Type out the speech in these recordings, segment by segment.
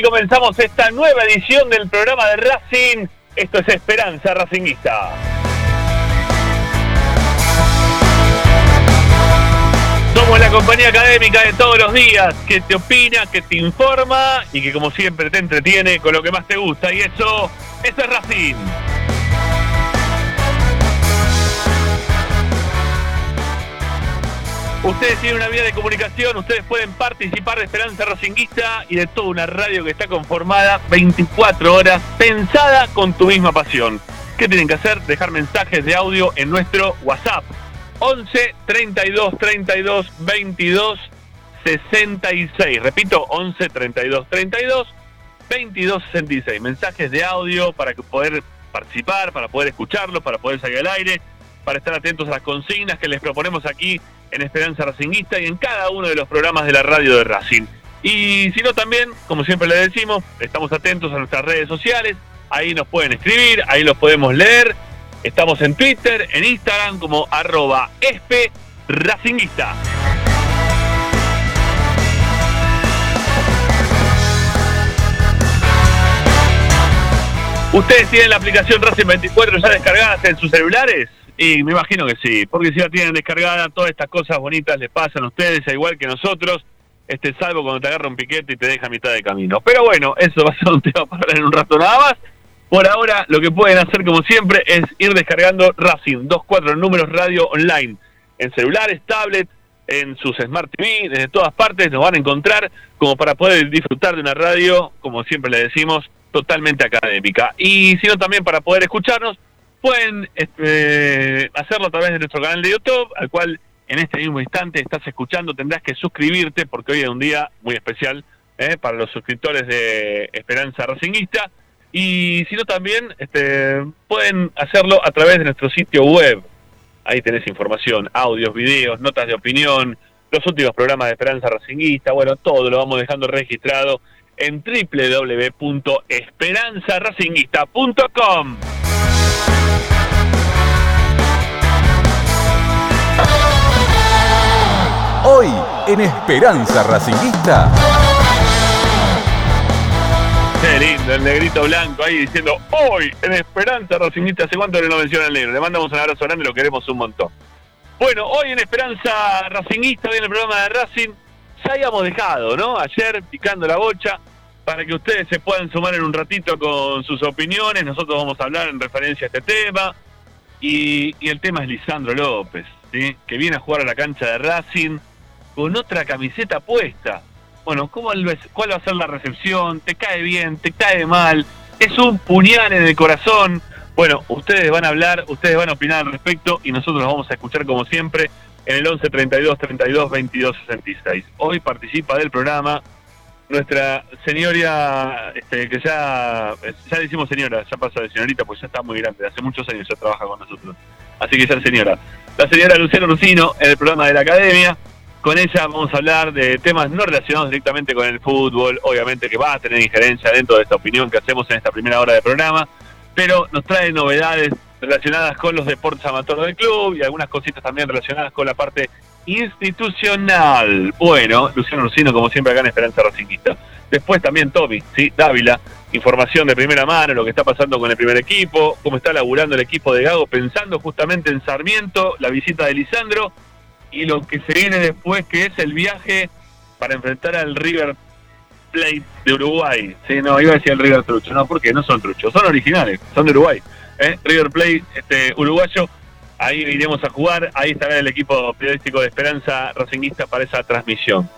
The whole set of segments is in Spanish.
Aquí comenzamos esta nueva edición del programa de Racing. Esto es Esperanza Racinguista. Somos la compañía académica de todos los días que te opina, que te informa y que como siempre te entretiene con lo que más te gusta. Y eso, eso es Racing. Ustedes tienen una vía de comunicación, ustedes pueden participar de Esperanza Racinguista y de toda una radio que está conformada 24 horas, pensada con tu misma pasión. ¿Qué tienen que hacer? Dejar mensajes de audio en nuestro WhatsApp. 11 32 32 22 66. Repito, 11 32 32 22 66. Mensajes de audio para poder participar, para poder escucharlo, para poder salir al aire, para estar atentos a las consignas que les proponemos aquí en Esperanza Racinguista y en cada uno de los programas de la radio de Racing. Y si no también, como siempre le decimos, estamos atentos a nuestras redes sociales, ahí nos pueden escribir, ahí los podemos leer. Estamos en Twitter, en Instagram como arroba espe. ¿Ustedes tienen la aplicación Racing 24 ya descargada en sus celulares? Y me imagino que sí, porque si la tienen descargada, todas estas cosas bonitas les pasan a ustedes, al igual que nosotros, este salvo cuando te agarra un piquete y te deja a mitad de camino. Pero bueno, eso va a ser un tema para hablar en un rato nada más. Por ahora, lo que pueden hacer, como siempre, es ir descargando Racing 24 números radio online, en celulares, tablets, en sus Smart TV, desde todas partes nos van a encontrar como para poder disfrutar de una radio, como siempre le decimos, totalmente académica. Y si no, también para poder escucharnos, pueden este, hacerlo a través de nuestro canal de YouTube, al cual en este mismo instante estás escuchando, tendrás que suscribirte porque hoy es un día muy especial eh, para los suscriptores de Esperanza Racinguista. Y si no, también este, pueden hacerlo a través de nuestro sitio web. Ahí tenés información, audios, videos, notas de opinión, los últimos programas de Esperanza Racinguista, bueno, todo lo vamos dejando registrado en www.esperanzaracinguista.com. Hoy en Esperanza Racinguista. Qué lindo, el negrito blanco ahí diciendo hoy en Esperanza Racingista. ¿Hace cuánto no menciona el negro? Le mandamos un abrazo grande, lo queremos un montón. Bueno, hoy en Esperanza Racingista, hoy el programa de Racing, ya habíamos dejado, ¿no? Ayer picando la bocha para que ustedes se puedan sumar en un ratito con sus opiniones. Nosotros vamos a hablar en referencia a este tema. Y, y el tema es Lisandro López, ¿sí? que viene a jugar a la cancha de Racing con otra camiseta puesta. Bueno, ¿cómo ¿cuál va a ser la recepción? ¿Te cae bien? ¿Te cae mal? ¿Es un puñal en el corazón? Bueno, ustedes van a hablar, ustedes van a opinar al respecto y nosotros los vamos a escuchar como siempre en el 11 32 32 22 66. Hoy participa del programa nuestra señora, este, que ya, ya decimos señora, ya pasa de señorita, pues ya está muy grande, hace muchos años ya trabaja con nosotros. Así que ya señora. La señora Luciana Rusino en el programa de la academia. Con ella vamos a hablar de temas no relacionados directamente con el fútbol, obviamente que va a tener injerencia dentro de esta opinión que hacemos en esta primera hora de programa, pero nos trae novedades relacionadas con los deportes amateurs del club y algunas cositas también relacionadas con la parte institucional. Bueno, Luciano Rusino, como siempre, acá en Esperanza Racinguista. Después también Tommy, ¿sí? Dávila, información de primera mano, lo que está pasando con el primer equipo, cómo está laburando el equipo de Gago, pensando justamente en Sarmiento, la visita de Lisandro y lo que se viene después, que es el viaje para enfrentar al River Plate de Uruguay. Sí, no, iba a decir el River Trucho, no, porque no son truchos, son originales, son de Uruguay. ¿eh? River Plate este, uruguayo, ahí iremos a jugar, ahí estará el equipo periodístico de Esperanza Racinguista para esa transmisión.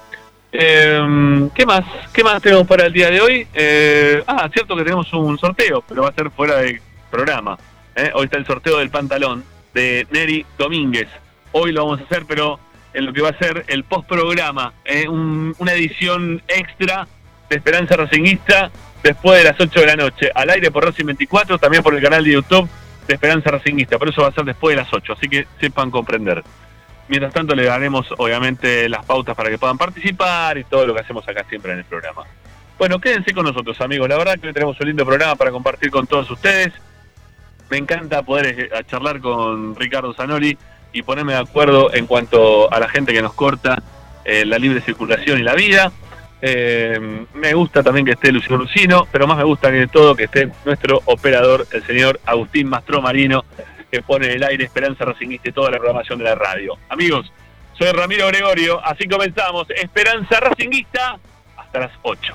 Eh, ¿Qué más? ¿Qué más tenemos para el día de hoy? Eh, ah, cierto que tenemos un sorteo, pero va a ser fuera del programa. ¿eh? Hoy está el sorteo del pantalón de Neri Domínguez. Hoy lo vamos a hacer, pero en lo que va a ser el postprograma, ¿eh? Un- una edición extra de Esperanza Racinguista después de las 8 de la noche. Al aire por Racing 24, también por el canal de YouTube de Esperanza Racinguista. Pero eso va a ser después de las 8, así que sepan comprender. Mientras tanto, le daremos obviamente las pautas para que puedan participar y todo lo que hacemos acá siempre en el programa. Bueno, quédense con nosotros, amigos. La verdad que hoy tenemos un lindo programa para compartir con todos ustedes. Me encanta poder eh, charlar con Ricardo Zanoli y ponerme de acuerdo en cuanto a la gente que nos corta eh, la libre circulación y la vida. Eh, me gusta también que esté Luciano Lucino, pero más me gusta que de todo que esté nuestro operador, el señor Agustín Mastro Marino, que pone en el aire Esperanza Racingista y toda la programación de la radio. Amigos, soy Ramiro Gregorio, así comenzamos Esperanza Racinguista hasta las 8.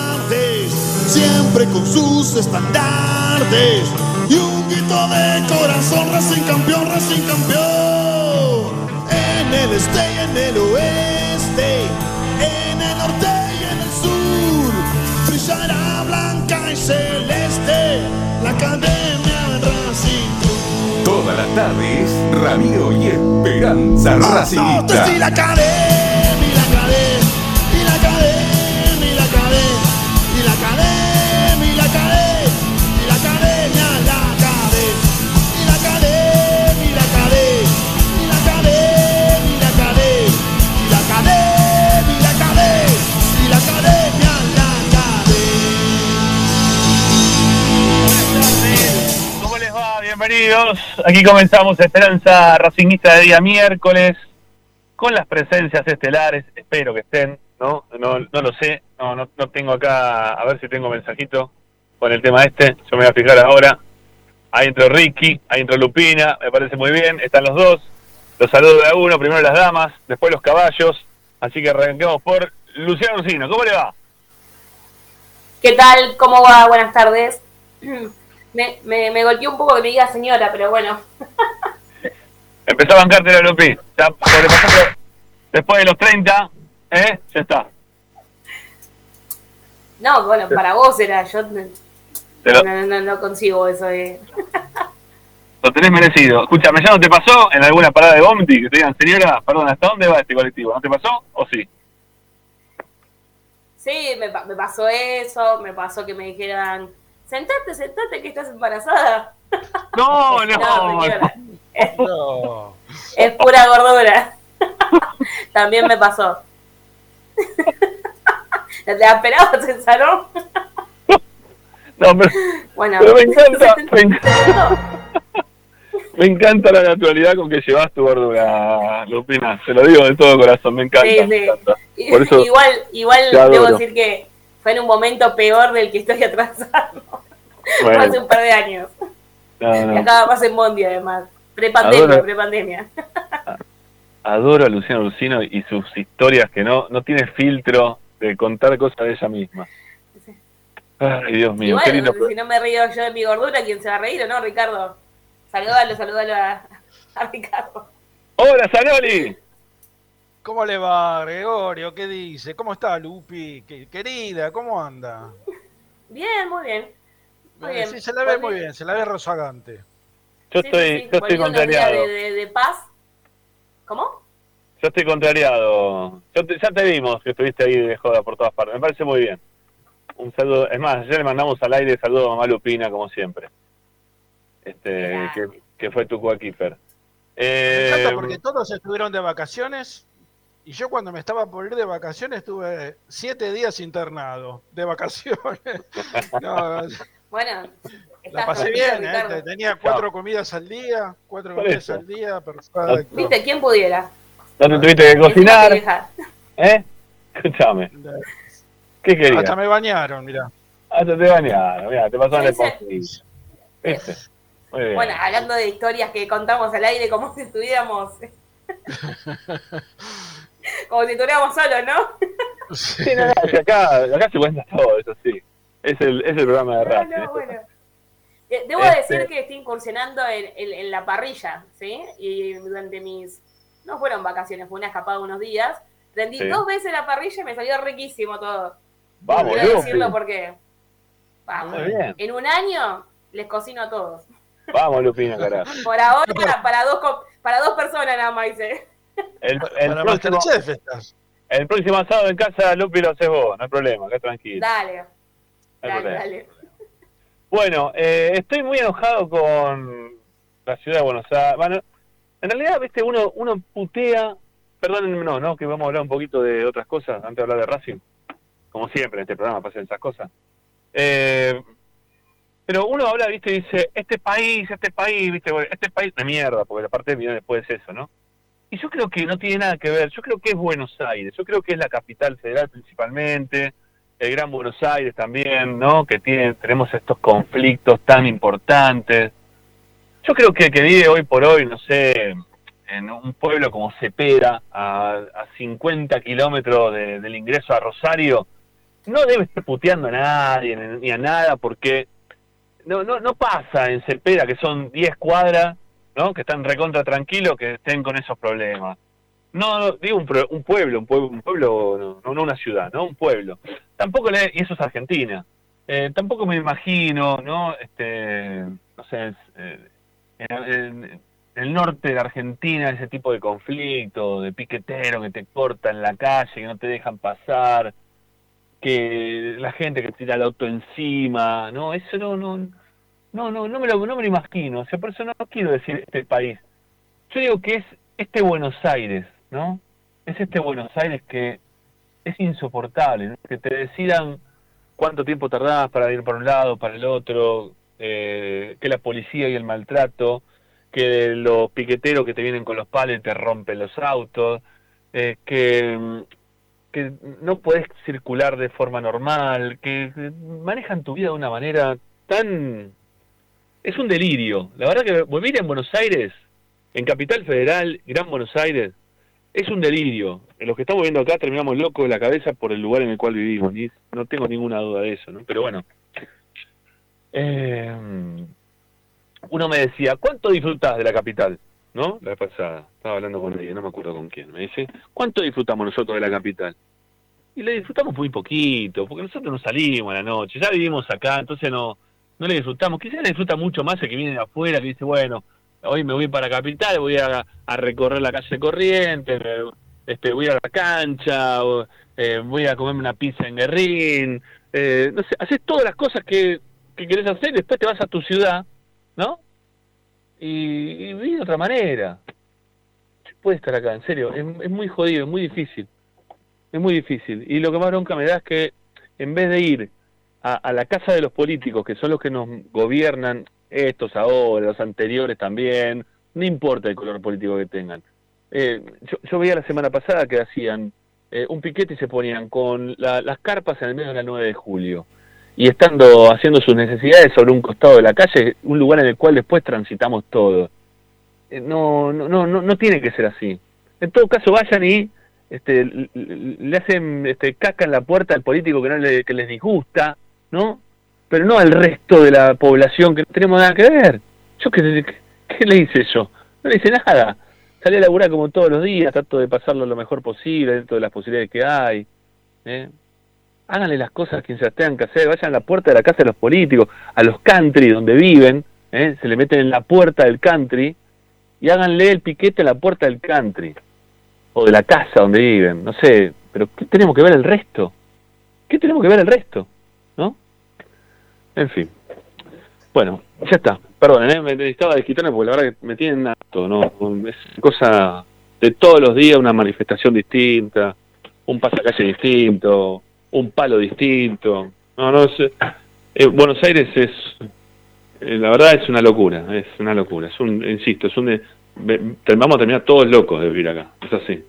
siempre con sus estandartes y un grito de corazón, Racing campeón, Racing campeón. En el este y en el oeste, en el norte y en el sur, brillará blanca y celeste la academia Racing Club. Todas las tardes, Ramiro y Esperanza Racinguista. la academia, Aquí comenzamos Esperanza Racinguista de día miércoles con las presencias estelares. Espero que estén, ¿no? No, no lo sé. No, no, no tengo acá, a ver si tengo mensajito con el tema este. Yo me voy a fijar ahora. Ahí entró Ricky, ahí entró Lupina, me parece muy bien. Están los dos. Los saludo de a uno, primero las damas, después los caballos. Así que arranquemos por Luciano. ¿Cómo le va? ¿Qué tal? ¿Cómo va? Buenas tardes. Me, me, me golpeó un poco que me diga señora, pero bueno. Empezó a bancarte la Lupi. Ya, sobrepasando- después de los 30, ¿eh? Ya está. No, bueno, para vos era. Yo lo, no, no, no consigo eso de. lo tenés merecido. Escúchame, ¿ya no te pasó en alguna parada de Bomti que te digan, señora, perdón, ¿hasta dónde va este colectivo? ¿No te pasó o sí? Sí, me, me pasó eso. Me pasó que me dijeran: sentate, sentate, que estás embarazada. No, no. No, señora. Es, No. es pura gordura. También me pasó. ¿Te la esperabas en salón? No, pero, Bueno. pero me encanta, me encanta, me encanta la naturalidad con que llevas tu gordura, Lupina. Se lo digo de todo corazón, me encanta. Sí, me encanta. Por eso, igual, igual debo decir que fue en un momento peor del que estoy bueno, Hace un par de años. no, no. acaba más en Bondi, además. Prepandemia, prepandemia. adoro a Luciano Lucino y sus historias que no, no tiene filtro de contar cosas de ella misma. Ay, Dios mío, qué lindo. Si no me río yo de mi gordura, ¿quién se va a reír o no, Ricardo? Saludalo, saludalo a, a Ricardo. ¡Hola, Zanoli! ¿Cómo le va, Gregorio? ¿Qué dice? ¿Cómo está, Lupi? ¿Qué- querida, ¿cómo anda? Bien, muy bien. Muy bien. Sí, se la ve muy bien, se la ve rozagante. Yo sí, estoy, sí, sí. yo estoy contrariado. De, de- de paz. ¿Cómo? Yo estoy contrariado. Yo te- ya te vimos que estuviste ahí de joda por todas partes. Me parece muy bien. Un saludo. Es más, ayer le mandamos al aire saludo a mamá Lupina, como siempre. Este, que, fue tu coequiper. Me Eh, encanta porque todos estuvieron de vacaciones y yo cuando me estaba por ir de vacaciones estuve siete días internado de vacaciones. No, Bueno, la estás pasé bien, ¿eh? Tenía cuatro comidas al día, cuatro Por comidas eso. al día, perfecto. ¿Viste? ¿Quién pudiera? ¿Dónde tuviste que cocinar? ¿Eh? Escúchame. ¿Qué querías? Hasta me bañaron, mira. Hasta te bañaron, mira, te pasaron el bien. Bueno, hablando de historias que contamos al aire como si estuviéramos. como si estuviéramos solos, ¿no? Sí, no, no, acá, acá se cuenta todo, eso sí. Es el, es el programa de No, Racing. no, bueno. Eh, Debo Este- decir que estoy incursionando en, en- en la parrilla, ¿sí? Y durante mis. No fueron vacaciones, fue una escapada de unos días. Prendí Sí. dos veces la parrilla y me salió riquísimo todo. Vamos, Quiero Lupi. decirlo porque. Vamos. Muy bien. En un año les cocino a todos. Vamos, Lupina, carajo. Por ahora, para dos, para dos personas nada más hice. El, el, Para próximo, Masterchef estás. el próximo asado en casa, Lupi, lo haces vos, no hay problema, acá tranquilo. Dale, no dale, problema. dale. Bueno, eh, estoy muy enojado con la ciudad de Buenos Aires. Bueno, en realidad, viste, uno, uno putea. Perdónenme, no, no, que vamos a hablar un poquito de otras cosas antes de hablar de Racing. Como siempre en este programa pasan esas cosas. Eh, pero uno habla, viste, y dice, este país, este país, viste, bueno, este país de mierda, porque la parte viene después es eso, ¿no? Y yo creo que no tiene nada que ver, yo creo que es Buenos Aires, yo creo que es la capital federal principalmente, el Gran Buenos Aires también, ¿no? Que tiene, tenemos estos conflictos tan importantes. Yo creo que que vive hoy por hoy, no sé, en un pueblo como Cepeda, a, a 50 kilómetros de- del ingreso a Rosario, no debe estar puteando a nadie ni ni a nada, porque no, no, no pasa en Cepeda, que son 10 cuadras, ¿no? Que están recontra tranquilos, que estén con esos problemas. No, digo un, un pueblo, un pueblo, un pueblo no, no, una ciudad, ¿no? Un pueblo. Tampoco le, y eso es Argentina. Eh, tampoco me imagino, ¿no? Este, no sé, eh, en, el norte de Argentina ese tipo de conflicto, de piquetero que te cortan en la calle, que no te dejan pasar, que la gente que tira el auto encima, no, eso no, no, no, no, no me lo, no me lo imagino, o sea, por eso no quiero decir este país. Yo digo que es este Buenos Aires, ¿no? Es este Buenos Aires que es insoportable, que te decidan cuánto tiempo tardás para ir para un lado, para el otro, eh, que la policía y el maltrato, que los piqueteros que te vienen con los palos y te rompen los autos, eh, que, que no podés circular de forma normal, que manejan tu vida de una manera tan... Es un delirio. La verdad que vivir en Buenos Aires, en Capital Federal, Gran Buenos Aires, es un delirio. En los que estamos viendo acá terminamos locos de la cabeza por el lugar en el cual vivimos. No tengo ninguna duda de eso, ¿no? Pero bueno. Eh, uno me decía, ¿cuánto disfrutás de la capital? ¿No? La vez pasada. Estaba hablando con ella, no me acuerdo con quién. Me dice, ¿cuánto disfrutamos nosotros de la capital? Y le disfrutamos muy poquito, porque nosotros no salimos a la noche, ya vivimos acá, entonces no, no le disfrutamos. Quizás le disfruta mucho más el que viene de afuera, que dice, bueno, hoy me voy para Capital, voy a, recorrer la calle Corriente, me- este, voy a la cancha, eh, voy a comerme una pizza en Guerrín, eh, no sé, haces todas las cosas que, que querés hacer, después te vas a tu ciudad, ¿no? Y, y vivís de otra manera. Puede estar acá, en serio, es, es muy jodido, es muy difícil. Es muy difícil. Y lo que más bronca me da es que en vez de ir a, a la casa de los políticos, que son los que nos gobiernan, estos ahora, los anteriores también, no importa el color político que tengan. Eh, yo, veía la semana pasada que hacían eh, un piquete y se ponían con la- las carpas en el medio de la 9 de julio y estando haciendo sus necesidades sobre un costado de la calle, un lugar en el cual después transitamos todo. Eh, no, no, no, no, tiene que ser así. En todo caso, vayan y este, le hacen este, caca en la puerta al político que, no que les disgusta, ¿no? Pero no al resto de la población que no tenemos nada que ver. ¿Yo qué, qué, qué le hice yo? No le hice nada. Salí a laburar como todos los días, trato de pasarlo lo mejor posible dentro de las posibilidades que hay. ¿eh? Háganle las cosas a quien se las tengan que hacer, vayan a la puerta de la casa de los políticos, a los country donde viven, ¿eh? se le meten en la puerta del country y háganle el piquete en la puerta del country o de la casa donde viven, no sé, pero ¿qué tenemos que ver el resto? ¿Qué tenemos que ver el resto? En fin. Bueno, ya está. Perdón, ¿eh? me necesitaba desquitarme porque la verdad que me tienen harto, ¿no? Es cosa de todos los días una manifestación distinta, un pasacalle distinto, un palo distinto. No, no sé. Eh, Buenos Aires es, eh, la verdad es una locura, es una locura. Es un, insisto, es un, ve- vamos a terminar todos locos de vivir acá. Es así.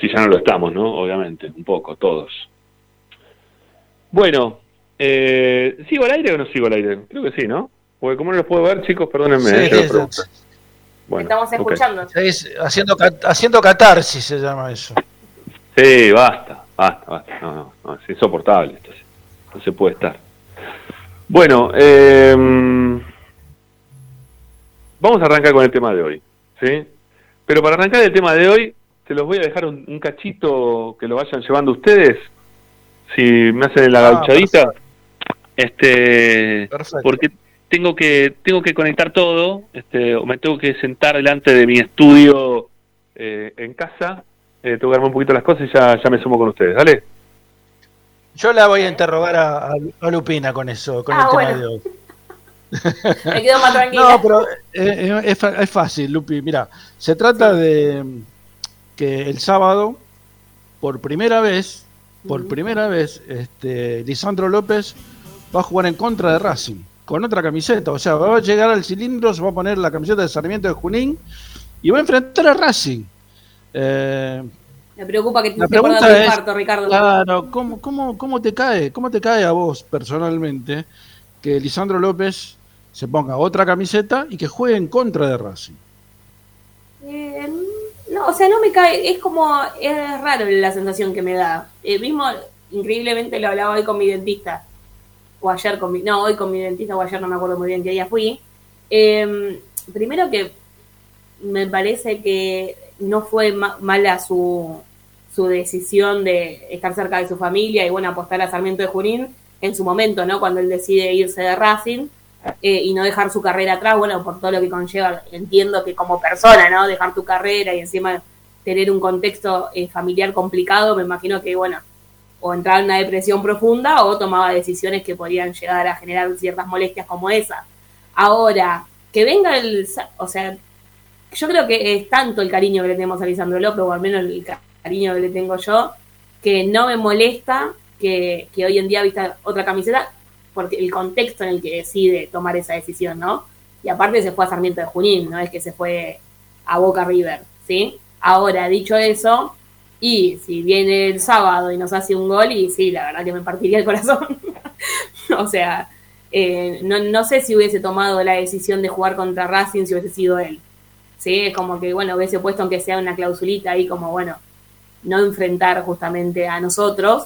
Si ya no lo estamos, ¿no? Obviamente, un poco, todos. Bueno, eh, ¿sigo al aire o no sigo al aire? Creo que sí, ¿no? Porque como no los puedo ver, chicos, perdónenme. Sí, eh. Bueno, Estamos escuchando. Es haciendo, haciendo catarsis se llama eso. Sí, basta, basta, basta. No, no, no, es insoportable esto. No se puede estar. Bueno, eh, vamos a arrancar con el tema de hoy, ¿sí? Pero para arrancar el tema de hoy, te los voy a dejar un, un cachito que lo vayan llevando ustedes. Si me hacen la Ah, gauchadita. Este, Perfecto. porque tengo que tengo que conectar todo, este, o me tengo que sentar delante de mi estudio eh, en casa, eh, tengo que armar un poquito las cosas y ya, ya me sumo con ustedes, ¿dale? Yo la voy a interrogar a, a- Lupina con eso, con Ah, el tema bueno. de hoy. Me quedo más tranquila. No, pero eh, eh, es, fa- es fácil, Lupi. Mira, se trata de que el sábado, por primera vez, por primera vez, este, Lisandro López va a jugar en contra de Racing, con otra camiseta. O sea, va a llegar al cilindro, se va a poner la camiseta de Sarmiento de Junín y va a enfrentar a Racing. Eh, Me preocupa que te pregunta es, parto, Ricardo. Claro, ¿cómo, cómo, ¿cómo te cae? ¿Cómo te cae a vos personalmente que Lisandro López se ponga otra camiseta y que juegue en contra de Racing? Eh, no, o sea, no me cae, es como, es raro la sensación que me da. Eh, mismo, increíblemente lo hablaba hoy con mi dentista, o ayer con mi, no, hoy con mi dentista, o ayer no me acuerdo muy bien qué día fui. Eh, primero que me parece que no fue ma- mala su, su decisión de estar cerca de su familia y bueno, apostar a Sarmiento de Junín en su momento, ¿no? Cuando él decide irse de Racing eh, y no dejar su carrera atrás, bueno, por todo lo que conlleva, entiendo que como persona, ¿no? Dejar tu carrera y encima tener un contexto eh, familiar complicado, me imagino que, bueno, o entraba en una depresión profunda o tomaba decisiones que podrían llegar a generar ciertas molestias como esa. Ahora, que venga el, o sea, yo creo que es tanto el cariño que le tenemos a Lisandro López, o al menos el ca- cariño que le tengo yo, que no me molesta que, que hoy en día vista otra camiseta, porque el contexto en el que decide tomar esa decisión, ¿no? Y aparte se fue a Sarmiento de Junín, no es que se fue a Boca River, ¿sí? Ahora, dicho eso, y si viene el sábado y nos hace un gol, y sí, la verdad que me partiría el corazón. o sea, eh, no, no sé si hubiese tomado la decisión de jugar contra Racing si hubiese sido él. Sí, es como que, bueno, hubiese puesto aunque sea una clausulita ahí como, bueno, no enfrentar justamente a nosotros.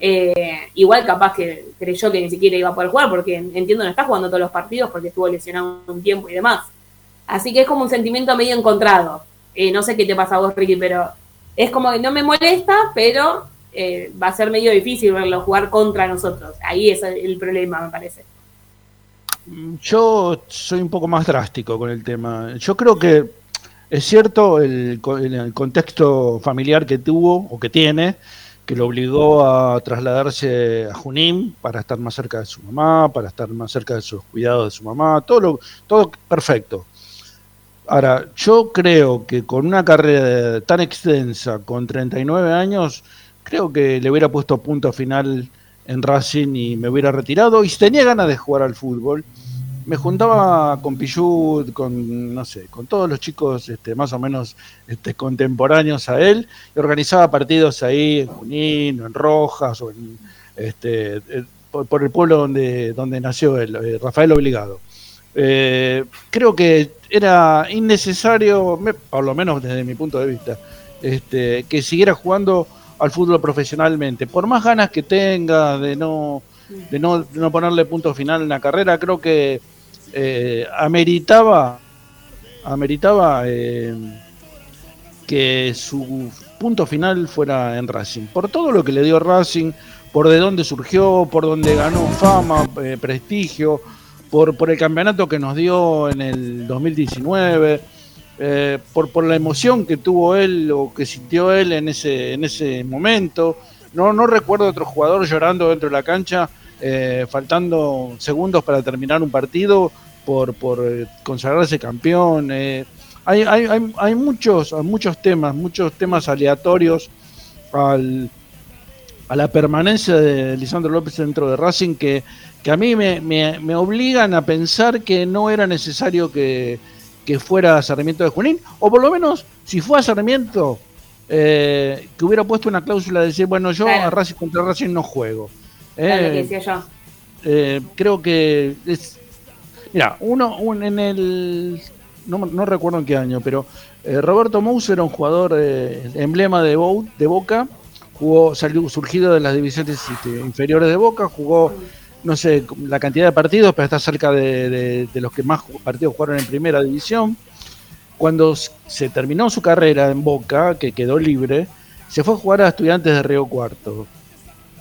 Eh, igual capaz que creyó que ni siquiera iba a poder jugar, porque entiendo no está jugando todos los partidos porque estuvo lesionado un tiempo y demás. Así que es como un sentimiento medio encontrado. Eh, no sé qué te pasa a vos, Ricky, pero es como que no me molesta, pero eh, va a ser medio difícil verlo jugar contra nosotros. Ahí es el problema, me parece. Yo soy un poco más drástico con el tema. Yo creo que es cierto el, el contexto familiar que tuvo o que tiene, que lo obligó a trasladarse a Junín para estar más cerca de su mamá, para estar más cerca de sus cuidados de su mamá, todo, lo, todo perfecto. Ahora, yo creo que con una carrera tan extensa, con 39 años, creo que le hubiera puesto punto final en Racing y me hubiera retirado. Y si tenía ganas de jugar al fútbol, me juntaba con Pichut, con, no sé, con todos los chicos este, más o menos este, contemporáneos a él, y organizaba partidos ahí en Junín, en Rojas, o en, este, eh, por, por el pueblo donde, donde nació él, eh, Rafael Obligado. Eh, creo que era innecesario, por lo menos desde mi punto de vista, este, que siguiera jugando al fútbol profesionalmente. Por más ganas que tenga de no, de no, no ponerle punto final en la carrera, creo que eh, ameritaba, ameritaba eh, que su punto final fuera en Racing. Por todo lo que le dio Racing, por de dónde surgió, por donde ganó fama, eh, prestigio, por, por el campeonato que nos dio en el 2019, eh, por, por la emoción que tuvo él o que sintió él en ese, en ese momento. No, no recuerdo otro jugador llorando dentro de la cancha, eh, faltando segundos para terminar un partido por, por eh, consagrarse campeón. eh. Hay, hay, hay, hay muchos, muchos temas, muchos temas aleatorios al, a la permanencia de Lisandro López dentro de Racing que, que a mí me, me, me obligan a pensar que no era necesario que, que fuera Sarmiento de Junín, o por lo menos si fue a Sarmiento, eh, que hubiera puesto una cláusula de decir, bueno, yo Claro. a Racing contra Racing no juego. Lo Eh, que decía yo. eh, creo que es. Mira, uno un- en el. No, no recuerdo en qué año, pero Roberto Moussa era un jugador emblema de, Bou- de Boca. Jugó, salió surgido de las divisiones este, inferiores de Boca. Jugó, no sé, la cantidad de partidos, pero está cerca de, los que más partidos jugaron en primera división. Cuando se terminó su carrera en Boca, que quedó libre, se fue a jugar a Estudiantes de Río Cuarto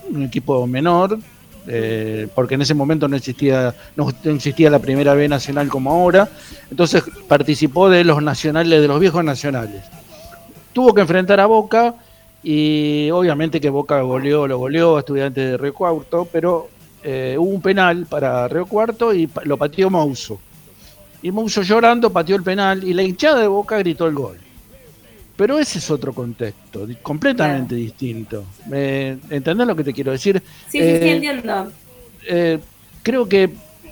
un equipo menor, eh, porque en ese momento no existía, no existía la primera B nacional como ahora, entonces participó de los nacionales, de los viejos nacionales. Tuvo que enfrentar a Boca y obviamente que Boca goleó, lo goleó a estudiantes de Río Cuarto, pero eh, hubo un penal para Río Cuarto y lo pateó Mouso. Y Mouso llorando pateó el penal y la hinchada de Boca gritó el gol. Pero ese es otro contexto, completamente distinto. Eh, ¿Entendés lo que te quiero decir? Sí, sí, Eh, sí, entiendo. eh, creo que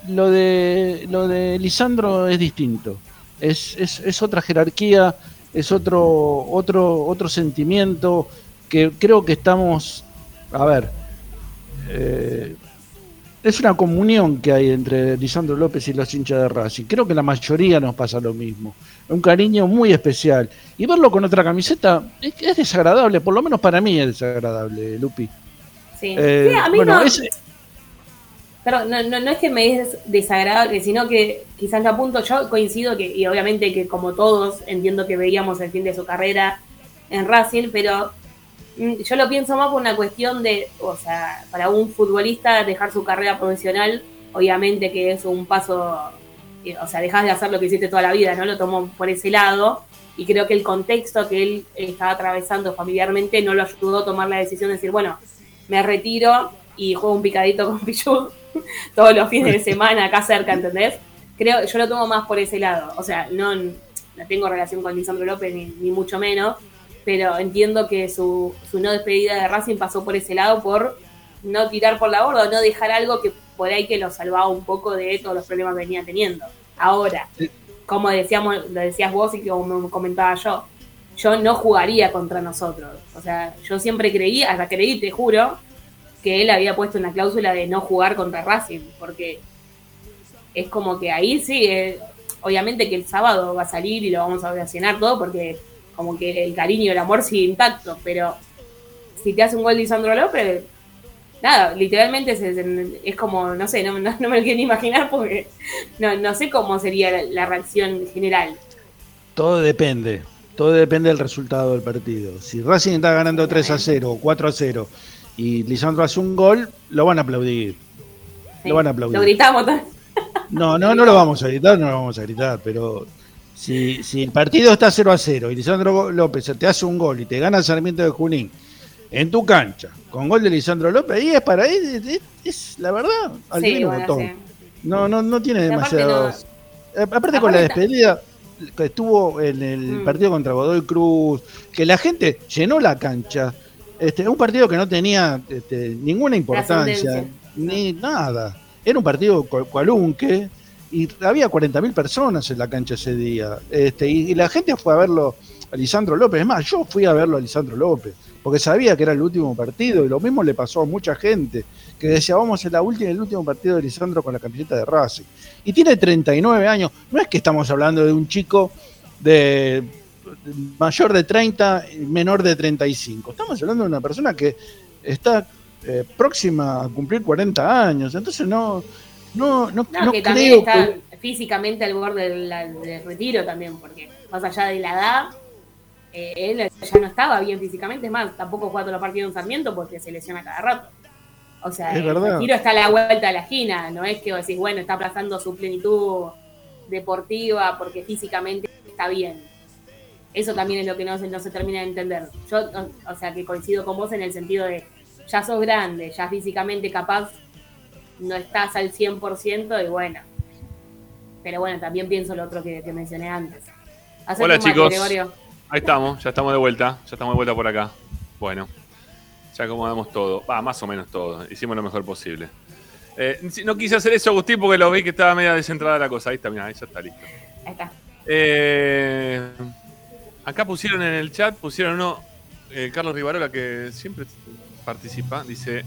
lo de lo de Lisandro es distinto. Es, es, es otra jerarquía, es otro, otro, otro sentimiento que creo que estamos. A ver. Es una comunión que hay entre Lisandro López y los hinchas de Racing. Creo que la mayoría nos pasa lo mismo. Un cariño muy especial. Y verlo con otra camiseta es, es desagradable, por lo menos para mí es desagradable, Lupi. Sí. Eh, Sí, a mí bueno, no, Pero no, no, no es que me es desagradable, sino que quizás lo apunto, yo coincido que, y obviamente que como todos, entiendo que veíamos el fin de su carrera en Racing, pero yo lo pienso más por una cuestión de, o sea, para un futbolista dejar su carrera profesional, obviamente que es un paso, eh, o sea, dejas de hacer lo que hiciste toda la vida, ¿no? Lo tomo por ese lado, y creo que el contexto que él estaba atravesando familiarmente no lo ayudó a tomar la decisión de decir, bueno, me retiro y juego un picadito con Pichu todos los fines de semana acá cerca, ¿entendés? Creo, yo lo tomo más por ese lado. O sea, no, tengo relación con Lisandro López ni mucho menos, pero entiendo que su, su no despedida de Racing pasó por ese lado por no tirar por la borda, no dejar algo que por ahí que lo salvaba un poco de todos los problemas que venía teniendo. Ahora, como decíamos, lo decías vos y como comentaba yo, yo no jugaría contra nosotros. O sea, yo siempre creí, hasta creí, te juro, que él había puesto una cláusula de no jugar contra Racing, porque es como que ahí sí, eh, obviamente que el sábado va a salir y lo vamos a ovacionar todo, porque como que el cariño el amor sigue intacto, pero si te hace un gol Lisandro López, nada, literalmente es, es como, no sé, no, no- no me lo quiero ni imaginar porque no, no sé cómo sería la, la reacción general. Todo depende. Todo depende del resultado del partido. Si Racing está ganando 3 a 0 o 4 a 0 y Lisandro hace un gol, lo van a aplaudir. Sí. Lo van a aplaudir. Lo gritamos. No, no, no lo vamos a gritar, no lo vamos a gritar, pero si, si el partido está 0 a 0 y Lisandro López te hace un gol y te gana Sarmiento de Junín en tu cancha, con gol de Lisandro López, ahí es para ahí, es, es- es la verdad, al Sí, bueno, botón. sí. No, no, no tiene Y aparte con la despedida que estuvo en el Mm. partido contra Godoy Cruz, que la gente llenó la cancha. Este, un partido que no tenía este, ninguna importancia, ni nada. Era un partido cu- cualunque y había 40.000 personas en la cancha ese día. Este, y, la gente fue a verlo a Lisandro López. Es más, yo fui a verlo a Lisandro López, porque sabía que era el último partido y lo mismo le pasó a mucha gente que decía, vamos a la última, el último partido de Lisandro con la camiseta de Racing. Y tiene 39 años. No es que estamos hablando de un chico de mayor de 30, menor de 35. Estamos hablando de una persona que está eh, próxima a cumplir 40 años. Entonces no, no, no, No, no que también está que... físicamente al borde del, del retiro también, porque más allá de la edad, eh, él ya no estaba bien físicamente, es más, tampoco juega todos los partidos en Sarmiento porque se lesiona cada rato. O sea, Es el verdad. retiro está a la vuelta de la esquina, no es que vos decís, bueno, está aplazando su plenitud deportiva porque físicamente está bien. Eso también es lo que no se, no se termina de entender. Yo, o, o sea, que coincido con vos en el sentido de, ya sos grande, ya físicamente capaz no estás al 100% y bueno. Pero bueno, también pienso lo otro que, que mencioné antes. Hacete Hola mate, chicos. Ahí estamos, ya estamos de vuelta. Ya estamos de vuelta por acá. Bueno, ya acomodamos todo. Va, más o menos todo. Hicimos lo mejor posible. Eh, no quise hacer eso, Agustín, porque lo vi que estaba media descentrada la cosa. Ahí está, mira, ahí ya está listo. Ahí está. Eh, acá pusieron en el chat, pusieron uno. eh, Carlos Rivarola, que siempre participa, dice.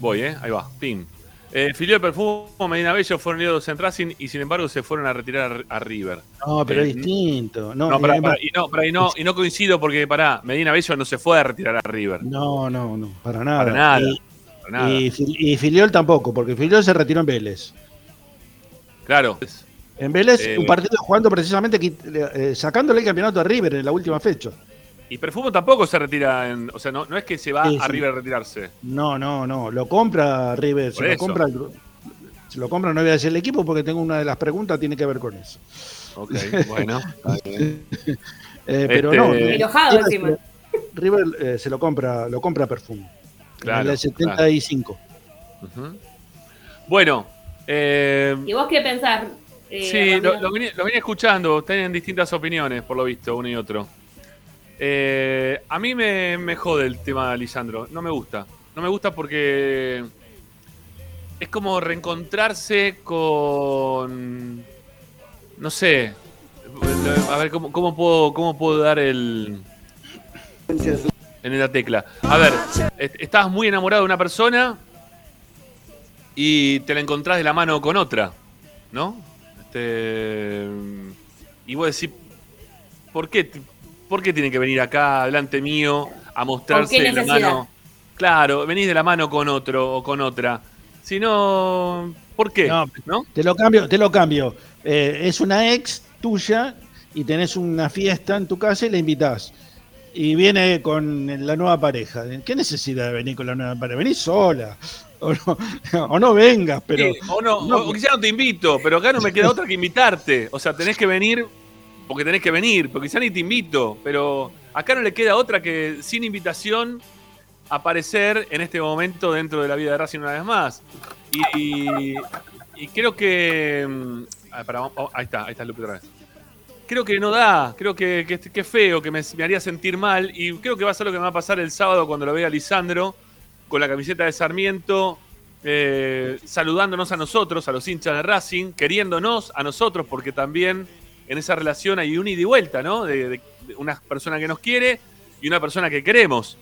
Voy, ¿eh? Ahí va, pim. Eh, Filiol Perfumo, Medina Bello fueron líderes en Racing y sin embargo se fueron a retirar a, a River. No, pero Eh, es distinto. No, No, y pará, además- y, no, y, no, y no coincido porque, pará, Medina Bello no se fue a retirar a River. no, no, no, para nada. Para nada. Y, Para nada. y Fil- y Filiol tampoco, porque Filiol se retiró en Vélez. Claro. En Vélez, Eh, un partido jugando precisamente eh, sacándole el campeonato a River en la última fecha. Y Perfumo tampoco se retira, en, o sea, no, no es que se va Sí, a sí. River a retirarse. No, no, no. Lo compra River. Por Se lo compra, se lo compra, no voy a decir el equipo porque tengo una de las preguntas tiene que ver con eso. Ok, bueno. Eh, pero Este- no. Enojado River, encima. River, eh, se lo compra, lo compra Perfumo. Claro, en el 75. Ujú. Bueno, eh, ¿Y vos qué pensás? eh, sí, lo, lo venía, lo venía escuchando, tienen distintas opiniones, por lo visto, uno y otro. Eh, a mí me, jode el tema de Lisandro, no me gusta. No me gusta porque es como reencontrarse con... No sé. A ver, ¿cómo, puedo, cómo puedo dar el... En la tecla. A ver, est- estabas muy enamorado de una persona y te la encontrás de la mano con otra, ¿no? Este, y vos decís, ¿por qué, ¿por qué tiene que venir acá, delante mío, a mostrarse ¿Por qué de la mano? Claro, venís de la mano con otro o con otra. Si no, ¿por qué? No, ¿No? Te lo cambio, te lo cambio. Eh, es una ex tuya y tenés una fiesta en tu casa y la invitás. Y viene con la nueva pareja. ¿Qué necesidad de venir con la nueva pareja? Venís sola. O no, o no vengas, pero. Sí, o no, no, o quizá no te invito, pero acá no me queda otra que invitarte. O sea, tenés que venir porque tenés que venir, porque quizá ni te invito, pero acá no le queda otra que sin invitación aparecer en este momento dentro de la vida de Racing una vez más. Y, y creo que... mm, ah, vamos- ahí está, ahí está Lupe otra vez. Creo que no da, creo que, que, feo, que me, me haría sentir mal y creo que va a ser lo que me va a pasar el sábado cuando lo vea Lisandro con la camiseta de Sarmiento, eh, saludándonos a nosotros, a los hinchas de Racing, queriéndonos a nosotros, porque también en esa relación hay un ida y vuelta, ¿no? De, de- de una persona que nos quiere y una persona que queremos.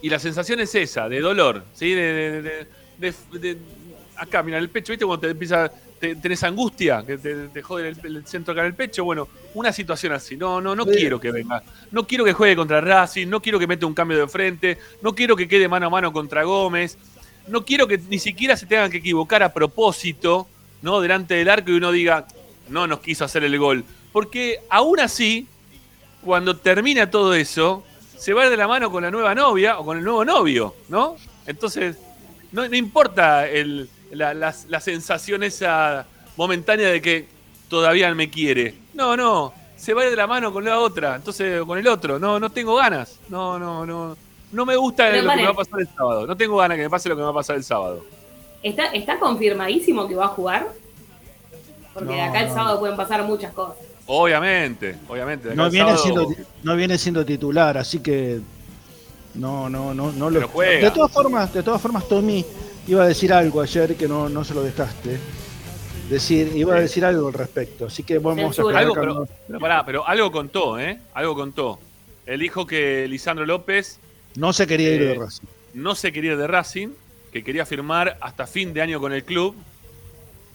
Y la sensación es esa, de dolor, ¿sí? De, de- acá, mira, el pecho, ¿viste? Cuando te empieza, te- tenés angustia, que te, te jode el, el centro acá en el pecho. Bueno, una situación así. No, no, no Sí. quiero que venga. No quiero que juegue contra Racing, no quiero que meta un cambio de frente, no quiero que quede mano a mano contra Gómez, no quiero que ni siquiera se tengan que equivocar a propósito, ¿no? Delante del arco y uno diga, no nos quiso hacer el gol. Porque aún así, cuando termina todo eso, se va de la mano con la nueva novia o con el nuevo novio, ¿no? Entonces, no, no importa el- la, la- la sensación esa momentánea de que todavía me quiere. No, no, se va de la mano con la otra, entonces con el otro. No, no tengo ganas. No, no, no. No me gusta Pero, lo que me va a pasar el sábado. No tengo ganas que me pase lo que me va a pasar el sábado. ¿Está, ¿Está confirmadísimo que va a jugar? Porque de No, acá el no. sábado pueden pasar muchas cosas. Obviamente, obviamente. No viene, sábado- siendo, no viene siendo titular, así que no, no, no, no lo. Pero juega. De todas formas, de todas formas, Tommy iba a decir algo ayer que no, no se lo dejaste. Decir, iba a decir algo al respecto, así que vamos a Censura. esperar Algo, pero, pero pará, pero algo contó, ¿eh? Algo contó. Él dijo que Lisandro López no se quería ir Eh, de Racing. no se quería ir de Racing, que quería firmar hasta fin de año con el club.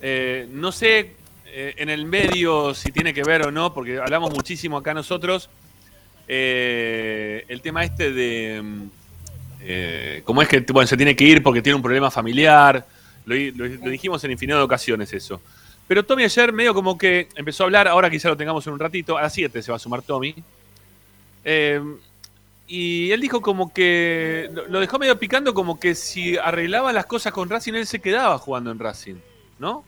Eh, no sé eh, en el medio si tiene que ver o no, porque hablamos muchísimo acá nosotros. eh, el tema este de mm, eh, cómo es que bueno, se tiene que ir porque tiene un problema familiar. Lo, dijimos en infinidad de ocasiones eso. Pero Tommy ayer medio como que empezó a hablar, ahora quizá lo tengamos en un ratito, a las 7 se va a sumar Tommy. Eh, y él dijo como que lo dejó medio picando como que si arreglaba las cosas con Racing él se quedaba jugando en Racing, ¿no?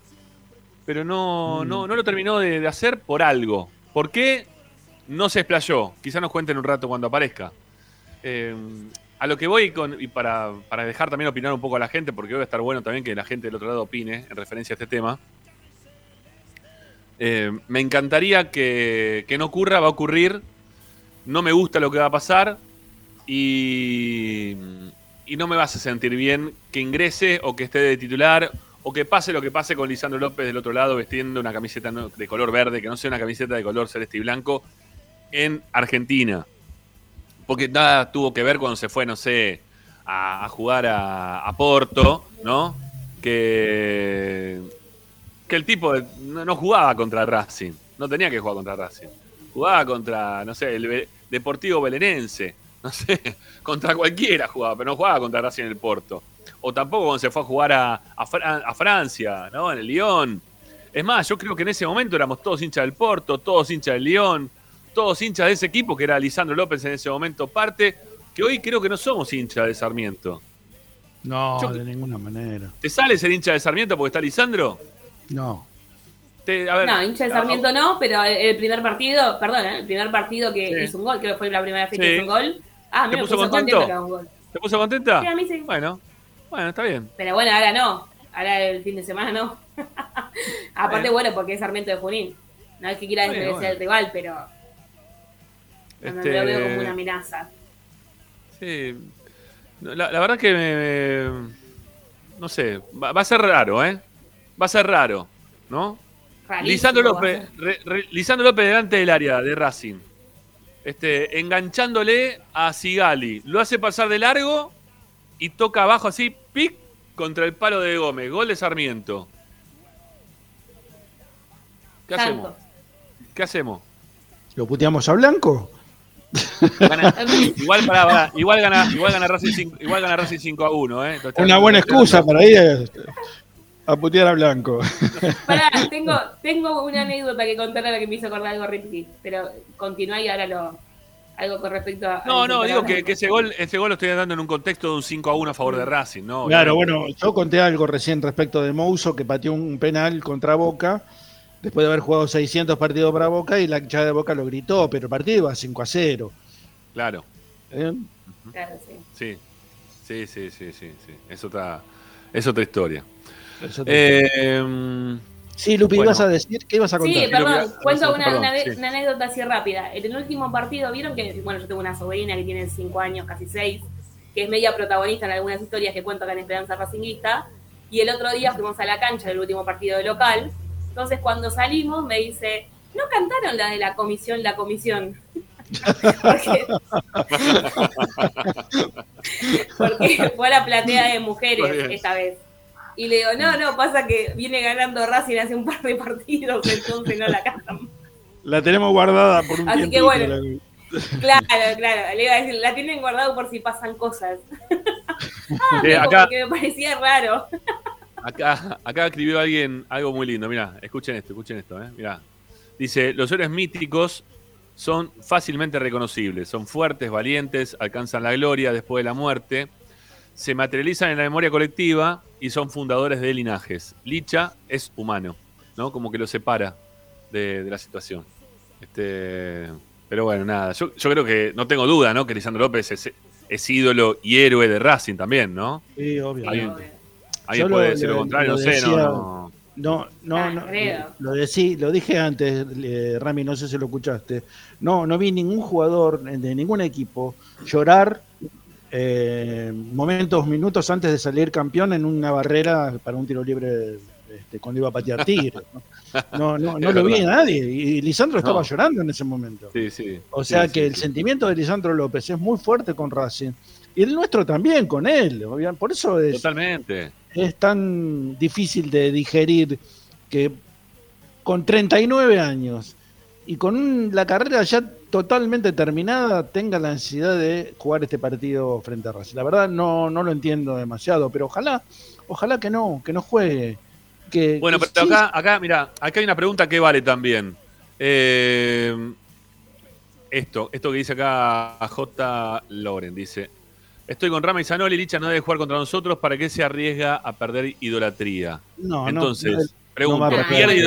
Pero no, Mm. no, no lo terminó de, de hacer por algo. ¿Por qué? No se explayó. Quizá nos cuenten un rato cuando aparezca. Eh, a lo que voy con, y para, para dejar también opinar un poco a la gente, porque hoy va a estar bueno también que la gente del otro lado opine en referencia a este tema. Eh, me encantaría que, que no ocurra, va a ocurrir. No me gusta lo que va a pasar. Y, y no me vas a sentir bien que ingrese o que esté de titular o que pase lo que pase con Lisandro López del otro lado vestiendo una camiseta de color verde, que no sea una camiseta de color celeste y blanco, en Argentina. porque nada tuvo que ver cuando se fue, no sé, a, jugar a, Porto, ¿no? Que, que el tipo no, no jugaba contra Racing, no tenía que jugar contra Racing. Jugaba contra, no sé, el Deportivo Belenense, no sé, contra cualquiera jugaba, pero no jugaba contra Racing en el Porto. O tampoco cuando se fue a jugar a, a Fra- a Francia, ¿no? En el Lyon. Es más, yo creo que en ese momento éramos todos hinchas del Porto, todos hinchas del Lyon, todos hinchas de ese equipo que era Lisandro López en ese momento parte, que hoy creo que no somos hinchas de Sarmiento. No, Yo- de ninguna manera. ¿Te sale ser hincha de Sarmiento porque está Lisandro? No. Te- a ver, No, hincha de Sarmiento no, pero el- el primer partido, perdón, ¿eh? el primer partido que Sí. hizo un gol, creo que fue la primera vez que Sí. hizo un gol. Ah, ¿Te me puso puso contento? contento que haga un gol. ¿Te puso contenta? Sí, a mí sí. Bueno, bueno, está bien. Pero bueno, ahora no. Ahora el fin de semana no. Aparte, Bueno. bueno, porque es Sarmiento de Junín. No es que quiera desmerecer bueno. el rival, pero no, Este, lo veo como una amenaza. Sí. La, la verdad que me, me- no sé, va, va a ser raro, ¿eh? Va a ser raro, ¿no? Rarísimo Lisandro López, re- re- Lisandro López delante del área de Racing. Este, enganchándole a Sigali. Lo hace pasar de largo y toca abajo así, pic, contra el palo de Gómez. Gol de Sarmiento. ¿Qué hacemos? ¿Qué hacemos? ¿Lo puteamos a Blanco? Gana- igual, pará, pará, igual gana, igual gana Racing 5, igual gana Racing 5 a 1, ¿eh? Entonces, Una buena excusa para ir a, a putear a Blanco. Pará, tengo, tengo una anécdota que contar a la que me hizo acordar algo Ricky, pero continúa y ahora lo. Algo con respecto a. No, no, digo que, ese gol, ese gol lo estoy dando en un contexto de un 5 a 1 a favor de Racing, ¿no? Claro, bueno, yo conté algo recién respecto de Mouso, que pateó un penal contra Boca, después de haber jugado 600 partidos para Boca, y la hinchada de Boca lo gritó, pero el partido iba 5 a 0. Claro. ¿eh? Claro, sí. Sí, sí, sí, sí, sí, sí. Es otra, es otra historia. Eso te- Eh, sí, Lupi, bueno. ¿ibas a decir? ¿Qué ibas a contar? Sí, perdón, cuento una, perdón, una, sí. una anécdota así rápida. En el último partido, vieron que, bueno, yo tengo una sobrina que tiene 5 años, casi 6, que es media protagonista en algunas historias que cuento acá en Esperanza Racinguista. Y el otro día fuimos a la cancha del último partido de local. Entonces, cuando salimos, me dice, ¿no cantaron la de la comisión, la comisión? porque, porque fue a la platea de mujeres esta vez. Y le digo, no, no, pasa que viene ganando Racing hace un par de partidos, entonces no la cantan. La tenemos guardada por un Así que bueno. la- Claro, claro, le iba a decir, la tienen guardado por si pasan cosas. ah, Eh, me- acá- porque me parecía raro. acá, acá escribió alguien algo muy lindo. Mirá, escuchen esto, escuchen esto, ¿eh? Mirá. Dice, los héroes míticos son fácilmente reconocibles, son fuertes, valientes, alcanzan la gloria después de la muerte, se materializan en la memoria colectiva y son fundadores de linajes. Licha es humano, ¿no? Como que lo separa de, de la situación. Este, pero bueno, nada, yo, yo creo que no tengo duda, ¿no? Que Lisandro López es, es ídolo y héroe de Racing también, ¿no? Sí, obvio. Ahí- Alguien Yo lo- puede decir lo lo- contrario, lo no sé, decía- no, no. No, no, Ah, no. Lo, decí- lo dije antes, eh, Rami, no sé si lo escuchaste. No, no vi ningún jugador de ningún equipo llorar eh, momentos, minutos antes de salir campeón en una barrera para un tiro libre este, cuando iba a patear Tigre. No, no, no, lo vi a nadie. Y Lisandro estaba llorando en ese momento. Sí, sí. O sea Sí, que el sentimiento de Lisandro López es muy fuerte con Racing. Y el nuestro también con él. Por eso es, Totalmente. es tan difícil de digerir que con 39 años y con un- la carrera ya totalmente terminada tenga la ansiedad de jugar este partido frente a Racing. La verdad no, no lo entiendo demasiado, pero ojalá, ojalá que no, que no juegue. Que, Bueno, que pero sí, acá, acá, mira, acá hay una pregunta que vale también. Eh, esto, esto que dice acá J. Loren, dice, estoy con Rama y Zanoli, Licha no debe jugar contra nosotros, ¿para qué se arriesga a perder idolatría? no, no, Entonces, no, pregunto, va a Ah, perder. ¿pierde.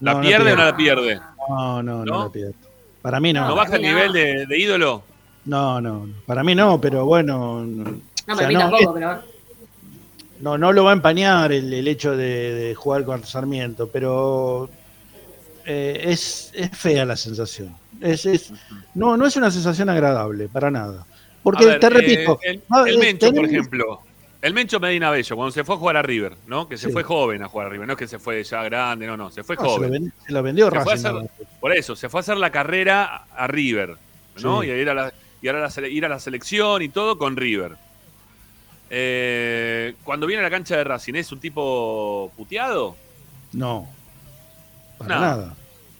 ¿la no, no pierde o no la pierde? no, no, no, ¿No? la pierde. Para mí no. ¿No baja el no. nivel de, de ídolo? No, no, para mí no, pero bueno. No, No, o sea, mí no, tampoco, pero. no, no lo va a empañar el, el hecho de, de jugar con Sarmiento, pero eh, es, es fea la sensación. Es, es, no, no es una sensación agradable, para nada. Porque ver, te eh, repito, el, el eh, Mencho, por ejemplo. El Mencho Medina Bello, cuando se fue a jugar a River, ¿no? Que se Sí. fue joven a jugar a River, no es que se fue ya grande, no, no, se fue no, se, lo joven. ven- se lo vendió Se Racing. hacer- Por eso, se fue a hacer la carrera a River, ¿no? Sí. Y, era la- y ahora la ir a la selección y todo con River. Eh, cuando viene a la cancha de Racing, ¿es un tipo puteado? No. Para No. nada.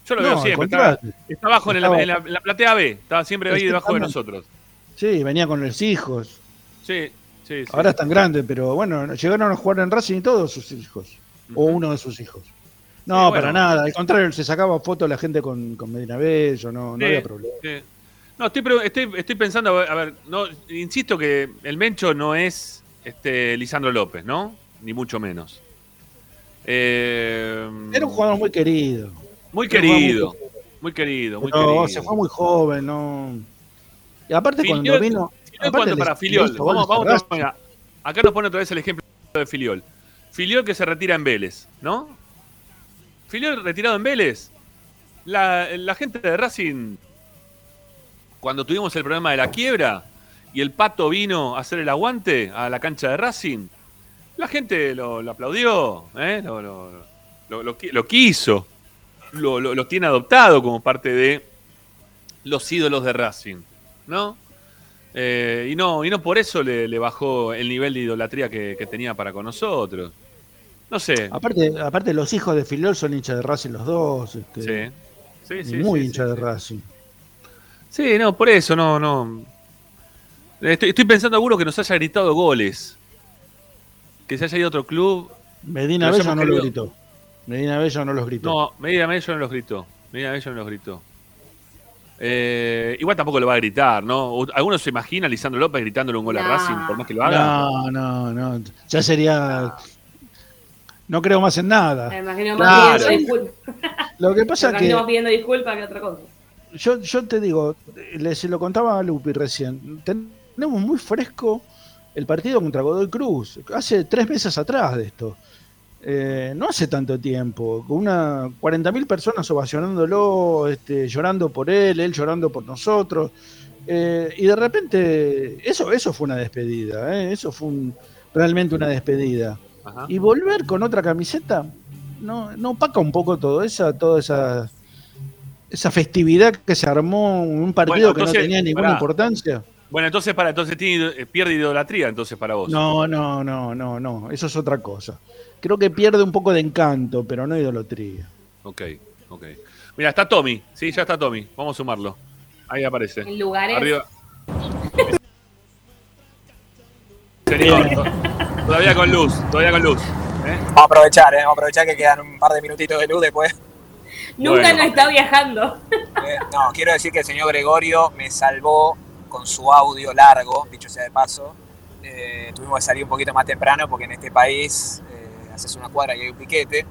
Yo lo veo siempre. Está, abajo en, Estaba- en la, en la platea B, estaba siempre ahí debajo de nosotros. Sí, venía con los hijos. Sí, sí, sí. Ahora están grandes, pero bueno, llegaron a jugar en Racing todos sus hijos. O uno de sus hijos. No, bueno. para nada. Al contrario, se sacaba fotos la gente con, con Medina Bello, no, había problema. No, estoy, estoy, estoy pensando, a ver, no, insisto que el Mencho no es este, Lisandro López, ¿no? Ni mucho menos. Eh, Era un jugador muy querido. muy querido, muy muy querido, muy querido. se fue muy joven, no. Y aparte cuando vino. Cuando para Filiol, vamos, vamos, acá nos pone otra vez el ejemplo de Filiol. Filiol que se retira en Vélez, ¿no? Filiol retirado en Vélez. La, la gente de Racing, cuando tuvimos el problema de la quiebra y el pato vino a hacer el aguante a la cancha de Racing, la gente lo, lo aplaudió, ¿eh? lo, lo- lo- lo qui- lo quiso, lo tiene adoptado como parte de los ídolos de Racing, ¿no? Eh, y no, y no por eso le, le bajó el nivel de idolatría que, que tenía para con nosotros. No sé. Aparte, aparte los hijos de Filiol son hinchas de Racing los dos. este, Sí. Sí, sí, muy sí, hinchas de. Racing. Sí, no, por eso, no, no. Estoy, estoy pensando alguno que nos haya gritado goles. Que se haya ido a otro club. Medina Bello no lo gritó. Medina Bello no los gritó. No, Medina Bello no los gritó. Medina Bello no los gritó. Eh, igual tampoco lo va a gritar, ¿no? O- ¿Alguno se imagina a Lisandro López gritándole un gol a. Racing por más que lo haga? No, no, no. Ya sería. No creo más en nada. Me imagino Claro. más pidiendo disculpas. Lo que Me pasa imagino más que pidiendo disculpas que otra cosa. yo, yo te digo, se lo contaba a Lupi recién. Tenemos muy fresco el partido contra Godoy Cruz. Hace tres meses atrás de esto. Eh, no hace tanto tiempo, con una 40.000 personas ovacionándolo, este, llorando por él, él llorando por nosotros. Eh, y de repente, eso, eso fue una despedida, ¿eh? eso fue un- realmente una despedida. Ajá. Y volver con otra camiseta, no, no opaca un poco todo esa, toda esa, esa festividad que se armó en un partido Bueno, que no tenía ninguna importancia. Bueno, entonces para, entonces tiene, eh, pierde idolatría entonces para vos. No, no, no, no, no, eso es otra cosa. Creo que pierde un poco de encanto, pero no idolatría. Ok, ok. Mira, está Tommy. Sí, ya está Tommy. Vamos a sumarlo. Ahí aparece. En lugares. Arriba. Señor, to- todavía con luz, todavía con luz. ¿eh? Vamos a aprovechar, ¿eh? Vamos a aprovechar que quedan un par de minutitos de luz después. Nunca Bueno. no está viajando. Eh, no, quiero decir que el señor Gregorio me salvó con su audio largo, dicho sea de paso. Eh, tuvimos que salir un poquito más temprano porque en este país haces una cuadra y hay un piquete.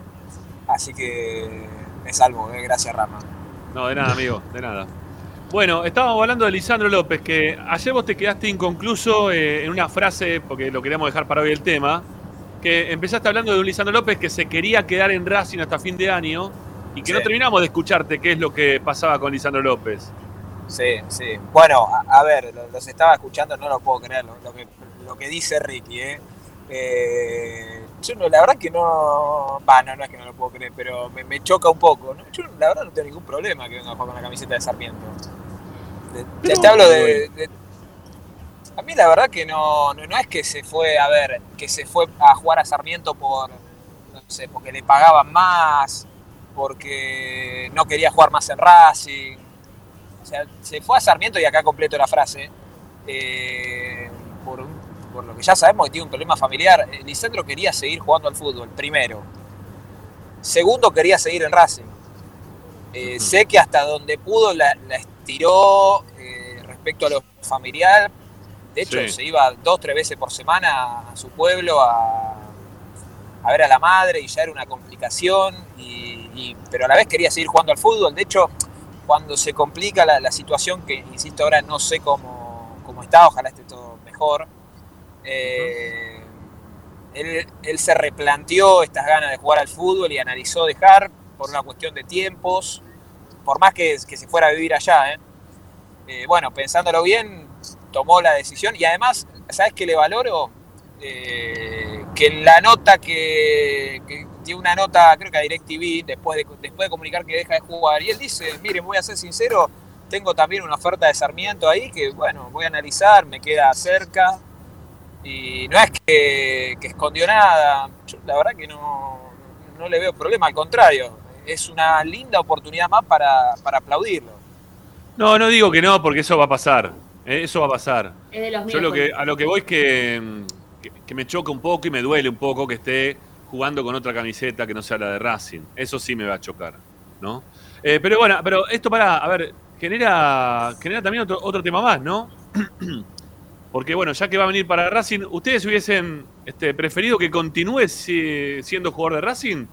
Así que me salvó, eh, gracias Rama. No, de nada, amigo, de nada. Bueno, estábamos hablando de Lisandro López, que ayer vos te quedaste inconcluso eh, en una frase, porque lo queríamos dejar para hoy el tema, que empezaste hablando de un Lisandro López que se quería quedar en Racing hasta fin de año y que Sí. no terminamos de escucharte qué es lo que pasaba con Lisandro López. Sí, sí. Bueno, a, a ver, lo- los estaba escuchando, no lo puedo creer lo, lo que, lo que dice Ricky, ¿eh? Eh, yo no, la verdad que no. Va, no, no es que no lo puedo creer, pero me, me choca un poco. ¿no? Yo la verdad no tengo ningún problema que venga a jugar con la camiseta de Sarmiento. De- Pero- ya te hablo de, de- A mí la verdad que no, no, no es que se fue, a ver, que se fue a jugar a Sarmiento por. No sé, porque le pagaban más, porque no quería jugar más en Racing. O sea, se fue a Sarmiento y acá completo la frase. eh, por, un- por lo que ya sabemos que tiene un problema familiar. Eh, Lisandro quería seguir jugando al fútbol, primero. Segundo, quería seguir en Racing. Eh. Sé que hasta donde pudo la, la estiró eh, respecto a lo familiar. De hecho, Sí. se iba dos, tres veces por semana a su pueblo a, a ver a la madre y ya era una complicación. y- y- pero a la vez quería seguir jugando al fútbol. De hecho, cuando se complica la, la situación, que insisto ahora no sé cómo, cómo está, ojalá esté todo mejor, eh, él, se replanteó estas ganas de jugar al fútbol y analizó dejar por una cuestión de tiempos, por más que, que se fuera a vivir allá. ¿eh? Eh, bueno, pensándolo bien, tomó la decisión y además, ¿sabes qué le valoro? Eh, que la nota que, que dio una nota, creo que a DirecTV, después de, después de comunicar que deja de jugar, y él dice, miren, voy a ser sincero, tengo también una oferta de Sarmiento ahí que, bueno, voy a analizar, me queda cerca. Y no es que, que escondió nada. Yo la verdad que no, no le veo problema, al contrario. Es una linda oportunidad más para, para aplaudirlo. No, no digo que no, porque eso va a pasar. eh, Eso va a pasar. Es de los míos. Yo lo que, a lo que voy es que, mm, que, que me choca un poco y me duele un poco que esté jugando con otra camiseta que no sea la de Racing. Eso sí me va a chocar, ¿no? Eh, pero bueno, pero esto para, a ver, genera, genera también otro, otro tema más, ¿no? Porque bueno, ya que va a venir para Racing, ¿ustedes hubiesen este, preferido que continúe si- siendo jugador de Racing?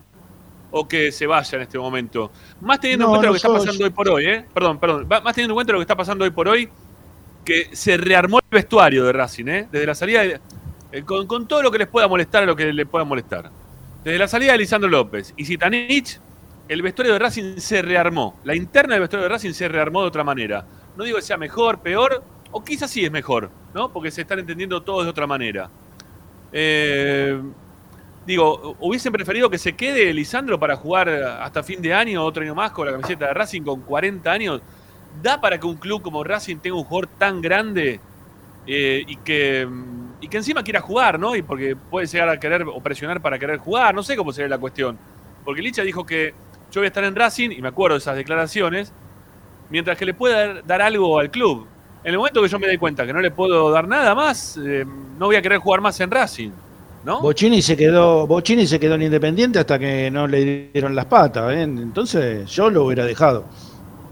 ¿O que se vaya en este momento? Más teniendo en No, cuenta lo que está pasando hoy por hoy, ¿eh? Perdón, perdón. Más teniendo en cuenta lo que está pasando hoy por hoy, que se rearmó el vestuario de Racing, ¿eh? Desde la salida, de- eh, con, con todo lo que les pueda molestar a lo que les pueda molestar. Desde la salida de Lisandro López y Zitanich, el vestuario de Racing se rearmó. La interna del vestuario de Racing se rearmó de otra manera. No digo que sea mejor, peor, o quizás sí es mejor, ¿no? Porque se están entendiendo todos de otra manera. Eh, digo, ¿hubiesen preferido que se quede Lisandro para jugar hasta fin de año, otro año más, con la camiseta de Racing con 40 años? ¿Da para que un club como Racing tenga un jugador tan grande eh, y, que, y que encima quiera jugar, ¿no? Y porque puede llegar a querer o presionar para querer jugar, no sé cómo sería la cuestión. Porque Licha dijo que yo voy a estar en Racing, y me acuerdo de esas declaraciones, mientras que le pueda dar algo al club. En el momento que yo me dé cuenta que no le puedo dar nada más, eh, no voy a querer jugar más en Racing, ¿no? Bocini se quedó, Bocini se quedó en Independiente hasta que no le dieron las patas, ¿eh? entonces yo lo hubiera dejado.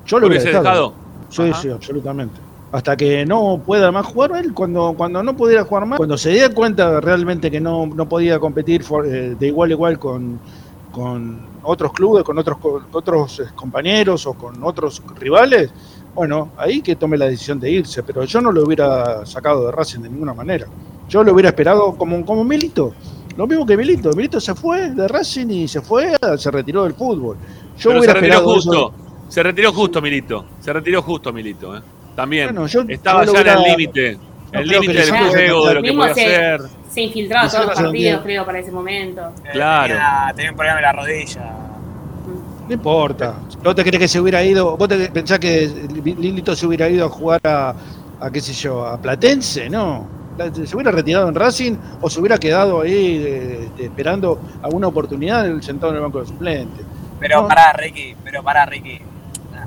Yo lo ¿Lo hubiera hubiese dejado. dejado? Sí, Ajá. sí, absolutamente. Hasta que no pueda más jugar él, cuando, cuando no pudiera jugar más, cuando se diera cuenta realmente que no, no podía competir for- eh, de igual a igual con, con otros clubes, con otros, con otros eh, compañeros o con otros rivales, bueno, ahí que tome la decisión de irse, pero yo no lo hubiera sacado de Racing de ninguna manera. Yo lo hubiera esperado como, como Milito. Lo mismo que Milito. Milito se fue de Racing y se fue, se retiró del fútbol. Yo Pero hubiera se retiró eso. justo. Se retiró justo, Milito. Se retiró justo, Milito. ¿eh? También. Bueno, yo- Estaba yo ya en el límite. No el límite del juego, de lo que podía se- hacer. Se infiltraba todos los partidos, creo, para ese momento. Claro. Tenía, tenía un problema en la rodilla. No importa. ¿Vos te crees que se hubiera ido? ¿Vos te pensás que Lilito se hubiera ido a jugar a, a qué sé yo, a Platense? No. ¿Se hubiera retirado en Racing o se hubiera quedado ahí eh, esperando alguna oportunidad sentado en el banco de suplentes? Pero No. pará, Ricky, pero pará, Ricky.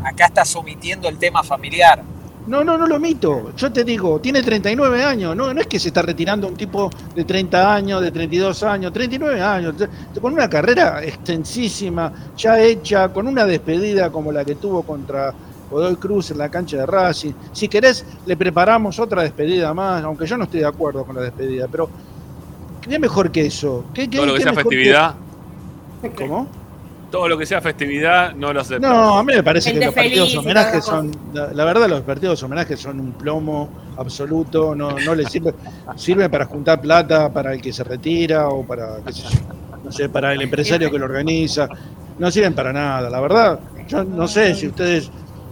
Acá estás omitiendo el tema familiar. No, no, no lo mito. Yo te digo, tiene 39 años. No, no es que se está retirando un tipo de 30 años, de 32 años, 39 años. Con una carrera extensísima, ya hecha, con una despedida como la que tuvo contra Godoy Cruz en la cancha de Racing. Si querés, le preparamos otra despedida más, aunque yo no estoy de acuerdo con la despedida, pero ¿qué mejor que eso? ¿Qué, qué- Todo lo que sea que- festividad. ¿Cómo? Todo lo que sea festividad, no lo acepto. No, a mí me parece Gente que los partidos homenajes son, la, la verdad, los partidos homenajes son un plomo absoluto, no, no les sirve, sirve para juntar plata para el que se retira o para, qué sé yo, no sé, para el empresario que lo organiza, no sirven para nada, la verdad, yo no sé si ustedes,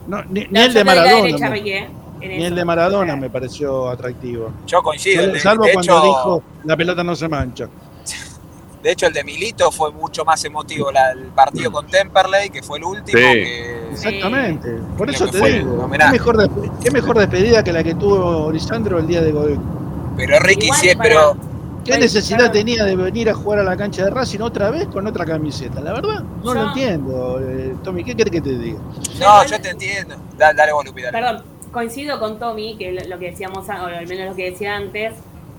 no, ni, ni No, el de Maradona, derecha, me- ¿eh? Ni eso. el de Maradona me pareció atractivo, Yo coincido. Salvo- de- salvo de cuando hecho- dijo la pelota no se mancha. De hecho, el de Milito fue mucho más emotivo. la- el partido con Temperley, que fue el último. Sí. que- Exactamente, por eso te digo, ¿qué mejor, despe- qué mejor despedida que la que tuvo Lisandro el día de Godoy Pero Ricky Igual sí, para- pero ¿Qué necesidad tenía de venir a jugar a la cancha de Racing otra vez con otra camiseta? La verdad, no lo entiendo. eh, Tommy, ¿qué querés que te diga? no, yo te entiendo. Dale, dale vos, Lupi, dale. Perdón, coincido con Tommy, que lo, lo que decíamos, o al menos lo que decía antes,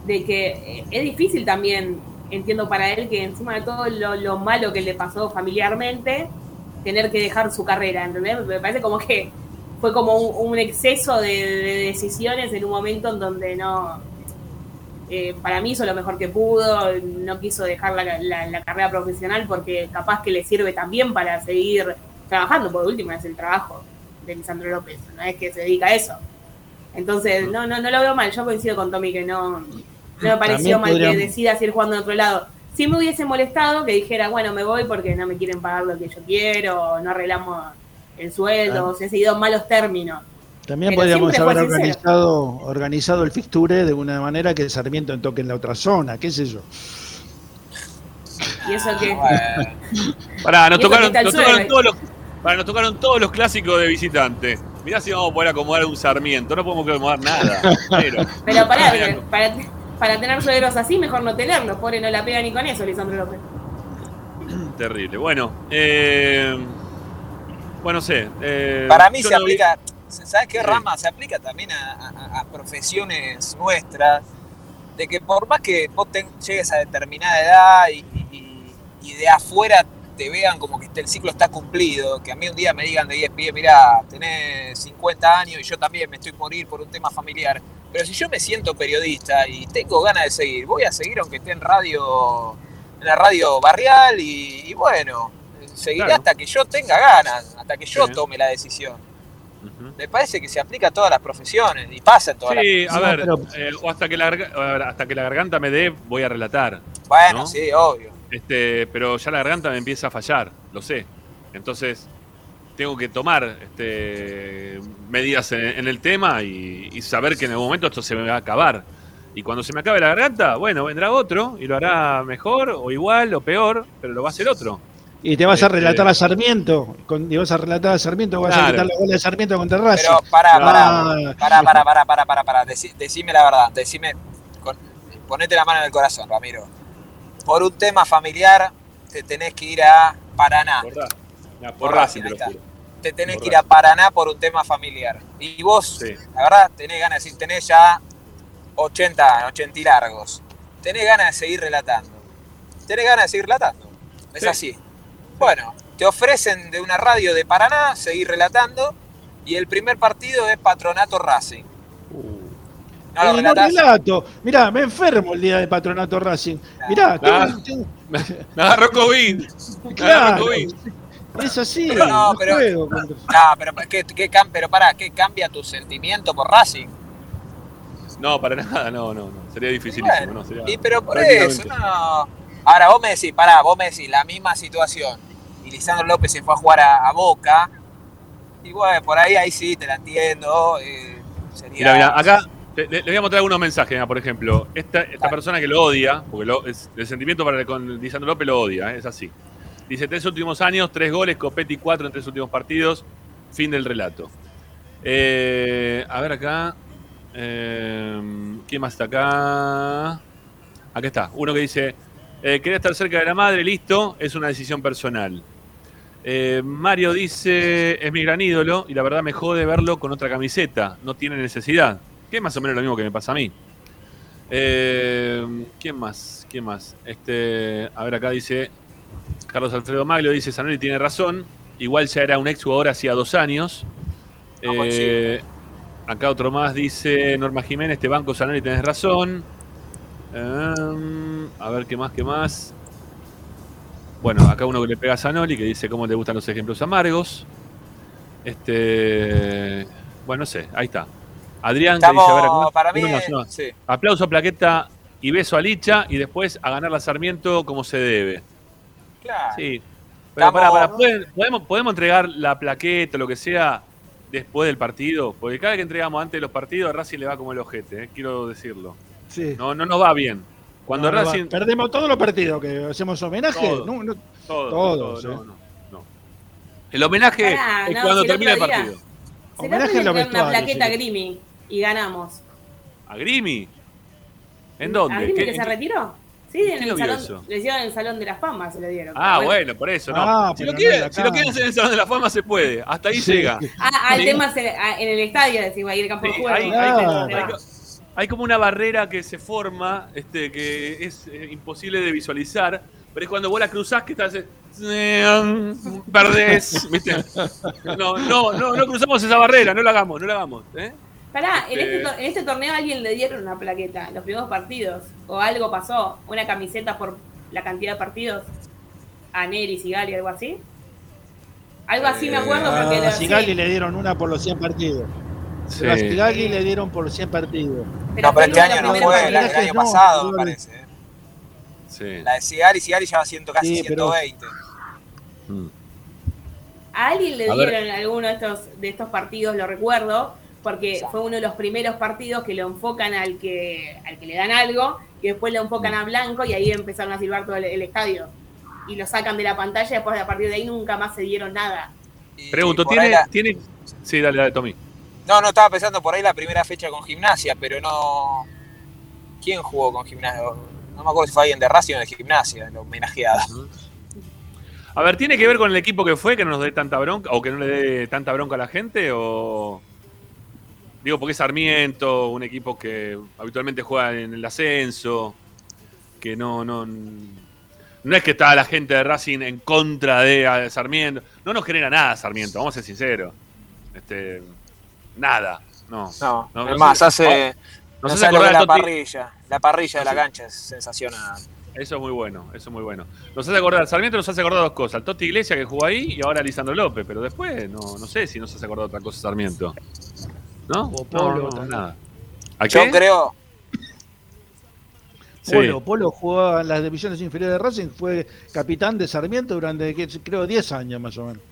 de que eh, es difícil también, entiendo para él, que encima de todo lo, lo malo que le pasó familiarmente, tener que dejar su carrera, ¿entendés? Me parece como que fue como un, un exceso de, de decisiones en un momento en donde no... eh, para mí hizo lo mejor que pudo, no quiso dejar la, la- la carrera profesional porque capaz que le sirve también para seguir trabajando, por último es el trabajo de Lisandro López, no es que se dedica a eso. Entonces, no, no, no lo veo mal, yo coincido con Tommy que no, no me pareció mal podríamos- que decida seguir jugando en otro lado. Si me hubiese molestado que dijera, bueno, me voy porque no me quieren pagar lo que yo quiero, o no arreglamos el sueldo, Claro. o se ha seguido en malos términos. También Pero podríamos haber organizado, organizado el fixture de una manera que Sarmiento toque en la otra zona, qué sé yo. Y eso que... Bueno, Pará, nos Y eso tocaron, nos todos los, pará, nos tocaron todos los clásicos de visitante. Mirá si vamos a poder acomodar un Sarmiento. No podemos acomodar nada. Pero, Pero pará, que para, para tener suegros así, mejor no tenerlos. Pobre, no la pega ni con eso, Lisandro López. Terrible. Bueno, eh, bueno, no sé. eh, Para mí se no vi- aplica, ¿sabes qué Sí. rama? Se aplica también a, a- a profesiones nuestras, de que por más que vos llegues a determinada edad y, y- y de afuera te vean como que este- el ciclo está cumplido, que a mí un día me digan de 10 pies, mira, tenés 50 años y yo también me estoy por ir por un tema familiar, pero si yo me siento periodista y tengo ganas de seguir, voy a seguir aunque esté en radio, en la radio barrial y, y bueno, seguiré Claro. hasta que yo tenga ganas, hasta que yo Sí. tome la decisión. Ujú. Me parece que se aplica a todas las profesiones y pasa en todas Sí, las a No, ver, pero- eh, o hasta que, la, a hasta que la garganta me dé, voy a relatar. Bueno, ¿no? sí, obvio. Este, pero ya la garganta me empieza a fallar, lo sé. Entonces, tengo que tomar este, medidas en, en el tema y, y saber que en algún momento esto se me va a acabar. Y cuando se me acabe la garganta, bueno, vendrá otro y lo hará mejor o igual o peor, pero lo va a hacer otro. Y te vas a Este- relatar a Sarmiento. Con, y vas a relatar a Sarmiento, vas Claro. a gritar la goles de Sarmiento contra Racing. Pero para, Ah. para, para, para, para, para, para, para, Deci- decime la verdad, decime, con- ponete la mano en el corazón, Ramiro. Por un tema familiar te tenés que ir a Paraná. Por, por Por Racing, Racing, te lo juro. Te tenés que ir a Paraná por un tema familiar. Y vos, Sí. la verdad, tenés ganas de decir, tenés ya 80, 80 y largos. Tenés ganas de seguir relatando. Tenés ganas de seguir relatando. Es Sí. así. Bueno, te ofrecen de una radio de Paraná seguir relatando y el primer partido es Patronato Racing. No lo no relato. Mirá, me enfermo el día de Patronato Racing. Mirá, tengo- Ah. tengo- Me, me agarró COVID. Me claro. agarró COVID. Es así, Pero no, no pero- juego contra- No, pero ¿qué, qué cam- pero pará, ¿qué cambia tu sentimiento por Racing? No, para nada, no, no, no. Sería dificilísimo, Bueno, ¿no? Sería y pero por eso, no. Ahora vos me decís, pará, vos me decís la misma situación. Y Lisandro López se fue a jugar a, a Boca. Y bueno, por ahí, ahí sí, te la entiendo. eh, sería. Mira, mira, acá le, le- voy a mostrar algunos mensajes. por ejemplo, esta, esta persona que lo odia, porque lo- es- el sentimiento para con Lisandro López lo odia, ¿eh? es así. Dice, tres últimos años, tres goles, Copetti cuatro en tres últimos partidos, fin del relato. Eh, a ver acá, eh, ¿quién más está acá? Acá está, uno que dice, eh, quería estar cerca de la madre, listo, es una decisión personal. Eh, Mario dice, es mi gran ídolo y la verdad me jode verlo con otra camiseta, no tiene necesidad. Que es más o menos lo mismo que me pasa a mí. Eh, ¿Quién más? ¿Quién más? Este, a ver, acá dice, Carlos Alfredo Maglio dice, Sanoli tiene razón, igual ya era un ex jugador hacía dos años. No, Eh, acá otro más dice, Norma Jiménez, este banco Sanoli tenés razón. Em, a ver, ¿qué más? ¿Qué más? Bueno, acá uno que le pega a Sanoli que dice cómo te gustan los ejemplos amargos. Este. Bueno, no sé, ahí está. Adrián que dice, a ver, acá- para mí, más. sí. Aplauso, plaqueta y beso a Licha y después a ganar la Sarmiento como se debe. Claro. Sí. Pero Estamos- pará, ¿pueden- ¿podemos, ¿podemos entregar la plaqueta o lo que sea después del partido? Porque cada vez que entregamos antes de los partidos, a Racing le va como el ojete, eh, quiero decirlo. Sí. No, no nos va bien. Cuando No, no va. Racing. Perdemos todos los partidos que hacemos homenaje. Todo. No, no- Todo, Todos, todo, eh. no, no, no. El homenaje Pará, es no, cuando si termina el partido. Se Homenaje en una plaqueta a sí. Grimi y ganamos. ¿A Grimi? ¿En ¿A dónde? Grimi ¿Qué- que en se retiró? Sí, en el salón. eso? Le dieron en el Salón de las Famas, se lo dieron. Ah, bueno, por eso, no. Ah, si, lo quieren, en la si lo quieren hacer en el Salón de la Fama, se puede. Hasta ahí Sí. llega. Ah, el Sí. tema es en, ah, en el estadio, decimos, ahí el campo de juego. hay, Ah, hay- ¿dónde hay- como una barrera que se forma, este, que es eh, imposible de visualizar, pero es cuando vos la cruzás que estás. eh, Perdés, ¿viste? No, no, no, no cruzamos esa barrera, no la hagamos, no la hagamos. ¿eh? Pará, en Este- este, en este torneo a alguien le dieron una plaqueta, en los primeros partidos, o algo pasó, una camiseta por la cantidad de partidos, a Neri, Sigali, algo así. Algo así me acuerdo porque a Sigali sí, le dieron una por los 100 partidos. Sí. Pero a Sigali le dieron por 100 partidos. No, pero este año los no fue, la partidos. del año No, pasado, no, me parece. ¿eh? Sí. La de Sigali, Sigali ya va siendo casi Sí, pero- 120. Mm. A alguien le A ver. dieron alguno de estos, de estos partidos, lo recuerdo, porque fue uno de los primeros partidos que lo enfocan al que, al que le dan algo, y después lo enfocan a Blanco, y ahí empezaron a silbar todo el, el estadio. Y lo sacan de la pantalla, y después a partir de ahí nunca más se dieron nada. Y Pregunto, por ahí ¿tiene, la- tiene. Sí, dale, dale, Tommy. No, no, estaba pensando por ahí la primera fecha con gimnasia, pero no. ¿Quién jugó con gimnasia? No me acuerdo si fue alguien de Racing o de gimnasia, el homenajeado. A ver, ¿tiene que ver con el equipo que fue que no nos dé tanta bronca o que no le dé tanta bronca a la gente? O. Digo, porque es Sarmiento, un equipo que habitualmente juega en el ascenso, que no, no, no es que está la gente de Racing en contra de Sarmiento. No nos genera nada Sarmiento, vamos a ser sinceros. Este, nada, no. No, No, es más, hace. Nos no hace acordar la parrilla. La parrilla de la cancha es sensacional. Eso es muy bueno, eso es muy bueno. Nos hace acordar, Sarmiento nos hace acordar dos cosas. Al Totti Iglesia que jugó ahí y ahora Lisandro López, pero después no, no sé si nos hace acordar otra cosa Sarmiento. ¿No? O No, Polo no, también. nada. ¿A Yo qué? creo. Sí. Polo, Polo jugó en las divisiones inferiores de Racing, fue capitán de Sarmiento durante que- creo 10 años más o menos.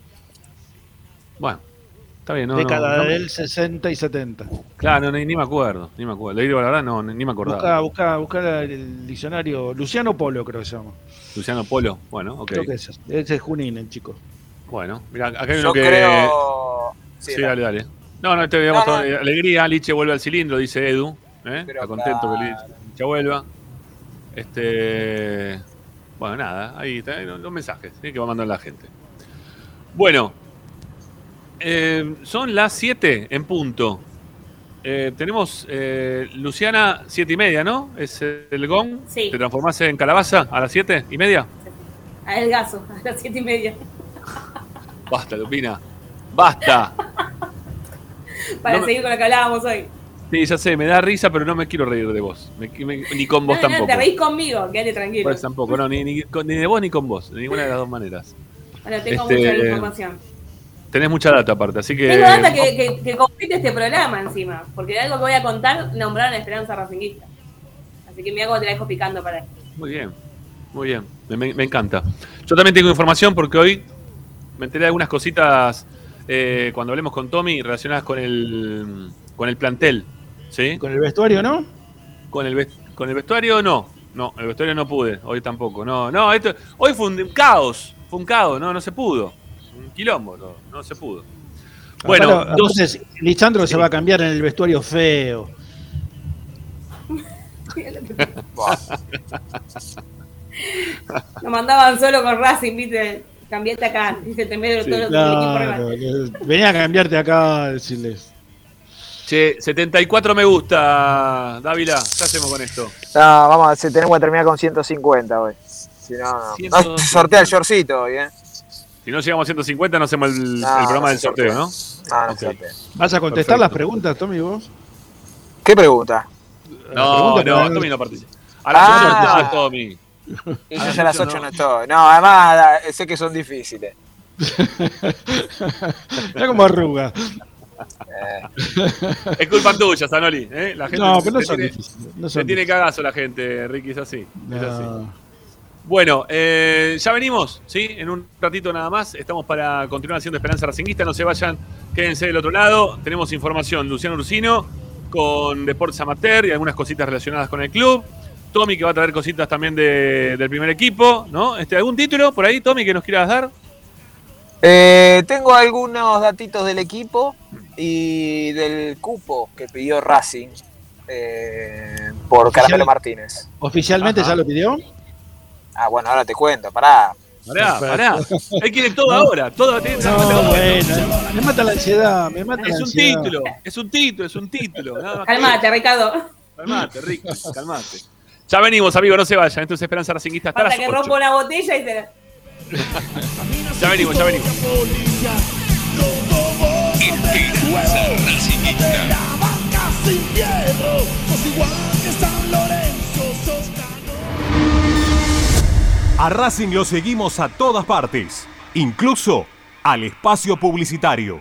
Bueno, está bien, no, Década no, no- del 60 y 70. Claro, ni, ni me acuerdo, ni me acuerdo. Le digo la verdad, no, ni me acordaba. Busca, busca, busca el diccionario. Luciano Polo creo que se llama. Luciano Polo, bueno, ok. Creo que es ese. Ese es Junín, el chico. Bueno, mira, acá hay uno Yo que. creo. Sí, Sí, dale, dale. No, no, te veamos No, no. alegría. Liche vuelve al cilindro, dice Edu. ¿eh? Está contento claro. que Liche vuelva. Este. Bueno, nada, ahí están los, mensajes ¿sí? que va mandando la gente. Bueno, eh, son las 7 en punto. Eh, tenemos eh, Luciana, 7 y media, ¿no? Es el gong. Sí. ¿Te transformás en calabaza a las 7 y media? A el gaso, a las siete y media. Basta, Lupina. Basta. Para No me- seguir con lo que hablábamos hoy. Sí, ya sé, me da risa, pero no me quiero reír de vos. Me- me- ni con vos No, no, tampoco. te reís conmigo, quédate tranquilo. Por eso tampoco, no, ni, ni con- ni de vos ni con vos, de ninguna de las dos maneras. Bueno, tengo Este, mucha información. Tenés mucha data aparte, así que. Tengo data que, que, que compite este programa encima, porque de algo que voy a contar nombraron a Esperanza Racinguista. Así que mira cómo te la dejo picando para esto. Muy bien, muy bien, me encanta. Yo también tengo información porque hoy me enteré de algunas cositas eh, cuando hablemos con Tommy relacionadas con el, con el plantel. ¿Sí? Con el vestuario, ¿no? Con el, con el vestuario no. No, el vestuario no pude, hoy tampoco. No, no, esto, hoy fue un caos, fue un caos, no, no se pudo. Un quilombo, no, no se pudo. Bueno, entonces, Lisandro Sí. se va a cambiar en el vestuario feo. Lo mandaban solo con Racing, viste, cambiaste acá, dice, te medio Sí. todo el equipo. Claro, venía a cambiarte acá a decirles. che, 74 me gusta, Dávila. ¿Qué hacemos con esto? No, vamos, a- tenemos que terminar con 150 hoy. Si no, no. 150. No, sortea el shortcito hoy, ¿eh? Si no llegamos a 150, no hacemos el, No, el programa no del sorteo, sortea. ¿no? Ah, no Ok. sortea. ¿Vas a contestar Perfecto. las preguntas, Tommy, vos? ¿Qué pregunta? La No, pregunta no, para- Tommy no participa. A las Ah. 8 no está Tommy. Y yo las ya a las ocho 8 no. no estoy. No, además da- sé que son difíciles. Mira como arruga. Eh, Es culpa tuya, Zanoli. ¿eh? La gente No, pero no se son tiene, difíciles. No se son tiene difíciles. cagazo la gente, Ricky, es así. Es así. No. Bueno, eh, ya venimos, ¿sí? En un ratito nada más. Estamos para continuar haciendo Esperanza Racinguista. No se vayan, quédense del otro lado. Tenemos información, Luciano Ursino con Deportes Amateur y algunas cositas relacionadas con el club. Tommy que va a traer cositas también de- del primer equipo, ¿no? Este, ¿Algún título por ahí, Tommy, que nos quieras dar? eh, tengo algunos datitos del equipo y del cupo que pidió Racing eh, por Caramelo Martínez. ¿Oficialmente Ajá. ya lo pidió? Ah, bueno, ahora te cuento, pará. Pará, pará. Él quiere todo ahora. Todo No, bueno, me mata la ansiedad, me mata la Es un ansiedad. título, es un título, es un título. que Calmate, Ricardo. Calmate, Ricky, calmate. Ya venimos, amigos, no se vayan. Esto es Esperanza Racinguista hasta Falta las que 8. rompa una botella y se la... Ya venimos, ya venimos. La vaca sin fierro, sos igual que San Lorenzo, sos A Racing lo seguimos a todas partes, incluso al espacio publicitario.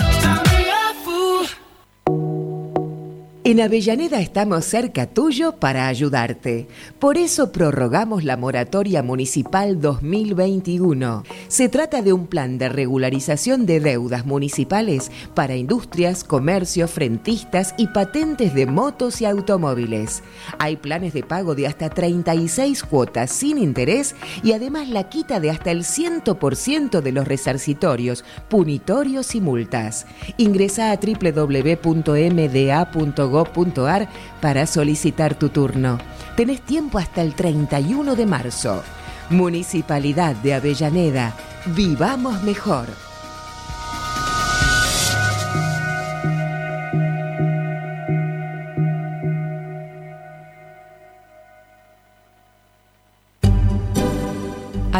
En Avellaneda estamos cerca tuyo para ayudarte. Por eso prorrogamos la moratoria municipal 2021. Se trata de un plan de regularización de deudas municipales para industrias, comercios, frentistas y patentes de motos y automóviles. Hay planes de pago de hasta 36 cuotas sin interés y además la quita de hasta el 100% de los resarcitorios, punitorios y multas. Ingresa a www.mda.gov para solicitar tu turno. Tenés tiempo hasta el 31 de marzo. Municipalidad de Avellaneda. Vivamos mejor.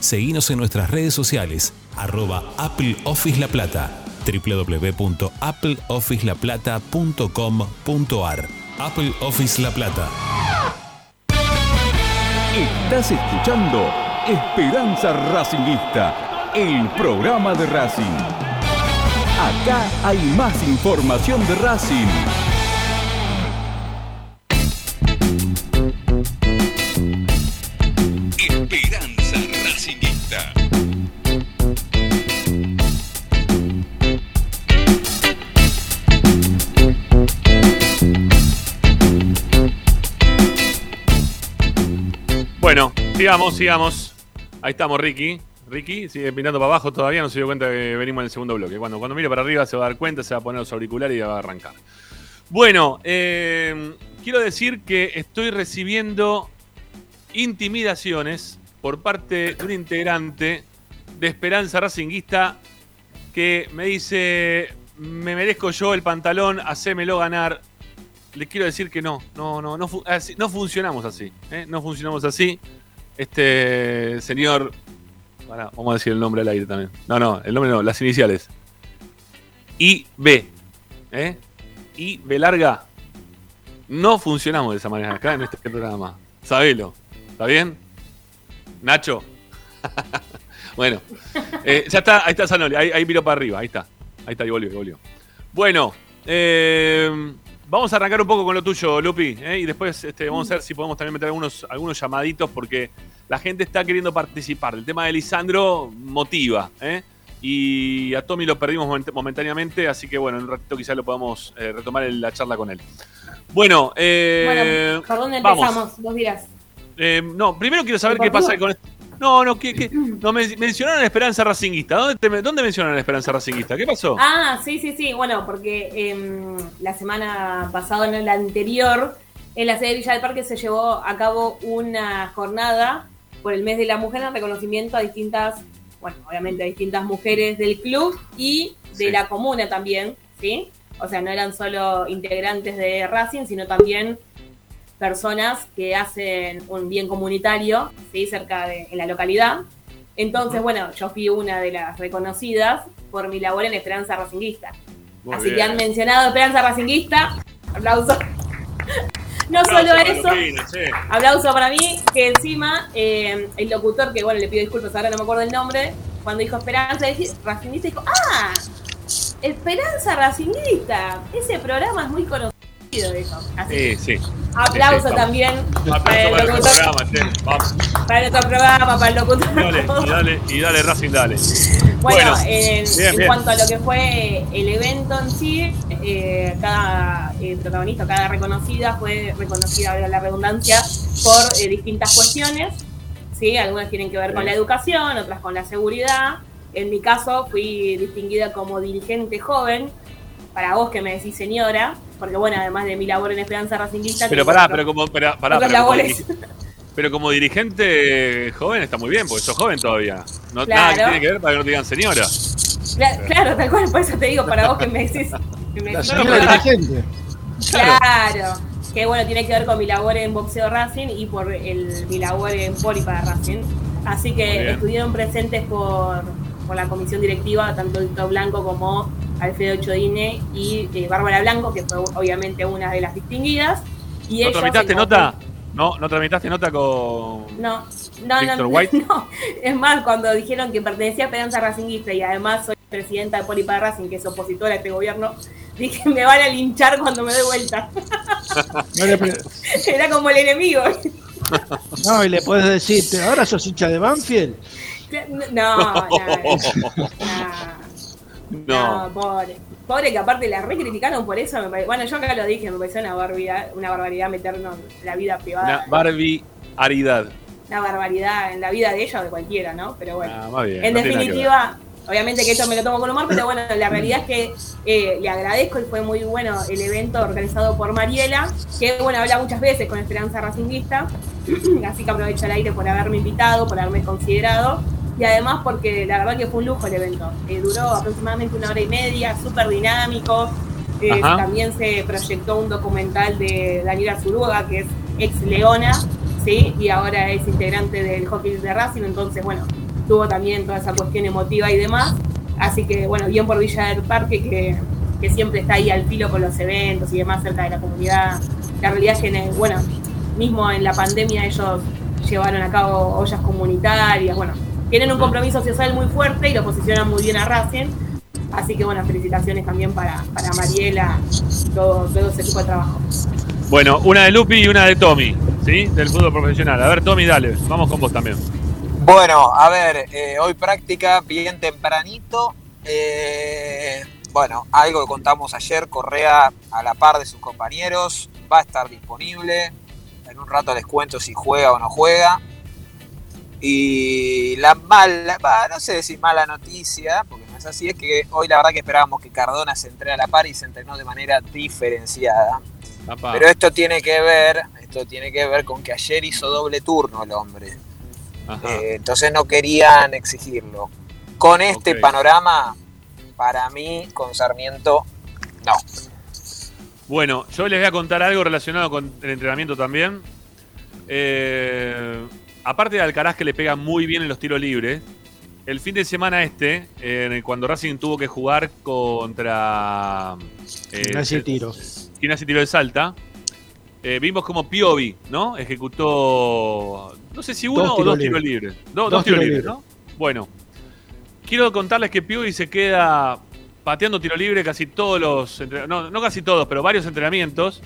Seguinos en nuestras redes sociales, arroba Apple Office La Plata, www.appleofficelaplata.com.ar. Apple Office La Plata. Estás escuchando Esperanza Racingista, el programa de Racing. Acá hay más información de Racing. Bueno, sigamos, sigamos. Ahí estamos, Ricky. Ricky sigue pintando para abajo todavía, no se dio cuenta que venimos en el segundo bloque. Cuando, cuando mire para arriba se va a dar cuenta, se va a poner los auriculares y va a arrancar. Bueno, eh, quiero decir que estoy recibiendo intimidaciones por parte de un integrante de Esperanza Racinguista que me dice, me merezco yo el pantalón, hacémelo ganar. Le quiero decir que no, no, no, no, funcionamos así, ¿eh? no funcionamos así. Este señor, vamos a decir el nombre al aire también. No, no, el nombre no, las iniciales. IB, ¿eh? IB larga. No funcionamos de esa manera acá en este programa. Sabelo. ¿Está bien? Nacho. bueno, eh, ya está, ahí está Sanoli, ahí, ahí miró para arriba, ahí está. Ahí está, y volvió, y volvió. Bueno, eh, vamos a arrancar un poco con lo tuyo, Lupi, ¿eh? y después este, vamos a ver si podemos también meter algunos, algunos llamaditos porque la gente está queriendo participar. El tema de Lisandro motiva, ¿eh? y a Tommy lo perdimos moment- momentáneamente, así que bueno, en un ratito quizás lo podamos eh, retomar en la charla con él. Bueno, eh, bueno, ¿por dónde vamos. empezamos? Vos dirás. Eh, no, primero quiero saber qué pasa con esto. No, no, ¿qué, qué? no men- mencionaron a Esperanza Racinguista. ¿Dónde, te- ¿Dónde mencionaron a Esperanza Racinguista? ¿Qué pasó? Ah, sí, sí, sí. Bueno, porque em, la semana pasada, en la anterior, en la sede de Villa del Parque se llevó a cabo una jornada por el mes de la mujer en reconocimiento a distintas, bueno, obviamente a distintas mujeres del club y de Sí. la comuna también, ¿sí? O sea, no eran solo integrantes de Racing, sino también personas que hacen un bien comunitario, ¿sí? Cerca de en la localidad. Entonces, bueno, yo fui una de las reconocidas por mi labor en Esperanza Racinguista. Muy Así que han mencionado Esperanza Racinguista. Aplauso. no Aplauso solo eso, aplauso para mí, que encima eh, el locutor, que bueno, le pido disculpas, ahora no me acuerdo el nombre, cuando dijo Esperanza Racinguista, dijo, ah, Esperanza Racinguista, ese programa es muy conocido, Así Sí, sí. Aplauso Sí, también para Aplauso el para el locutor, programa, che. Vamos. para nuestro programa, para el locutor. Y dale, y dale, y dale, Racing, dale. Bueno, en, bien, en bien. cuanto a lo que fue el evento en sí, eh, cada eh, protagonista, cada reconocida fue reconocida, valga la redundancia, por eh, distintas cuestiones. ¿sí? Algunas tienen que ver con la educación, otras con la seguridad. En mi caso fui distinguida como dirigente joven, para vos que me decís señora, porque bueno, además de mi labor en Esperanza Racinguista... Pero pará, pero como, pará, pará, pero, como pero como dirigente joven está muy bien, porque sos joven todavía. No, Claro. Nada que tiene que ver para que no te digan señora. Cla- Claro, tal cual, por eso te digo, para vos que me decís... que me La decís señora señora. dirigente. Claro. Que bueno, tiene que ver con mi labor en boxeo Racing y por el, mi labor en poli para Racing. Así que estuvieron presentes por, por la comisión directiva, tanto Víctor Blanco como Alfredo Chodine y eh, Bárbara Blanco, que fue obviamente una de las distinguidas. Y ¿No tramitaste nota? ¿No, ¿No tramitaste nota con No, no, Víctor no, White? no. Es más, cuando dijeron que pertenecía a Esperanza Racinguista y además soy presidenta de Poli para Racing, que es opositora a este gobierno, dije, me van a linchar cuando me doy vuelta. Era como el enemigo. no, y le puedes decir, ahora sos hincha de Banfield. No, no, No. No, pobre. Pobre que aparte la recriticaron por eso. me pare- Bueno, yo acá lo dije, me pareció una barbaridad, una barbaridad meternos en la vida privada. Una Barbie Aridad. Una barbaridad en la vida de ella o de cualquiera, ¿no? Pero bueno. Ah, más bien, en no que definitiva, obviamente que esto me lo tomo con humor, pero bueno, la realidad es que eh, le agradezco y fue muy bueno el evento organizado por Mariela, que bueno, habla muchas veces con Esperanza Racinguista, así que aprovecho el aire por haberme invitado, por haberme considerado. Y además porque la verdad que fue un lujo el evento. Eh, duró aproximadamente una hora y media, súper dinámico. Eh, también se proyectó un documental de Daniela Zuruga, que es ex Leona, ¿sí? y ahora es integrante del hockey de Racing, entonces, bueno, tuvo también toda esa cuestión emotiva y demás. Así que, bueno, bien por Villa del Parque, que, que siempre está ahí al filo con los eventos y demás cerca de la comunidad. La realidad es que, bueno, mismo en la pandemia ellos llevaron a cabo ollas comunitarias, bueno, tienen un compromiso social muy fuerte y lo posicionan muy bien a Racing. Así que, bueno, felicitaciones también para, para Mariela y todo, todo ese equipo de trabajo. Bueno, una de Lupi y una de Tommy, ¿sí? Del fútbol profesional. A ver, Tommy, dale. Vamos con vos también. Bueno, a ver, eh, hoy práctica bien tempranito. Eh, bueno, algo que contamos ayer, Correa a la par de sus compañeros, va a estar disponible. En un rato les cuento si juega o no juega. Y la mala, no sé si mala noticia, porque no es así, es que hoy la verdad que esperábamos que Cardona se entrene a la par y se entrenó de manera diferenciada. Papá. Pero esto tiene que ver, esto tiene que ver con que ayer hizo doble turno el hombre. Eh, entonces no querían exigirlo. Con este panorama, para mí, con Sarmiento, no. Bueno, yo les voy a contar algo relacionado con el entrenamiento también. Eh, aparte de Alcaraz que le pega muy bien en los tiros libres, el fin de semana este, eh, cuando Racing tuvo que jugar contra eh, Gimnasia y Tiro. Gimnasia y Tiro de Salta, eh, vimos como Piovi, ¿no? Ejecutó, no sé si uno Dos o dos tiros libres. libres. Do- dos, Dos tiros libres, ¿no? Bueno, quiero contarles que Piovi se queda pateando tiro libre casi todos los, no, no casi todos, pero varios entrenamientos,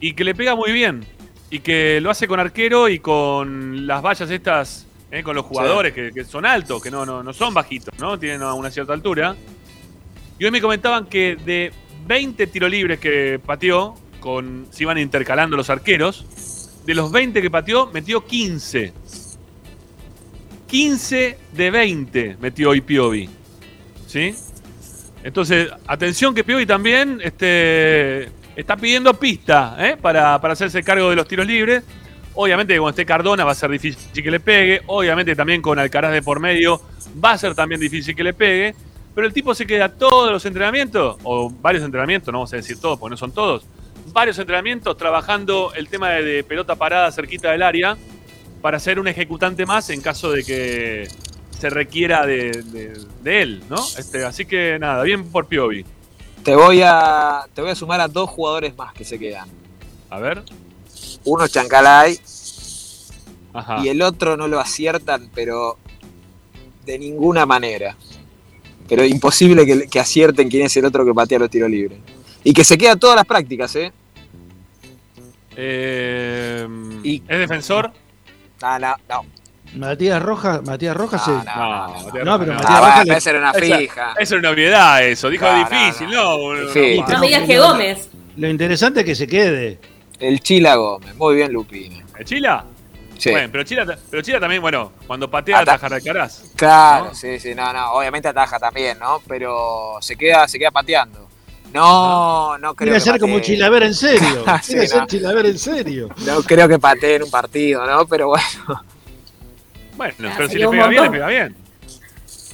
y que le pega muy bien, y que lo hace con arquero y con las vallas estas, eh, con los jugadores que, que son altos, que no, no, no son bajitos, ¿no? Tienen a una cierta altura. Y hoy me comentaban que de 20 tiros libres que pateó, con, se iban intercalando los arqueros, de los 20 que pateó, metió 15. 15 de 20 metió hoy Piovi. ¿Sí? Entonces, atención que Piovi también este, está pidiendo pista ¿eh? para, para hacerse cargo de los tiros libres. Obviamente, cuando esté Cardona va a ser difícil que le pegue. Obviamente, también con Alcaraz de por medio va a ser también difícil que le pegue. Pero el tipo se queda todos los entrenamientos, o varios entrenamientos, no vamos a decir todos, porque no son todos, varios entrenamientos trabajando el tema de, pelota parada cerquita del área para ser un ejecutante más en caso de que se requiera de, de- de él, ¿no? Este, así que nada, bien por Piovi. Te voy a te voy a sumar a dos jugadores más que se quedan. A ver. Uno es Chancalay Ajá. y el otro no lo aciertan, pero de ninguna manera. Pero imposible que, que acierten quién es el otro que patea los tiros libres. Y que se queda todas las prácticas, ¿eh? Eh, ¿Es defensor? No, no, no. Matías Rojas, Matías Rojas No, sí. no, No, No, Matías pero Rojas Matías no. Ah, Rojas bueno, le- esa era una fija. Esa era una obviedad, eso. Dijo No, no, difícil, no. boludo, Sí. no, No me digas que Gómez. Lo interesante es que se quede. El Chila Gómez. Muy bien, Lupina. ¿El ¿Chila? Sí. Bueno, pero Chila, pero Chila también, bueno, cuando patea Ata- ataja Alcaraz. Claro, ¿no? sí, sí, no, no. Obviamente ataja también, ¿no? Pero se queda, se queda pateando. No, no creo Quiere que ser como patee. Chilaver en serio. Sí, Quiere ser. Chilaver en serio. No creo que patee en un partido, ¿no? Pero bueno. Bueno, Ah, pero si le pega bien, le pega bien.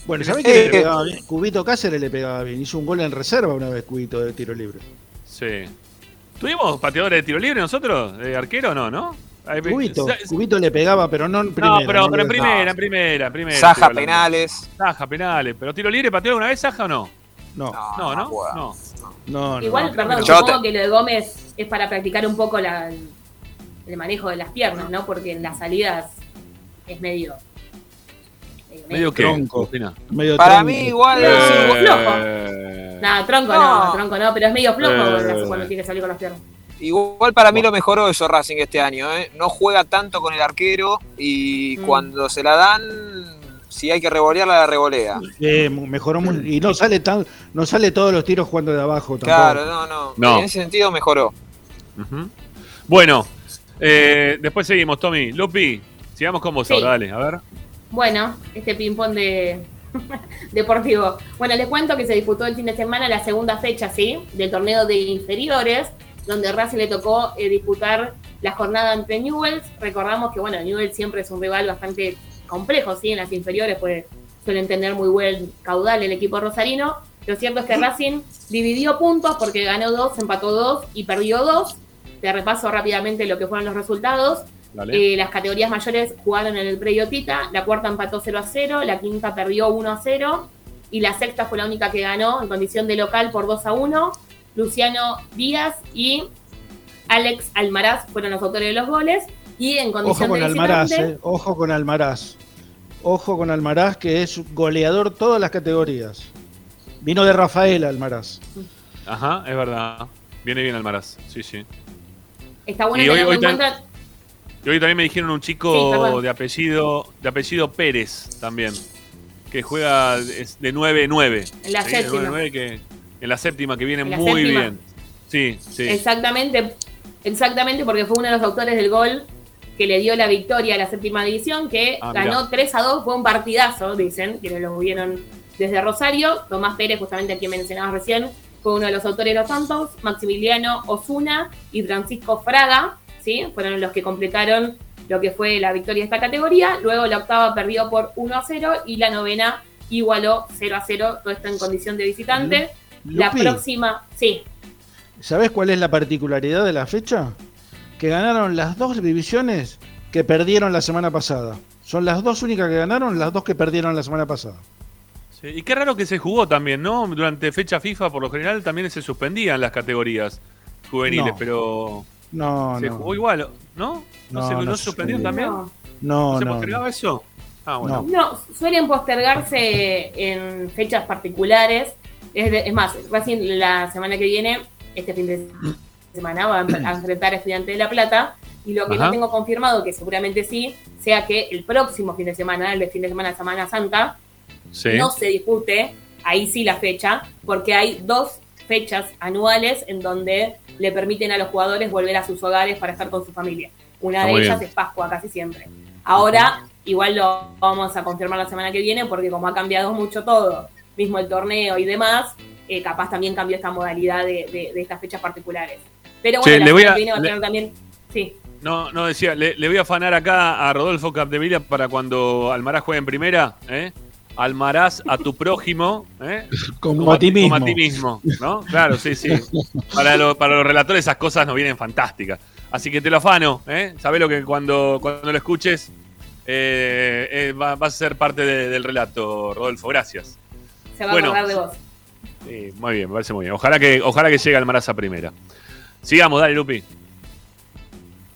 Bueno, ¿sabés Eh, que le eh. pegaba bien? Cubito Cáceres le pegaba bien. Hizo un gol en reserva una vez, Cubito, de tiro libre. Sí. ¿Tuvimos pateadores de tiro libre nosotros? ¿De arquero no, no? Ahí- Cubito, Cubito le pegaba, pero no en primera. no, pero, no pero en primera, en primera, en primera. Saja penales. Saja penales. ¿Pero tiro libre pateó alguna vez Saja o no? No, No, ¿no? No. no, no. Igual, perdón, supongo te- que lo de Gómez es para practicar un poco la, el manejo de las piernas, ¿no? Porque en las salidas es medio. Medio que. Tronco. Medio Para tronco. mí igual No, es- flojo. Eh, Nada, tronco No. no. tronco no, pero es medio flojo Eh. cuando tiene que salir con las piernas. Igual para mí lo mejoró eso Racing este año, ¿eh? No juega tanto con el arquero y Mm. cuando se la dan, si hay que revolearla, la revolea. Eh, mejoró muy- y no sale tan, no sale todos los tiros jugando de abajo tampoco. Claro, no, no, No. En ese sentido mejoró. Bueno, eh, después seguimos, Tommy. Lupi, sigamos con vos Sí. ahora, dale, a ver. Bueno, este ping-pong de deportivo. Bueno, les cuento que se disputó el fin de semana la segunda fecha, ¿sí? Del torneo de inferiores, donde Racing le tocó eh, disputar la jornada ante Newells. Recordamos que, bueno, Newells siempre es un rival bastante complejo, ¿sí? En las inferiores, pues suelen tener muy buen caudal el equipo rosarino. Lo cierto es que Racing dividió puntos porque ganó dos, empató dos y perdió dos. Te repaso rápidamente lo que fueron los resultados. Eh, las categorías mayores jugaron en el predio Tita, la cuarta empató 0 a 0, la quinta perdió 1 a 0 y la sexta fue la única que ganó en condición de local por 2 a 1. Luciano Díaz y Alex Almaraz fueron los autores de los goles y en Ojo condición con de Almaraz, visitante, eh. Ojo con Almaraz. Ojo con Almaraz, que es goleador todas las categorías. Vino de Rafael Almaraz. Ajá, es verdad. Viene bien Almaraz, sí, sí. está bueno y hoy- tenerlo hoy en cuenta. Y hoy también me dijeron un chico de apellido de apellido Pérez también, que juega de 9-9. En la Sí, séptima. 9-9 que en la séptima que viene En muy séptima. bien. Sí, sí. Exactamente, exactamente, porque fue uno de los autores del gol que le dio la victoria a la séptima división, que Ah, ganó mirá. 3 a 2, fue un partidazo, dicen, quienes lo vieron desde Rosario. Tomás Pérez, justamente a quien mencionabas recién, fue uno de los autores de los tantos. Maximiliano Osuna y Francisco Fraga, ¿sí? Fueron los que completaron lo que fue la victoria de esta categoría. Luego la octava perdió por 1 a 0 y la novena igualó 0 a 0, todo esto en condición de visitante. La próxima, sí, ¿Sabés cuál es la particularidad de la fecha? Que ganaron las dos divisiones que perdieron la semana pasada. Son las dos únicas que ganaron, las dos que perdieron la semana pasada. Sí, Y qué raro que se jugó también, ¿no? Durante fecha FIFA, por lo general, también se suspendían las categorías juveniles, No. pero. No, Se no. jugó igual, ¿no? ¿No, No, se, no ¿no se suspendió suspendió. también? No. No, ¿Se no. postergaba eso? Ah, bueno. No, suelen postergarse en fechas particulares. Es, de- es más, recién la semana que viene, este fin de semana, va a enfrentar a Estudiante de La Plata. Y lo que Ajá. no tengo confirmado, que seguramente sí, sea que el próximo fin de semana, el de fin de semana de Semana Santa, Sí. no se dispute, ahí sí la fecha, porque hay dos fechas anuales en donde le permiten a los jugadores volver a sus hogares para estar con su familia. Una Está de ellas bien. es Pascua, casi siempre. Ahora, igual lo vamos a confirmar la semana que viene, porque como ha cambiado mucho todo, mismo el torneo y demás, eh, capaz también cambió esta modalidad de, de- de estas fechas particulares. Pero bueno, la le voy semana a- que viene va a le- tener también. Sí. No, no decía, le, le voy a afanar acá a Rodolfo Capdevila para cuando Almaraz juegue en primera, ¿eh? Almaraz a tu prójimo, ¿eh? Como a ti mismo. Como a ti mismo, ¿no? Claro, sí, sí. Para, lo- para los relatores esas cosas nos vienen fantásticas. Así que te lo afano, ¿eh? Sabés lo que cuando, cuando lo escuches eh, eh, va, va a ser parte de- del relato, Rodolfo. Gracias. Se va Bueno. a acordar de vos. Sí, muy bien, me parece muy bien. Ojalá que, ojalá que llegue Almaraz a primera. Sigamos, dale, Lupi.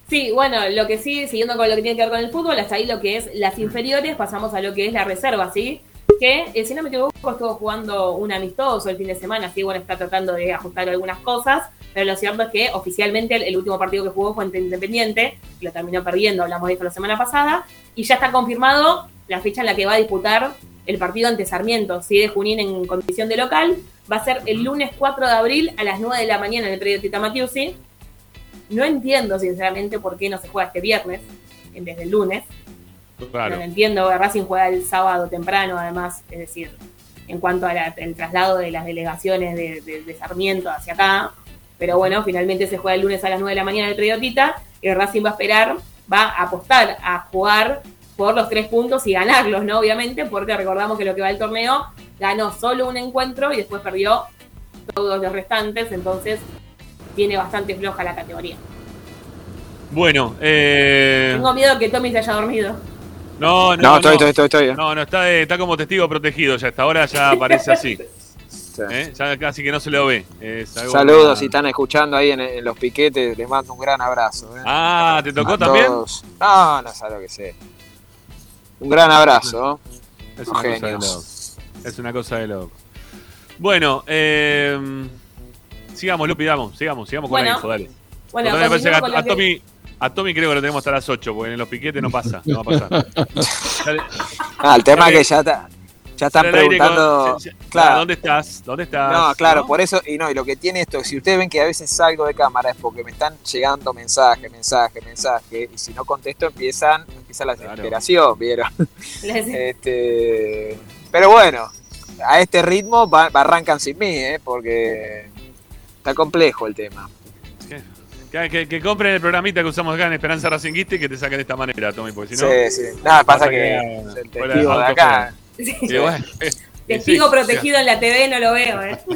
Sí, bueno, lo que sí, siguiendo con lo que tiene que ver con el fútbol, hasta ahí lo que es las inferiores, pasamos a lo que es la reserva, ¿sí? Que, eh, si no me equivoco, estuvo jugando un amistoso el fin de semana, así, bueno, está tratando de ajustar algunas cosas, pero lo cierto es que oficialmente el, último partido que jugó fue ante Independiente, lo terminó perdiendo, hablamos de esto la semana pasada, y ya está confirmado la fecha en la que va a disputar el partido ante Sarmiento, ¿sí? De Junín en condición de local, va a ser el lunes 4 de abril a las 9 de la mañana en el predio Tita Matiusi, no entiendo, sinceramente, por qué no se juega este viernes en vez del lunes. Claro. No lo entiendo. Racing juega el sábado temprano, además, es decir, en cuanto al traslado de las delegaciones de, de- de Sarmiento hacia acá. Pero bueno, finalmente se juega el lunes a las 9 de la mañana en el Periodita y Racing va a esperar, va a apostar a jugar por los tres puntos y ganarlos, ¿no? Obviamente, porque recordamos que lo que va el torneo ganó solo un encuentro y después perdió todos los restantes, entonces tiene bastante floja la categoría. Bueno, eh, Tengo miedo que Tommy se haya dormido. No, no, No, estoy, estoy, estoy, estoy. No, no, está, eh, está como testigo protegido ya. Hasta ahora ya parece así. ¿Eh? Ya casi que no se lo ve. Saludos, si están escuchando ahí en, en los piquetes, les mando un gran abrazo. ¿eh? Ah, ¿te tocó A también? todos. No, no sabes lo que sé. Un gran abrazo. Es una, cosa de locos. es una cosa de loco. Bueno, eh, sigamos, Lupi, damos, sigamos, sigamos con Bueno. la info, dale. Bueno, me parece que a, que- Tommy, a Tommy creo que lo tenemos hasta las 8, porque en los piquetes no pasa, no va a pasar. Dale, Ah, el tema Dale. es que ya, está- ya están con- preguntando. claro. ¿Dónde estás? ¿Dónde estás? No, claro, ¿No? por eso, y no, y lo que tiene esto, si ustedes ven que a veces salgo de cámara es porque me están llegando mensajes, mensajes, mensajes, y si no contesto empiezan, empieza la desesperación, ¿vieron? Este, pero bueno, a este ritmo va- arrancan sin mí, ¿eh? porque está complejo el tema. Que, que- que compren el programita que usamos acá en Esperanza Racinguista y que te saquen de esta manera, Tommy, porque si no. Sí, sí. Nada, pasa pasa que que- el testigo de acá. Sí. Y bueno, Testigo sí, protegido en la TV no lo veo, ¿eh?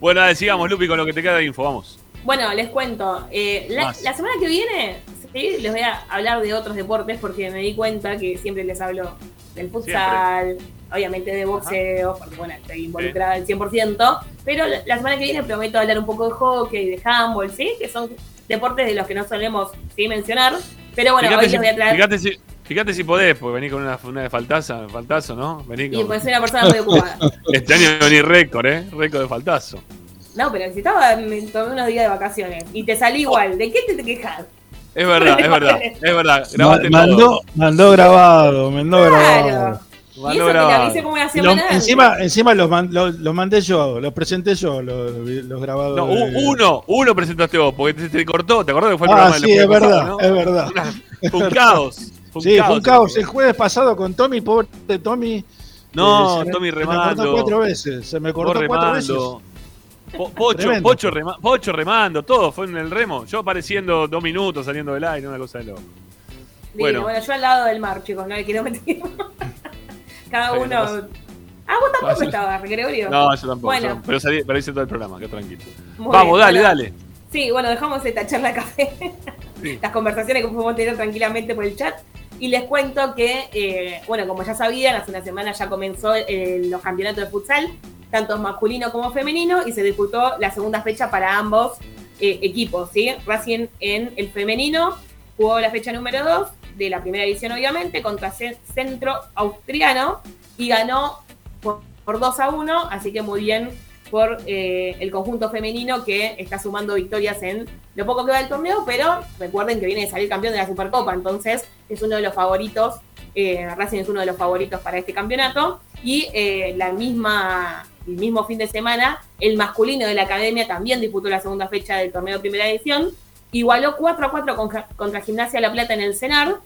Bueno, dale, sigamos, Lupi, con lo que te queda de info, vamos. Bueno, les cuento. eh, la semana que viene, sí, les voy a hablar de otros deportes porque me di cuenta que siempre les hablo del futsal, obviamente de boxeo, porque bueno, estoy involucrada al 100%, pero la, semana que viene prometo hablar un poco de hockey, de handball, ¿sí? Que son deportes de los que no solemos sí mencionar, pero bueno, fíjate, hoy si, les voy a traer... fíjate, si, fíjate si podés, porque venís con una, una de faltazo, faltazo, ¿no? Vení Y con... pues soy una persona muy ocupada. Este año venís récord, ¿eh? Récord de faltazo. No, pero si estaba, me tomé unos días de vacaciones y te salí igual, ¿de qué te, te quejas? Es verdad, es verdad, es verdad. Mandó, todo. mandó grabado, mandó Claro. grabado. Y eso como una Lo- encima encima los, man- los, los mandé yo, los presenté yo, los, los grabados. No, de- uno, uno presentaste vos, porque te, te cortó, ¿te acordás que fue el Ah, programa sí, del es jueves verdad, pasado, es verdad. Una- fue un caos. Fue un Sí, fue un caos. El jueves pasado con Tommy, pobre Tommy. No, eh, me- Tommy Se me cortó remando. cuatro veces. Se me cortó cuatro veces. remando. Po- Pocho. Pocho, rema- Pocho remando, todo fue en el remo. Yo apareciendo dos minutos saliendo del aire, una cosa de loco. Bueno. Bueno. bueno, yo al lado del mar, chicos, no le quiero meter. Cada uno. no Ah, vos tampoco Pasa- estabas, Gregorio. No, yo tampoco. Bueno, yo- pero, salí, pero hice todo el programa, qué tranquilo. Muy Vamos, bien, dale, bueno. dale. sí, bueno, dejamos esta charla café. Sí. Las conversaciones que podemos tener tranquilamente por el chat. Y les cuento que, eh, bueno, como ya sabían, hace una semana ya comenzó eh, los campeonatos de futsal, tanto masculino como femenino, y se disputó la segunda fecha para ambos eh, equipos, ¿sí? Racing en el femenino jugó la fecha número 2 de la primera edición, obviamente, contra Ce- Centro Austriano y ganó por, por 2 a 1, así que muy bien por eh, el conjunto femenino que está sumando victorias en lo poco que va del torneo, pero recuerden que viene de salir campeón de la Supercopa, entonces es uno de los favoritos, eh, Racing es uno de los favoritos para este campeonato, y eh, la misma, el mismo fin de semana, el masculino de la academia también disputó la segunda fecha del torneo primera edición, igualó 4 a 4 contra, contra Gimnasia La Plata en el Cenar,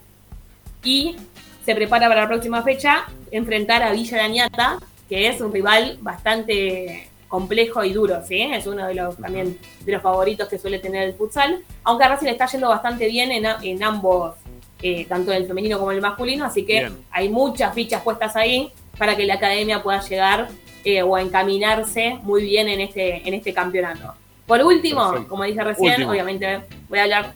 y se prepara para la próxima fecha enfrentar a Villa de Añata, que es un rival bastante complejo y duro, ¿sí? Es uno de los también de los favoritos que suele tener el futsal, aunque a Racing le está yendo bastante bien en, en ambos, eh, tanto en el femenino como en el masculino, así que Bien. hay muchas fichas puestas ahí para que la academia pueda llegar eh, o encaminarse muy bien en este, en este campeonato. Por último, Perfecto. como dije recién, Último. obviamente voy a hablar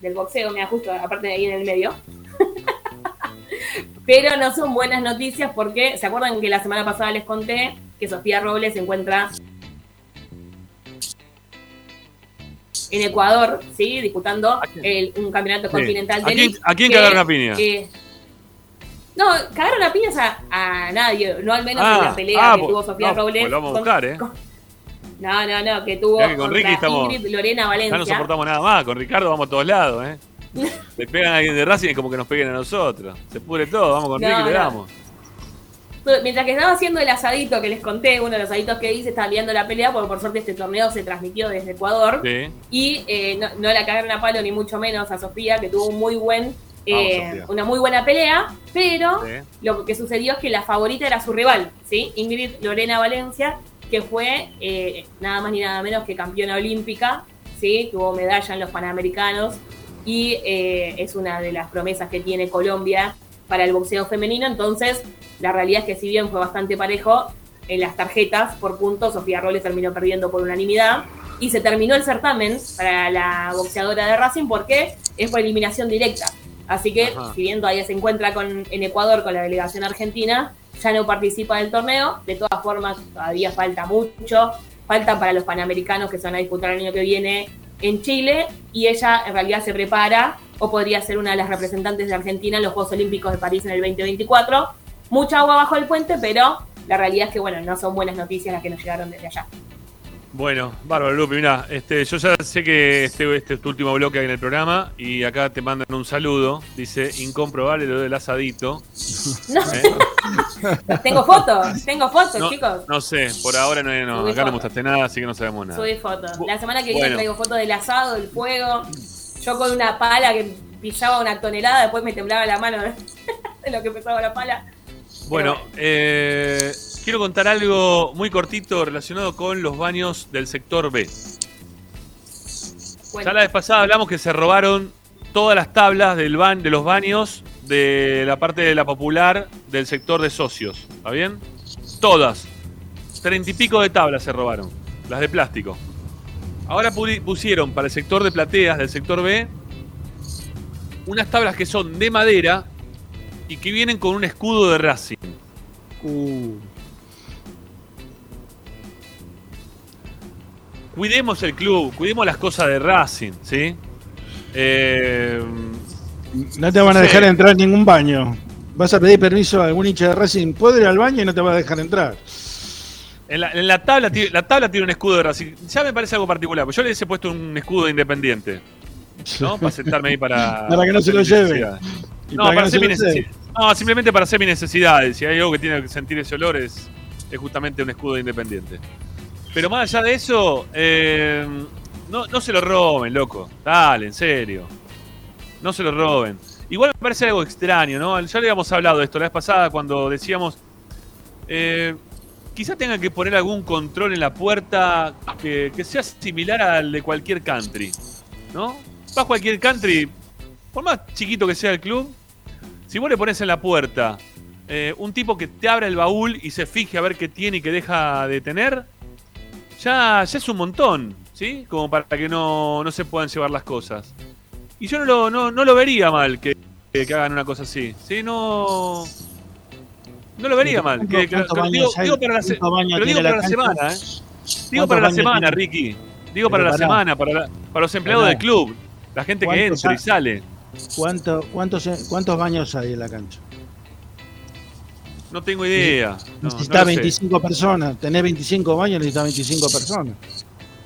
del boxeo, me justo aparte de ahí en el medio. Pero no son buenas noticias porque, ¿se acuerdan que la semana pasada les conté que Sofía Robles se encuentra en Ecuador, ¿sí? Disputando el- un campeonato Sí. continental ¿A de quién- elite a quién que, cagaron a piña? no, cagaron a piñas a, a nadie, no al menos en Ah, la pelea ah, que tuvo Sofía no, Robles. pues lo vamos a buscar, ¿eh? No, no, no, que tuvo que con Ricky estamos- Ingrid Lorena Ya Valencia. no soportamos nada más. Con Ricardo vamos a todos lados, ¿eh? Le pegan a alguien de Racing y es como que nos peguen a nosotros. Se pudre todo, vamos con No, Ricky y le no. damos. Mientras que estaba haciendo el asadito que les conté, uno de los asaditos que hice, estaba viendo la pelea, porque por suerte este torneo se transmitió desde Ecuador. Sí. Y eh, no, no la cagaron a palo, ni mucho menos a Sofía, que tuvo un muy buen, eh, Vamos, una muy buena pelea, pero Sí. lo que sucedió es que la favorita era su rival, ¿sí? Ingrid Lorena Valencia, que fue eh, nada más ni nada menos que campeona olímpica, ¿sí? Tuvo medalla en los Panamericanos y eh, es una de las promesas que tiene Colombia para el boxeo femenino. Entonces, la realidad es que si bien fue bastante parejo, en las tarjetas por puntos, Sofía Robles terminó perdiendo por unanimidad. Y se terminó el certamen para la boxeadora de Racing porque es por eliminación directa. Así que, Ajá. si bien todavía se encuentra con, en Ecuador con la delegación argentina, ya no participa del torneo. De todas formas, todavía falta mucho. Falta para los panamericanos que se van a disputar el año que viene en Chile. Y ella en realidad se prepara o podría ser una de las representantes de Argentina en los Juegos Olímpicos de París en el 2024. Mucha agua bajo el puente, pero la realidad es que, bueno, no son buenas noticias las que nos llegaron desde allá. Bueno, bárbaro, Lupi, mirá, este, yo ya sé que este, este es tu último bloque en el programa y acá te mandan un saludo. Dice, incomprobable lo del asadito. No. ¿Eh? tengo fotos, tengo fotos, No, chicos. no sé, por ahora no, no, acá no fotos. mostraste nada, así que no sabemos nada. Subí fotos. La semana que viene Bueno. traigo fotos del asado, del fuego. Yo con una pala que pisaba una tonelada, después me temblaba la mano de, de lo que pesaba la pala. Bueno, eh, quiero contar algo muy cortito relacionado con los baños del sector B. Bueno, Ya la vez pasada hablamos que se robaron todas las tablas del ba- de los baños de la parte de la popular del sector de socios. ¿Está bien? Todas. Treinta y pico de tablas se robaron. Las de plástico. Ahora pu- pusieron para el sector de plateas del sector B unas tablas que son de madera y que vienen con un escudo de Racing. Uh, Cuidemos el club, cuidemos las cosas de Racing, ¿sí? Eh, no te van a Sí. dejar entrar en ningún baño. Vas a pedir permiso a algún hincha de Racing, puede ir al baño y no te va a dejar entrar. En la, en la tabla, la tabla tiene un escudo de Racing. Ya me parece algo particular, porque yo le he puesto un escudo de independiente. ¿No? Para sentarme ahí para. Para que no se lo lleve. No, para hacer mi No, simplemente para hacer mis necesidades. Si hay algo que tiene que sentir ese olor, es, es justamente un escudo de independiente. Pero más allá de eso, eh, no, no se lo roben, loco. Dale, en serio. No se lo roben. Igual me parece algo extraño, ¿no? Ya le habíamos hablado de esto la vez pasada cuando decíamos. Eh, quizá tengan que poner algún control en la puerta que, que sea similar al de cualquier country. ¿No? Vas a cualquier country, por más chiquito que sea el club, si vos le pones en la puerta eh, un tipo que te abra el baúl y se fije a ver qué tiene y qué deja de tener, ya, ya es un montón, ¿sí? Como para que no, no se puedan llevar las cosas. Y yo no lo, no, no lo vería mal que, que- hagan una cosa así, ¿sí? No. No lo vería mal. Que, que- ¿Cuántos que- baños digo, para la, se- ¿Cuántos baños pero digo tiene para la semana, ¿eh? Digo ¿Cuántos para la semana? Ricky. Digo para la semana, para, la- para los empleados del club. La gente que ¿Cuántos entra y sale. ¿Cuánto, cuántos, ¿Cuántos baños hay en la cancha? No tengo idea. No, no Necesitas lo sé. 25 personas. Tenés 25 baños, necesitas 25 personas.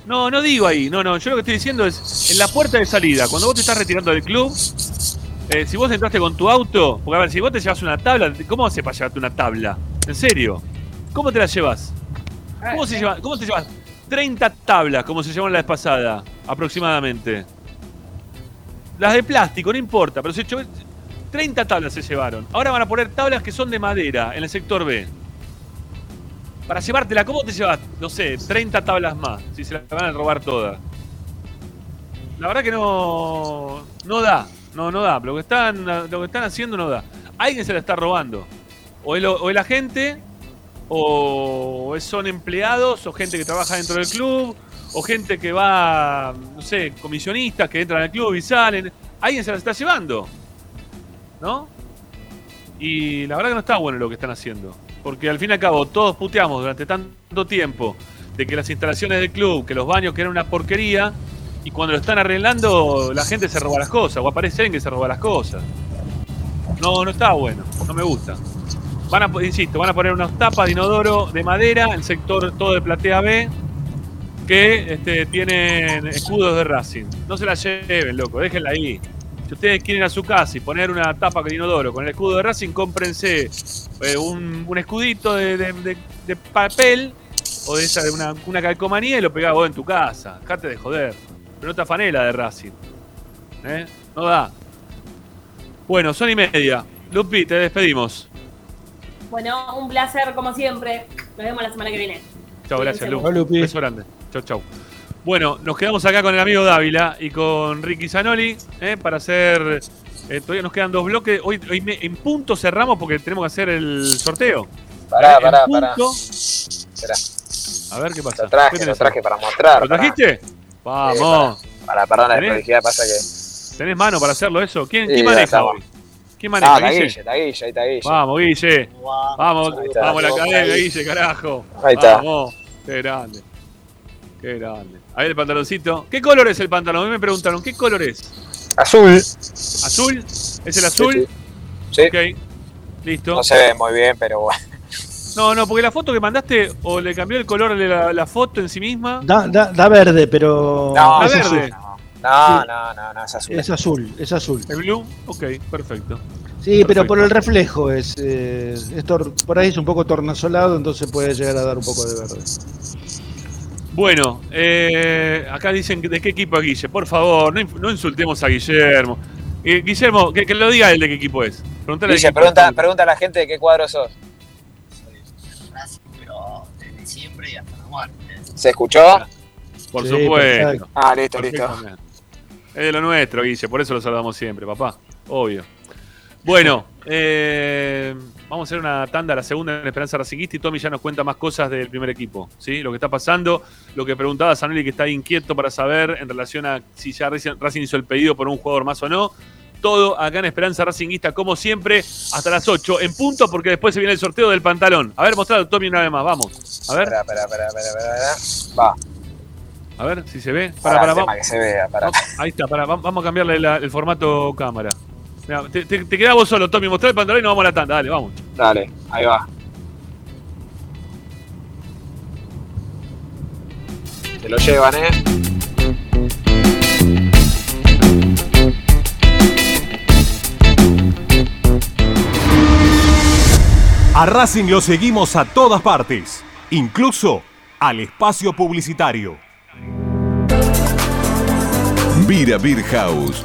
No, no digo ahí. No, no. Yo lo que estoy diciendo es en la puerta de salida. Cuando vos te estás retirando del club, eh, si vos entraste con tu auto, porque a ver, si vos te llevas una tabla, ¿cómo haces para llevarte una tabla? ¿En serio? ¿Cómo te la llevas? ¿Cómo, se lleva, ¿Cómo te llevas? 30 tablas, como se llevaron la vez pasada, aproximadamente. Las de plástico, no importa, pero se echó- 30 tablas se llevaron. Ahora van a poner tablas que son de madera en el sector B. Para llevártela, ¿cómo te llevas? No sé, 30 tablas más, si se las van a robar todas. La verdad que no. No da. No, no da. Lo que están, lo que están haciendo no da. Alguien se la está robando. O el, o el agente, o son empleados, o gente que trabaja dentro del club, o gente que va, no sé, comisionistas que entran al club y salen. Alguien se la está llevando. ¿No? Y la verdad que no está bueno lo que están haciendo. Porque al fin y al cabo todos puteamos durante tanto tiempo de que las instalaciones del club, que los baños que eran una porquería, y cuando lo están arreglando la gente se roba las cosas, o aparece alguien que se roba las cosas. No, no está bueno, no me gusta. Van a, insisto, van a poner unas tapas de inodoro de madera, el sector todo de platea B, que este, tienen escudos de Racing. No se la lleven, loco, déjenla ahí. Si ustedes quieren ir a su casa y poner una tapa con inodoro con el escudo de Racing, cómprense eh, un, un escudito de, de- de- de papel o de esa de una, una calcomanía y lo pegás vos en tu casa. Dejate de joder. Pero no te afanela de Racing. ¿Eh? No da. Bueno, son y media. Lupi, te despedimos. Bueno, un placer como siempre. Nos vemos la semana que viene. Chao, gracias, Lupi. Beso grande. Chau, chau. Bueno, nos quedamos acá con el amigo Dávila y con Ricky Zanoli ¿eh? para hacer. eh, todavía nos quedan dos bloques. Hoy, hoy me- en punto cerramos porque tenemos que hacer el sorteo. Pará, En pará, pará. A ver qué pasa. lo traje, ¿Qué lo tenés traje para mostrar. ¿Lo pará. trajiste? Vamos. Para, perdón la pasa que. ¿Tenés mano para hacerlo eso? ¿Quién, Sí, quién maneja hoy? ¿Quién maneja? No, está Guille? Está Guille, ahí está Guille. Vamos, Guille. Vamos, vamos a la cadena. Guille, carajo. Ahí está. Vamos. Qué grande. Qué grande. Ahí el pantaloncito. ¿Qué color es el pantalón? A mí me preguntaron, ¿qué color es? Azul. ¿Azul? ¿Es el azul? Sí. Ok. Listo. No se ve muy bien, pero bueno. No, no, porque la foto que mandaste o le cambió el color de la, la foto en sí misma. Da, da, da verde, pero. No, ¿La es verde? azul. No, Sí. no, no, no, es azul. Es azul, es azul. ¿El blue? Ok, perfecto. Sí, pero por el reflejo es, eh, es tor- por ahí es un poco tornasolado, entonces puede llegar a dar un poco de verde. Bueno, eh, acá dicen de qué equipo es Guille. Por favor, no, insultemos a Guillermo. Eh, Guillermo, que, que lo diga él de qué equipo es. Preguntale de Guille, pregunta, es. pregunta a la gente de qué cuadro sos. pero desde siempre y hasta la muerte. ¿Se escuchó? Por Sí, supuesto. perfecto. Ah, listo, listo. Es de lo nuestro, Guille, por eso lo saludamos siempre, papá. Obvio. Bueno, eh, vamos a hacer una tanda, la segunda en Esperanza Racinguista y Tommy ya nos cuenta más cosas del primer equipo, ¿sí? Lo que está pasando, lo que preguntaba Sanelli que está inquieto para saber en relación a si ya Racing hizo el pedido por un jugador más o no. Todo acá en Esperanza Racinguista, como siempre, hasta las 8 en punto, porque después se viene el sorteo del pantalón. A ver, mostrado Tommy una vez más, vamos. A ver, Espera, espera, espera, espera. Va, a ver si se ve. para, Para, para, que se vea, para. Ahí está, pará, va- vamos a cambiarle la- el formato cámara. Mirá, te, te, te quedás vos solo, Tommy, mostrá el pantalón y nos vamos a la tanda, dale, vamos. Dale, ahí va. Se lo llevan, ¿eh? A Racing lo seguimos a todas partes, incluso al espacio publicitario. Vira Beer House.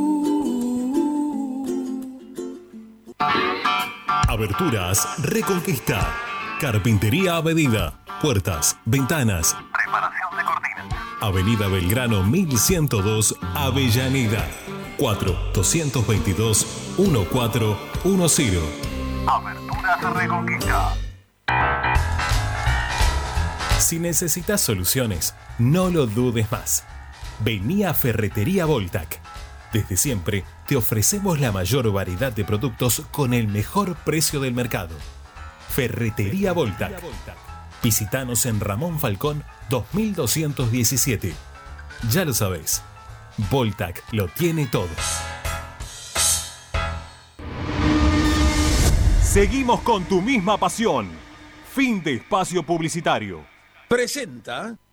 Aberturas Reconquista. Carpintería a medida. Puertas, ventanas. Preparación de cortinas. Avenida Belgrano 1102, Avellaneda. 4-222-1410. Aberturas Reconquista. Si necesitas soluciones, no lo dudes más. Vení a Ferretería Voltac. Desde siempre te ofrecemos la mayor variedad de productos con el mejor precio del mercado. Ferretería Voltac. Visítanos en Ramón Falcón 2217. Ya lo sabéis, Voltac lo tiene todo. Seguimos con tu misma pasión. Fin de espacio publicitario. Presenta.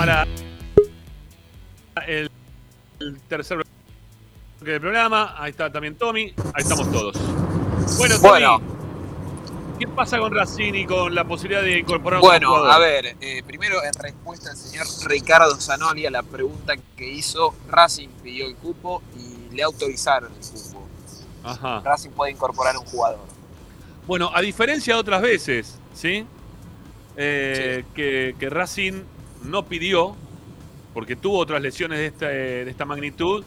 Para el, el tercer bloque del programa, ahí está también Tommy, ahí estamos todos. Bueno, Tommy, Bueno. ¿qué pasa con Racing y con la posibilidad de incorporar Bueno, un jugador? a ver, eh, primero en respuesta al señor Ricardo Zanoli a la pregunta que hizo, Racing pidió el cupo y le autorizaron el cupo. Ajá. Racing puede incorporar un jugador. Bueno, a diferencia de otras veces, ¿sí? Eh, Que, que Racing no pidió, porque tuvo otras lesiones de esta, de esta magnitud,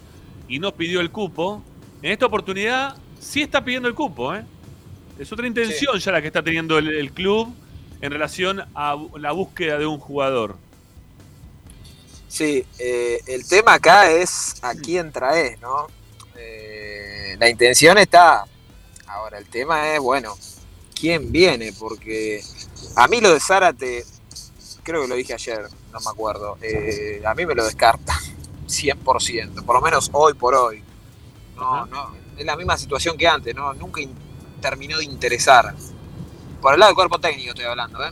y no pidió el cupo. En esta oportunidad sí está pidiendo el cupo, ¿eh? Es otra intención ya la que está teniendo el, el club en relación a la búsqueda de un jugador. Sí, eh, el tema acá es a quién traes, ¿no? Eh, la intención está. Ahora, el tema es, bueno, quién viene, porque a mí lo de Zárate, creo que lo dije ayer, no me acuerdo, eh, a mí me lo descarta, 100%, por lo menos hoy por hoy. No, no, es la misma situación que antes, ¿no? Nunca in- terminó de interesar. Por el lado del cuerpo técnico estoy hablando, ¿eh?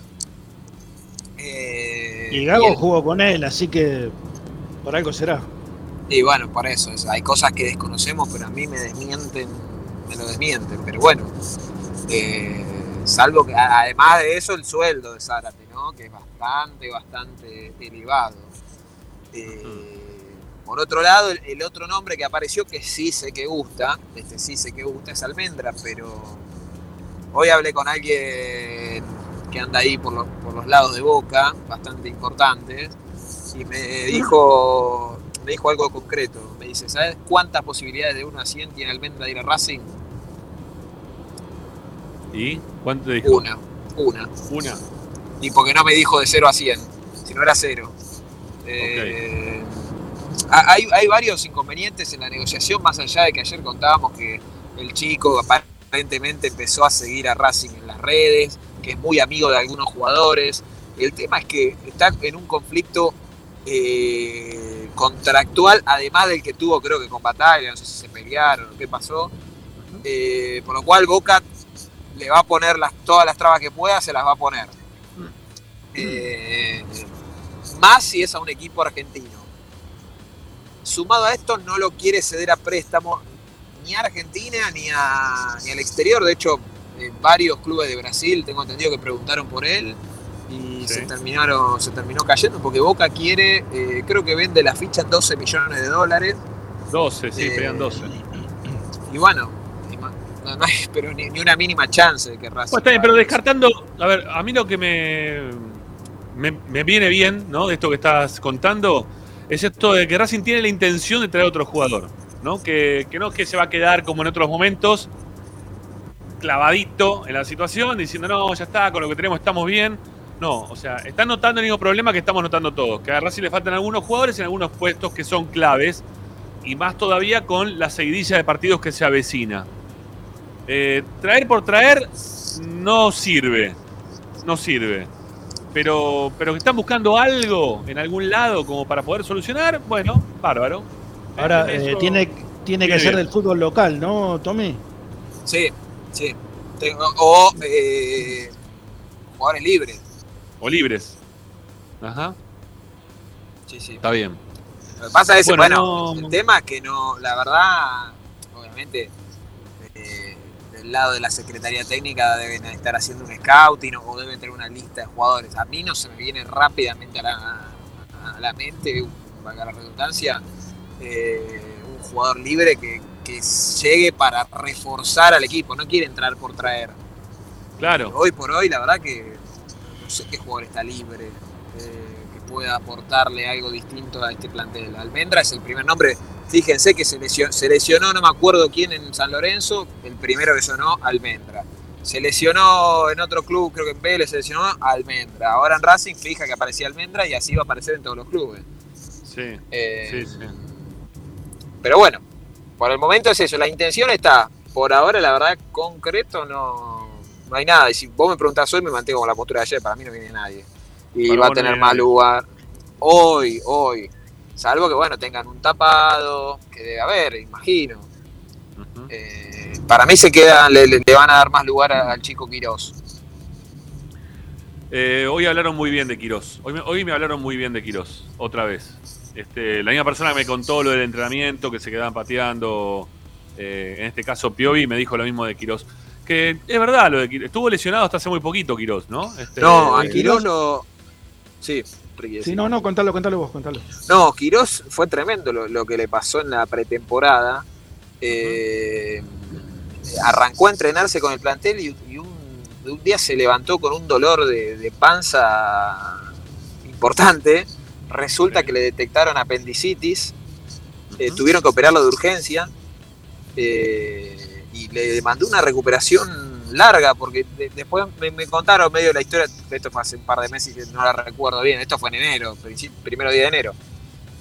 Eh, Y Gago el- jugó con él, así que por algo será. Y bueno, por eso, es- hay cosas que desconocemos, pero a mí me desmienten, me lo desmienten. Pero bueno, eh, salvo que además de eso el sueldo de Zárate, ¿no? Que es bastante, bastante elevado. Eh, por otro lado, el, el otro nombre que apareció que sí sé que gusta, este sí sé que gusta, es Almendra, pero hoy hablé con alguien que anda ahí por los, por los lados de Boca, bastante importantes, y me dijo, me dijo algo concreto. Me dice, ¿sabes cuántas posibilidades de 1 a 100 tiene Almendra de ir a Racing? ¿Y cuánto te dijo? Una, una. Una. Y porque no me dijo de 0 a 100, si no era 0. Eh, ha- hay, hay varios inconvenientes en la negociación, más allá de que ayer contábamos que el chico aparentemente empezó a seguir a Racing en las redes, que es muy amigo de algunos jugadores. El tema es que está en un conflicto eh, contractual, además del que tuvo creo que con Batalla, no sé si se pelearon o qué pasó. Eh, por lo cual Boca le va a poner las, todas las trabas que pueda, se las va a poner. Eh, más si es a un equipo argentino. Sumado a esto, no lo quiere ceder a préstamo ni a Argentina ni, a- ni al exterior. De hecho, eh, varios clubes de Brasil, tengo entendido que preguntaron por él y Sí. se, terminaron, se terminó cayendo porque Boca quiere, eh, creo que vende la ficha en 12 millones de dólares. 12, sí, Eh, pedían 12. Y bueno, y no, no hay pero ni, ni una mínima chance de que Racing. Bueno, está bien, pero descartando, a ver, a mí lo que me, me, viene bien, ¿no? De esto que estás contando, es esto de que Racing tiene la intención de traer otro jugador, ¿no? Que, que no es que se va a quedar como en otros momentos, clavadito en la situación, diciendo, no, ya está, con lo que tenemos estamos bien. No, o sea, están notando el mismo problema que estamos notando todos, que a Racing le faltan algunos jugadores en algunos puestos que son claves, y más todavía con la seguidilla de partidos que se avecina. Eh, traer por traer no sirve. No sirve. Pero, pero que están buscando algo en algún lado como para poder solucionar, bueno, bárbaro. Ahora, eh, tiene, tiene que viene ser bien. del fútbol local, ¿no, Tommy? Sí, sí. Tengo- o eh, jugadores libres. O libres. Ajá, Sí, sí. está bien. Lo que pasa es, Bueno, bueno, no- el tema es que no, la verdad, obviamente, del lado de la Secretaría Técnica deben estar haciendo un scouting o deben tener una lista de jugadores. A mí no se me viene rápidamente a la, a la mente, valga la redundancia, eh, un jugador libre que, que llegue para reforzar al equipo, no quiere entrar por traer. Claro. Hoy por hoy, la verdad que no sé qué jugador está libre eh, que pueda aportarle algo distinto a este plantel. Almendra es el primer nombre. Fíjense que se lesionó, se lesionó, no me acuerdo quién en San Lorenzo, el primero que sonó, Almendra. Se lesionó en otro club, creo que en Vélez se lesionó Almendra. Ahora en Racing fija que aparecía Almendra y así va a aparecer en todos los clubes. Sí, Eh, sí, sí. Pero bueno, por el momento es eso, la intención está. Por ahora, la verdad, concreto no, no hay nada. Y si vos me preguntás hoy, me mantengo con la postura de ayer, para mí no viene nadie. Y Para va a tener más lugar hoy, hoy. Salvo que, bueno, tengan un tapado, que debe haber, imagino. Eh, para mí se quedan, le, van a dar más lugar al chico Quirós. Eh, hoy hablaron muy bien de Quirós. Hoy me, hoy me hablaron muy bien de Quirós, otra vez. Este, la misma persona que me contó lo del entrenamiento, que se quedaban pateando, eh, en este caso Piovi, me dijo lo mismo de Quirós. Que es verdad, lo de Quirós. Estuvo lesionado hasta hace muy poquito Quirós, ¿no? Este, No, a eh, Quirós lo... Sí, Sí, no, no, contalo, contalo vos, contalo. No, Quirós fue tremendo lo, lo que le pasó en la pretemporada. Eh, arrancó a entrenarse con el plantel y, y un, un día se levantó con un dolor de, de panza importante. Resulta que le detectaron apendicitis. eh, tuvieron que operarlo de urgencia. eh, y le mandó una recuperación larga, porque de- después me, me contaron medio la historia, esto fue hace un par de meses que no la recuerdo bien, esto fue en enero, primero día de enero,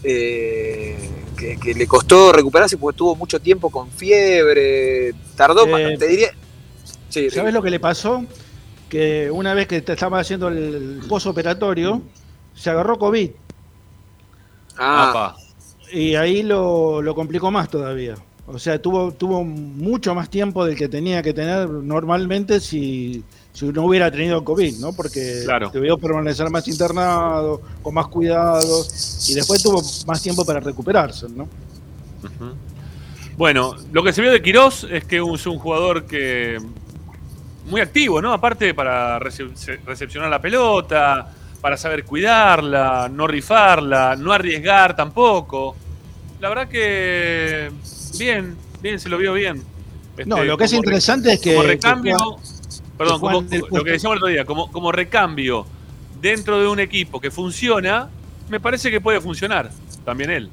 eh, que, que le costó recuperarse porque tuvo mucho tiempo con fiebre, tardó, Eh, te diría... Sí, ¿Sabes lo que le pasó? Que una vez que te estaba haciendo el posoperatorio, se agarró COVID. Ah, Y ahí lo, lo complicó más todavía. O sea, tuvo, tuvo mucho más tiempo del que tenía que tener normalmente si, si no hubiera tenido COVID, ¿no? Porque Claro. debió permanecer más internado, con más cuidado, y después tuvo más tiempo para recuperarse, ¿no? Bueno, lo que se vio de Quirós es que es un jugador que muy activo, ¿no? Aparte para recep- recepcionar la pelota, para saber cuidarla, no rifarla, no arriesgar tampoco. La verdad que bien, bien, se lo vio bien. No, Este, lo que es interesante es que- Como que recambio, perdón, que como- lo que decíamos el otro día, como, como recambio dentro de un equipo que funciona, me parece que puede funcionar también él.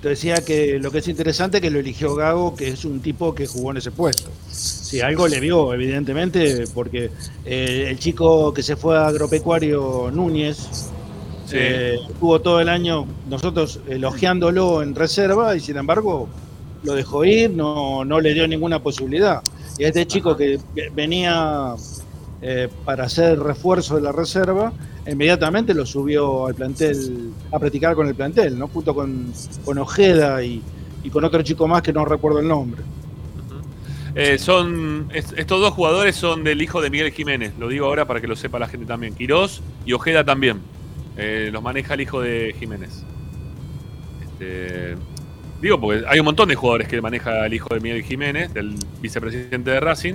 te decía que lo que es interesante es que lo eligió Gago, que es un tipo que jugó en ese puesto. Si algo le vio, evidentemente, porque eh, el chico que se fue a agropecuario Núñez Sí. eh, estuvo todo el año nosotros elogiándolo en reserva y sin embargo lo dejó ir, no, no le dio ninguna posibilidad. Y a este chico que venía eh, para hacer refuerzo de la reserva, inmediatamente lo subió al plantel, a practicar con el plantel, ¿no? Junto con, con Ojeda y, y con otro chico más que no recuerdo el nombre. Eh, son est- estos dos jugadores son del hijo de Miguel Jiménez. Lo digo ahora para que lo sepa la gente también. Quirós y Ojeda también. Eh, los maneja el hijo de Jiménez. Este, digo porque hay un montón de jugadores que maneja el hijo de Miguel Jiménez, del vicepresidente de Racing,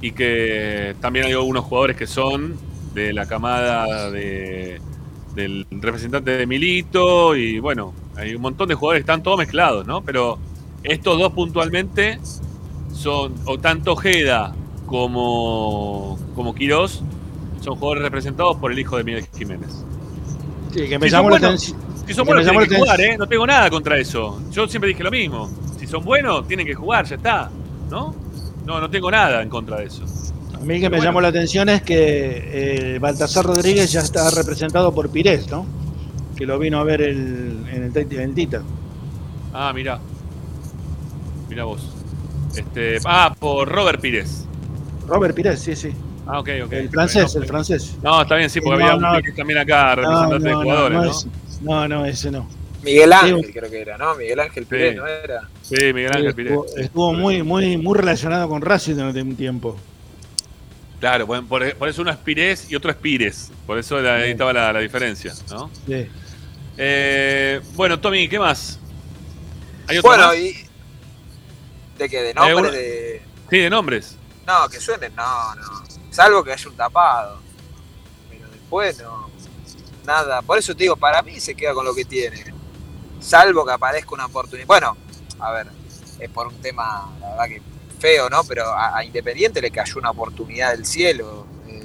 y que también hay algunos jugadores que son de la camada de, del representante de Milito y bueno, hay un montón de jugadores están todos mezclados, ¿no? Pero estos dos puntualmente son, o tanto Ojeda como, como Quirós, son jugadores representados por el hijo de Miguel Jiménez. Sí, que me llamó la atención. Si son que buenos, tienen que jugar. ¿eh? No tengo nada contra eso. Yo siempre dije lo mismo. Si son buenos, tienen que jugar, ya está. ¿No? No, no tengo nada en contra de eso. A mí que me llamó la atención es que eh, Baltasar Rodríguez ya está representado por Pires, ¿no? Que lo vino a ver el, en, el, en el Tita. Ah, mira. Mira vos. Este, ah, por Robert Pires. Robert Pires, sí, sí. Ah, ok, ok. El francés, No, el francés. No, está bien, sí, porque No, había no. un Pires también acá, representante de jugadores, ¿no? No, no, ese no. Miguel Ángel, Sí. creo que era, ¿no? Miguel Ángel Pérez, ¿no era? Sí, Miguel Ángel Pires. Estuvo, estuvo muy, muy, muy relacionado con Racing durante un tiempo. Claro, por, por- eso uno es Pires y otro es Pires. Por eso la- ahí estaba la, la diferencia, ¿no? Sí. Eh, bueno, Tommy, ¿qué más? ¿Hay otro Bueno, más? y. ¿De qué? ¿De Eh, nombre? uno- De... Sí, de nombres. No, que suenen, no, no. Salvo que haya un tapado. Pero después no. Nada. Por eso te digo, para mí se queda con lo que tiene. Salvo que aparezca una oportunidad. Bueno, a ver, es por un tema, la verdad que feo, ¿no? Pero a, a Independiente le cayó una oportunidad del cielo eh,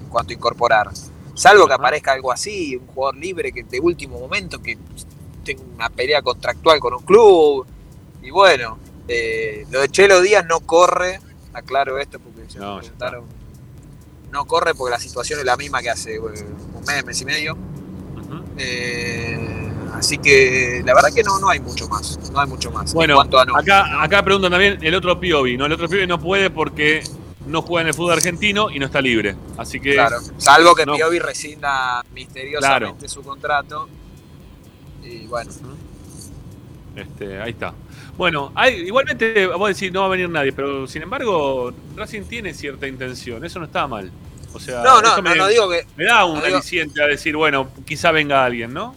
en cuanto a incorporar. Salvo que aparezca algo así, un jugador libre que de último momento que tenga una pelea contractual con un club. Y bueno, eh, lo de Chelo Díaz no corre, aclaro esto porque No, me preguntaron. No corre porque la situación es la misma que hace eh, un mes, mes y medio. Eh, así que la verdad que no, no hay mucho más. No hay mucho más. en Bueno, a acá, ¿no? acá preguntan también el otro Piovi. No, el otro Piovi no puede porque no juega en el fútbol argentino y no está libre. Así que. Claro, salvo que no- Piovi rescinda misteriosamente su contrato. Y bueno. Este, ahí está. Bueno, hay, igualmente, vos decís, no va a venir nadie, pero sin embargo, Racing tiene cierta intención, eso no está mal. O sea, No, no, eso no, me, no digo que. me da un no digo- aliciente a decir, bueno, quizá venga alguien, ¿no?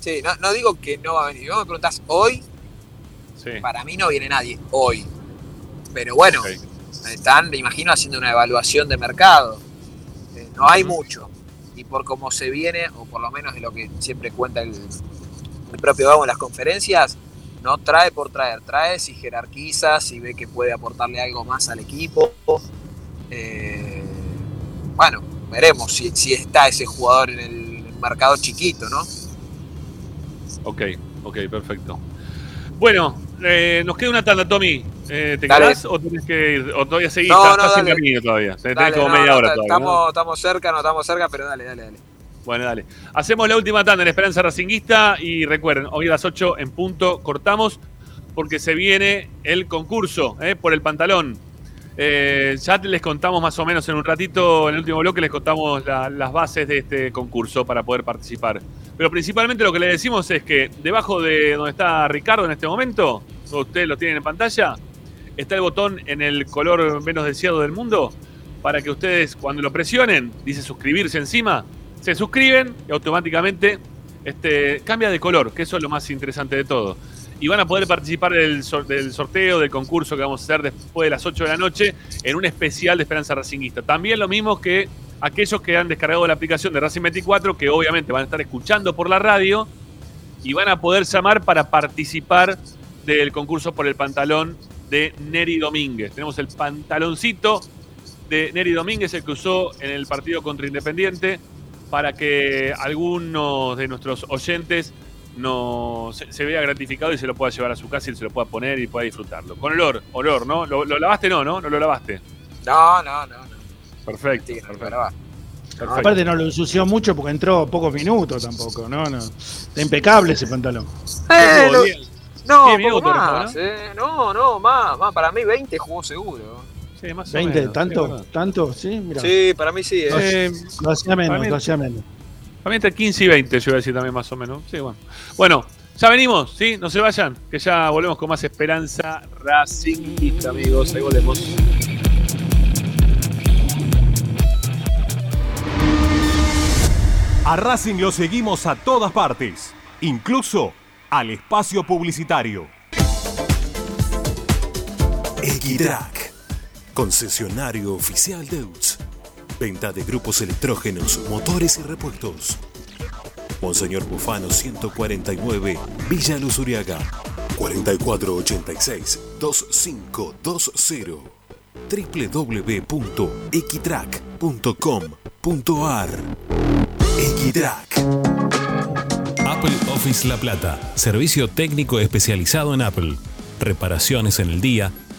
Sí, no, no digo que no va a venir. Vos me preguntás hoy, Sí. para mí no viene nadie. Hoy. Pero bueno, están, me imagino, haciendo una evaluación de mercado. Eh, no hay mucho. Y por cómo se viene, o por lo menos de lo que siempre cuenta el, el propio Gabo en las conferencias, no trae por traer, trae si jerarquiza, si ve que puede aportarle algo más al equipo. Eh, bueno, veremos si, si está ese jugador en el mercado chiquito, ¿no? Ok, ok, perfecto. Bueno, eh, nos queda una tanda, Tommy. Eh, ¿Te quedás o tenés que ir? ¿O todavía seguís? No, estás no, estás en camino todavía. Tenés Dale, como no, media no, hora todavía. ¿no? estamos, estamos cerca, no estamos cerca, pero dale, dale, dale. Bueno, dale. Hacemos la última tanda en Esperanza Racinguista y recuerden, hoy a las 8 en punto cortamos porque se viene el concurso eh, por el pantalón. Eh, ya les contamos más o menos en un ratito, en el último bloque les contamos la- las bases de este concurso para poder participar. Pero principalmente lo que les decimos es que debajo de donde está Ricardo en este momento, ustedes lo tienen en pantalla, está el botón en el color menos deseado del mundo para que ustedes cuando lo presionen, dice suscribirse encima, se suscriben y automáticamente este, cambia de color, que eso es lo más interesante de todo. Y van a poder participar del, del sorteo, del concurso que vamos a hacer después de las 8 de la noche en un especial de Esperanza Racinguista. También lo mismo que aquellos que han descargado la aplicación de Racing 24, que obviamente van a estar escuchando por la radio y van a poder llamar para participar del concurso por el pantalón de Neri Domínguez. Tenemos el pantaloncito de Neri Domínguez, el que usó en el partido contra Independiente, para que algunos de nuestros oyentes no se, se vea gratificado y se lo pueda llevar a su casa y se lo pueda poner y pueda disfrutarlo. Con olor, olor, ¿no? ¿Lo, lo lavaste? No, ¿no? No lo lavaste. No, no, no. no. Perfecto. Sí, perfecto. no, no. perfecto. Aparte no lo ensució mucho porque entró pocos minutos tampoco, ¿no? no. Está impecable ese pantalón. Eh, lo- no, minutos, más, ¿no? eh. No, no, más, más. Para mí 20 jugó seguro. Sí, más o 20, menos, sí, ¿tanto? ¿Tanto? Sí, mira. Sí, para mí sí. eh. Eh, Lo hacía menos, Para mí- lo hacía menos. Para mí entre 15 y 20, yo iba a decir también más o menos. Sí, bueno. Bueno, ya venimos, ¿sí? No se vayan, que ya volvemos con más esperanza racingista, amigos. Ahí volvemos. A Racing lo seguimos a todas partes, incluso al espacio publicitario. Equitrack, concesionario oficial Deutz. Venta de grupos electrógenos, motores y repuestos. Monseñor Bufano 149, Villa Luz Uriaga. 4486-2520. www.equitrack.com.ar Equitrack. Apple Office La Plata, servicio técnico especializado en Apple. Reparaciones en el día,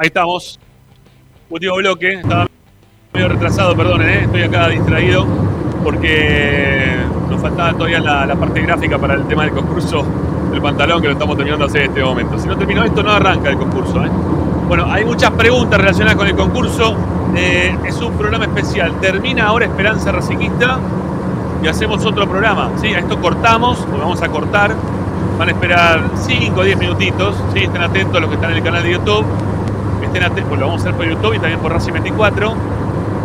ahí estamos. Último bloque. Estaba medio retrasado, perdón, ¿eh? estoy acá distraído porque nos faltaba todavía la, parte gráfica para el tema del concurso del pantalón que lo estamos terminando de hacer en este momento. Si no terminó esto, no arranca el concurso. ¿eh? Bueno, hay muchas preguntas relacionadas con el concurso. Eh, es un programa especial. Termina ahora Esperanza Racinguista y hacemos otro programa. ¿sí? A esto cortamos, lo vamos a cortar. Van a esperar 5 o 10 minutitos. ¿sí? Estén atentos los que están en el canal de YouTube. Estén atentos, pues lo vamos a hacer por YouTube y también por Racing 24.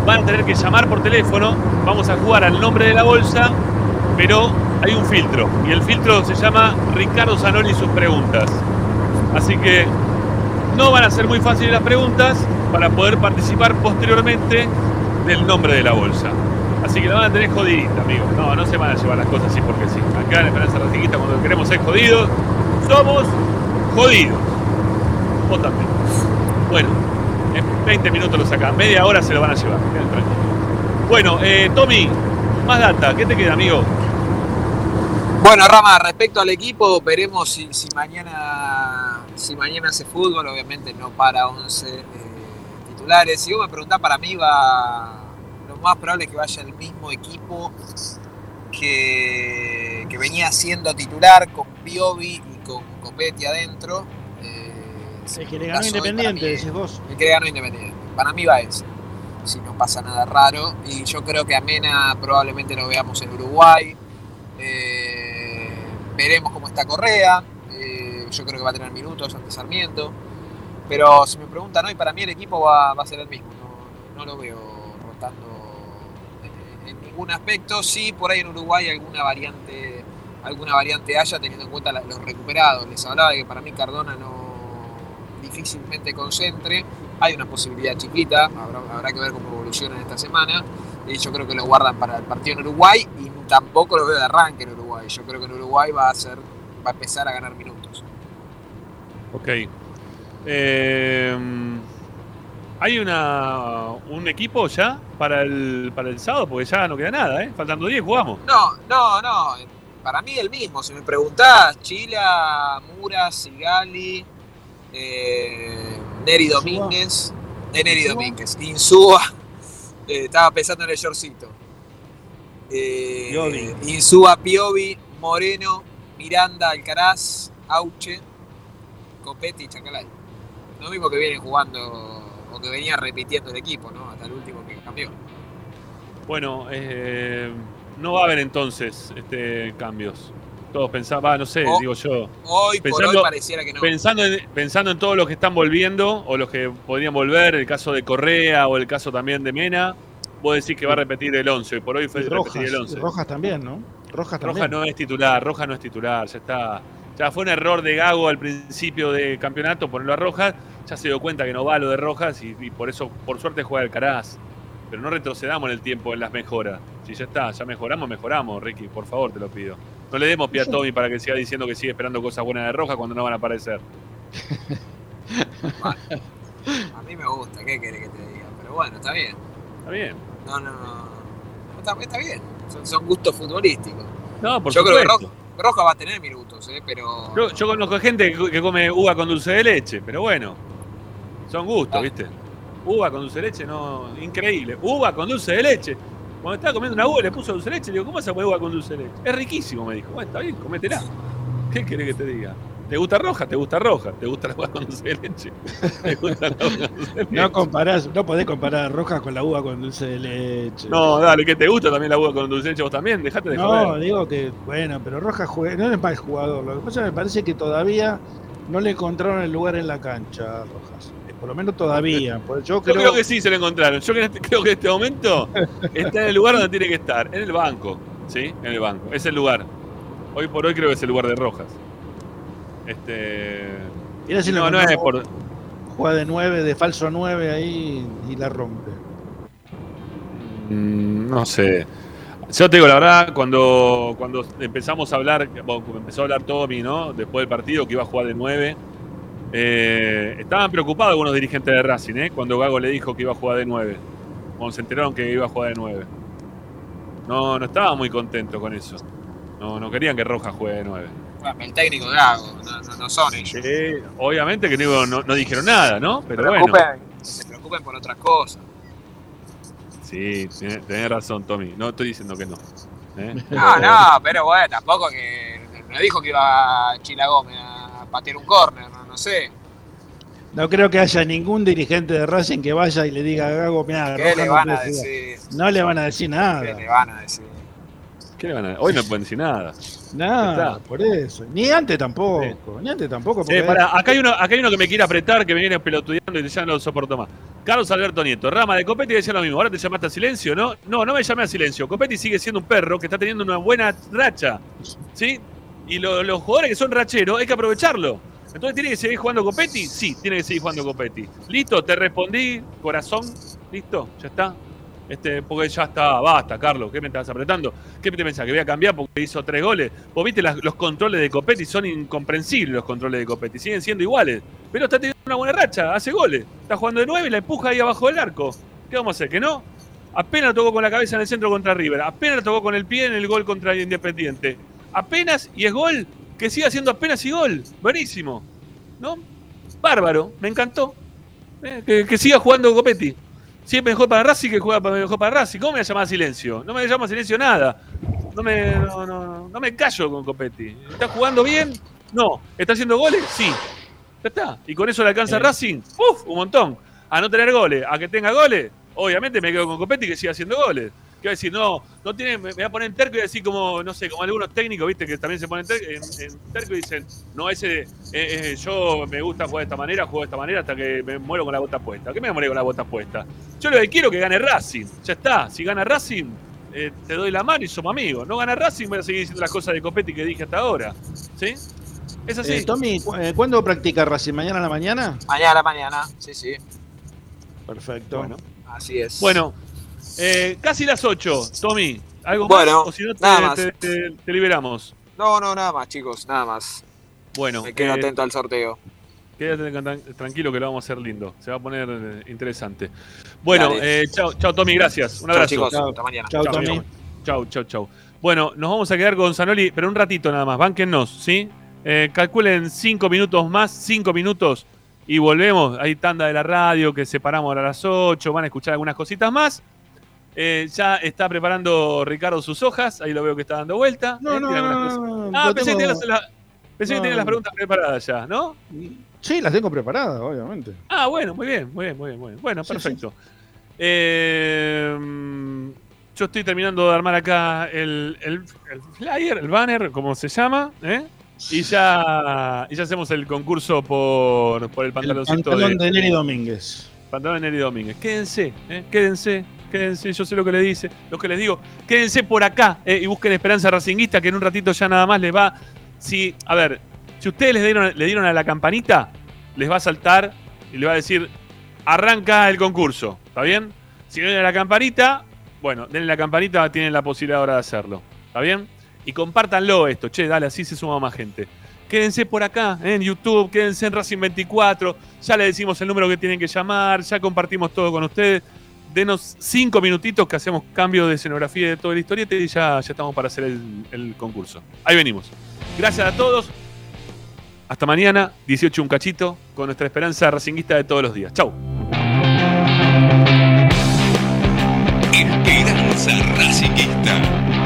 Van a tener que llamar por teléfono. Vamos a jugar al nombre de la bolsa, pero hay un filtro. Y el filtro se llama Ricardo Zanoli y sus preguntas. Así que no van a ser muy fáciles las preguntas para poder participar posteriormente del nombre de la bolsa. Así que la van a tener jodidita, amigos. No, no se van a llevar las cosas así porque sí. Acá en Esperanza Racinguista, cuando queremos ser jodidos, somos jodidos. Vos también. Bueno, en 20 minutos lo sacan. Media hora se lo van a llevar. Bueno, eh, Tommy, más data. ¿Qué te queda, amigo? Bueno, Rama, respecto al equipo, veremos si, mañana si mañana hace fútbol, obviamente no para 11 eh, titulares. Si vos me preguntás, para mí va lo más probable es que vaya el mismo equipo que, que venía siendo titular con Piovi y con Copetti adentro. Eh, el que le ganó Independiente, decís vos. El que le ganó Independiente. Para mí va ese. Si no pasa nada raro. Y yo creo que a Mena probablemente lo veamos en Uruguay. Eh, veremos cómo está Correa. Eh, yo creo que va a tener minutos ante Sarmiento. Pero si me preguntan hoy, para mí el equipo va, va a ser el mismo. No, no lo veo rotando en, en, ningún aspecto. Sí, por ahí en Uruguay alguna variante, alguna variante haya, teniendo en cuenta los recuperados. Les hablaba de que para mí Cardona no difícilmente concentre. Hay una posibilidad chiquita, habrá, habrá que ver cómo evoluciona en esta semana. Y yo creo que lo guardan para el partido en Uruguay y tampoco lo veo de arranque en Uruguay. Yo creo que en Uruguay va a ser, va a empezar a ganar minutos. Ok. Eh, ¿Hay una, un equipo ya para el, para el sábado? Porque ya no queda nada, ¿eh? Faltando 10, jugamos. No, no, no. Para mí el mismo. Si me preguntás, Chila, Mura, Sigali, eh, Neri Domínguez. Eh, Neri Domínguez. Insúa. Eh, estaba pensando en el shortcito. Eh, Insúa, Piovi, Moreno, Miranda, Alcaraz, Auche, Copetti y Chacalay. Lo mismo que vienen jugando o que venía repitiendo el equipo, ¿no? Hasta el último que cambió. Bueno, eh, no va a haber entonces este, cambios. Todos pensaban, no sé, O- digo yo. Hoy Pensando- por hoy pareciera que no. Pensando en, pensando en todos los que están volviendo o los que podrían volver, el caso de Correa o el caso también de Mena, vos decís que va a repetir el 11. Por hoy fue Y repetir Rojas, el 11. y Rojas también, ¿no? Rojas también. Roja no es titular, Roja no es titular, ya está. Ya fue un error de Gago al principio del campeonato ponerlo a Rojas, ya se dio cuenta que no va lo de Rojas y, y por eso, por suerte, juega el Caraz. Pero no retrocedamos en el tiempo en las mejoras. Si ya está, ya mejoramos, mejoramos, Ricky, por favor, te lo pido. No le demos pie a Tommy para que siga diciendo que sigue esperando cosas buenas de Rojas cuando no van a aparecer. A mí me gusta, ¿qué querés que te diga? Pero bueno, está bien. Está bien. No, no, no. Está, está bien. Son, son gustos futbolísticos. No, por Yo creo que. Roja, Roja va a tener minutos, ¿eh? Pero. Yo, yo conozco gente que, que come uva con dulce de leche, pero bueno, son gustos, ¿viste? Uva con dulce de leche, no, increíble. Uva con dulce de leche. Cuando estaba comiendo una uva le puso dulce de leche, le digo, ¿cómo vas a comer uva con dulce de leche? Es riquísimo, me dijo. Bueno, está bien, cométela. ¿Qué querés que te diga? ¿Te gusta roja? ¿Te gusta roja? ¿Te gusta la uva con dulce de leche? ¿Te gusta la uva con dulce de leche? No comparás, no podés comparar Rojas con la uva con dulce de leche. No, dale, que te gusta también la uva con dulce de leche vos también, dejate de No, joder. digo que, bueno, pero Rojas juega, no es mal jugador. Lo que pasa me parece que todavía no le encontraron el lugar en la cancha a Rojas. Por lo menos todavía. Pues yo Yo creo, creo que sí se lo encontraron. Yo creo creo que en este momento está en el lugar donde tiene que estar, en el banco. ¿Sí? En el banco. Es el lugar. Hoy por hoy creo que es el lugar de Rojas. Este. Mirá si no, lo no es encontró- por. juega de 9, de falso 9 ahí y la rompe. Mm, no sé. Yo te digo la verdad, cuando, cuando empezamos a hablar, bueno, empezó a hablar Tommy, ¿no? Después del partido que iba a jugar de 9. Eh, estaban preocupados algunos dirigentes de Racing, ¿eh? Cuando Gago le dijo que iba a jugar de 9. Cuando se enteraron que iba a jugar de 9. No, no estaban muy contentos con eso. No, no querían que Rojas juegue de 9. Bueno, el técnico de Gago, no, no, no son ellos. Obviamente que no, no- no dijeron nada, ¿no? Pero se, bueno. preocupen, se preocupen por otras cosas. Sí, tenés, tenés razón, Tommy. No estoy diciendo que no. ¿eh? No, no, pero bueno, tampoco que. No dijo que iba Chila Gómez a patear un córner, no, no sé. No creo que haya ningún dirigente de Racing que vaya y le diga a Gago, mira, ¿Qué le no van a puede jugar". decir? No le van a decir nada. ¿Qué le van a decir? ¿Qué le van a- Hoy no pueden decir nada. Nada, por eso. Ni antes tampoco. Ni antes tampoco. Sí, porque- pará, acá, hay uno, acá hay uno que me quiere apretar, que me viene pelotudeando y ya no lo soporto más. Carlos Alberto Nieto, Rama de Copetti decía lo mismo. Ahora te llamaste a silencio, ¿no? No, no me llamé a silencio. Copetti sigue siendo un perro que está teniendo una buena racha. ¿Sí? Y lo- los jugadores que son racheros hay que aprovecharlo. Entonces tiene que seguir jugando Copetti. Sí, tiene que seguir jugando Copetti. Listo, te respondí, corazón. Listo, ya está. Este, porque ya está, basta, Carlos, ¿qué me estás apretando? ¿Qué te pensás? ¿Que voy a cambiar porque hizo tres goles? Vos viste los controles de Copetti, son incomprensibles los controles de Copetti, siguen siendo iguales. Pero está teniendo una buena racha, hace goles. Está jugando de nueve y la empuja ahí abajo del arco. ¿Qué vamos a hacer? ¿Que no? Apenas tocó con la cabeza en el centro contra River, apenas tocó con el pie en el gol contra Independiente. Apenas y es gol, que siga siendo apenas y gol. Buenísimo. ¿No? Bárbaro, me encantó. Eh, que, que siga jugando Copetti. Si es mejor para Racing, que juega para- mejor para Racing. ¿Cómo me llama silencio? No me llama silencio nada. No me, no, no, no me callo con Copetti. ¿Está jugando bien? No. ¿Está haciendo goles? Sí. Ya está. Y con eso le alcanza Racing. ¡Uf! Un montón. A no tener goles, a que tenga goles. Obviamente me quedo con Copetti que siga haciendo goles. ¿Qué voy a decir? No, no tiene, me me voy a poner en terco y decir como, no sé, como algunos técnicos, viste, que también se ponen ter- en, en terco y dicen, no, ese, eh, eh, yo me gusta jugar de esta manera, juego de esta manera hasta que me muero con la bota puesta. ¿Qué me muero con la bota puesta? Yo lo que quiero es que gane Racing. Ya está. Si gana Racing, eh, te doy la mano y somos amigos. No gana Racing, voy a seguir diciendo las cosas de Copetti que dije hasta ahora. ¿Sí? Es así. Eh, Tommy, cu- eh, ¿cuándo practica Racing? ¿Mañana a la mañana? Mañana a la mañana, sí, sí. Perfecto. Bueno. Así es. Bueno, eh, casi las 8, Tommy. ¿Algo Bueno, más? O si no, te, nada más. te- te- te liberamos. No, no, nada más, chicos, nada más. Bueno, Me quedo eh, atento al sorteo. Quédate tran- tranquilo que lo vamos a hacer lindo. Se va a poner eh, interesante. Bueno, eh, chao, chao Tommy, gracias. Un Chao, abrazo. chicos, hasta mañana. Chao, Tommy. chao. Chau, chau, chau. Bueno, nos vamos a quedar con Zanoli, pero un ratito nada más. Bánquennos, ¿sí? Eh, calculen cinco minutos más, cinco minutos, y volvemos. Hay tanda de la radio que separamos ahora a las 8. Van a escuchar algunas cositas más. Eh, ya está preparando Ricardo sus hojas. Ahí lo veo que está dando vuelta. No, Eh, no, no, Ah, pensé que tenías la- pensé que No. tenías las preguntas preparadas ya, ¿no? Sí, las tengo preparadas, obviamente. Ah, bueno, muy bien, muy bien, muy bien. Muy bien. Bueno, Sí, perfecto. Eh, yo estoy terminando de armar acá el, el- el flyer, el banner, como se llama. Y ya, y ya hacemos el concurso por, por el pantaloncito Pantalón de, de Neri Domínguez. pantalón de Neri Domínguez. Quédense, quédense, quédense. Yo sé lo que le dice, lo que les digo. Quédense por acá ¿eh? y busquen Esperanza Racinguista, que en un ratito ya nada más les va. Si, a ver, si ustedes les dieron, le dieron a la campanita, les va a saltar y le va a decir, arranca el concurso. ¿Está bien? Si no den a la campanita, bueno, denle la campanita, tienen la posibilidad ahora de hacerlo. ¿Está bien? Y compártanlo esto, che, dale, así se suma más gente. Quédense por acá, ¿eh? en YouTube, quédense en Racing 24. Ya les decimos el número que tienen que llamar, ya compartimos todo con ustedes. Denos cinco minutitos que hacemos cambio de escenografía de toda la historieta y ya, ya estamos para hacer el, concurso. Ahí venimos. Gracias a todos. Hasta mañana, 18 un cachito, con nuestra esperanza racinguista de todos los días. Chau. Esperanza Racingista.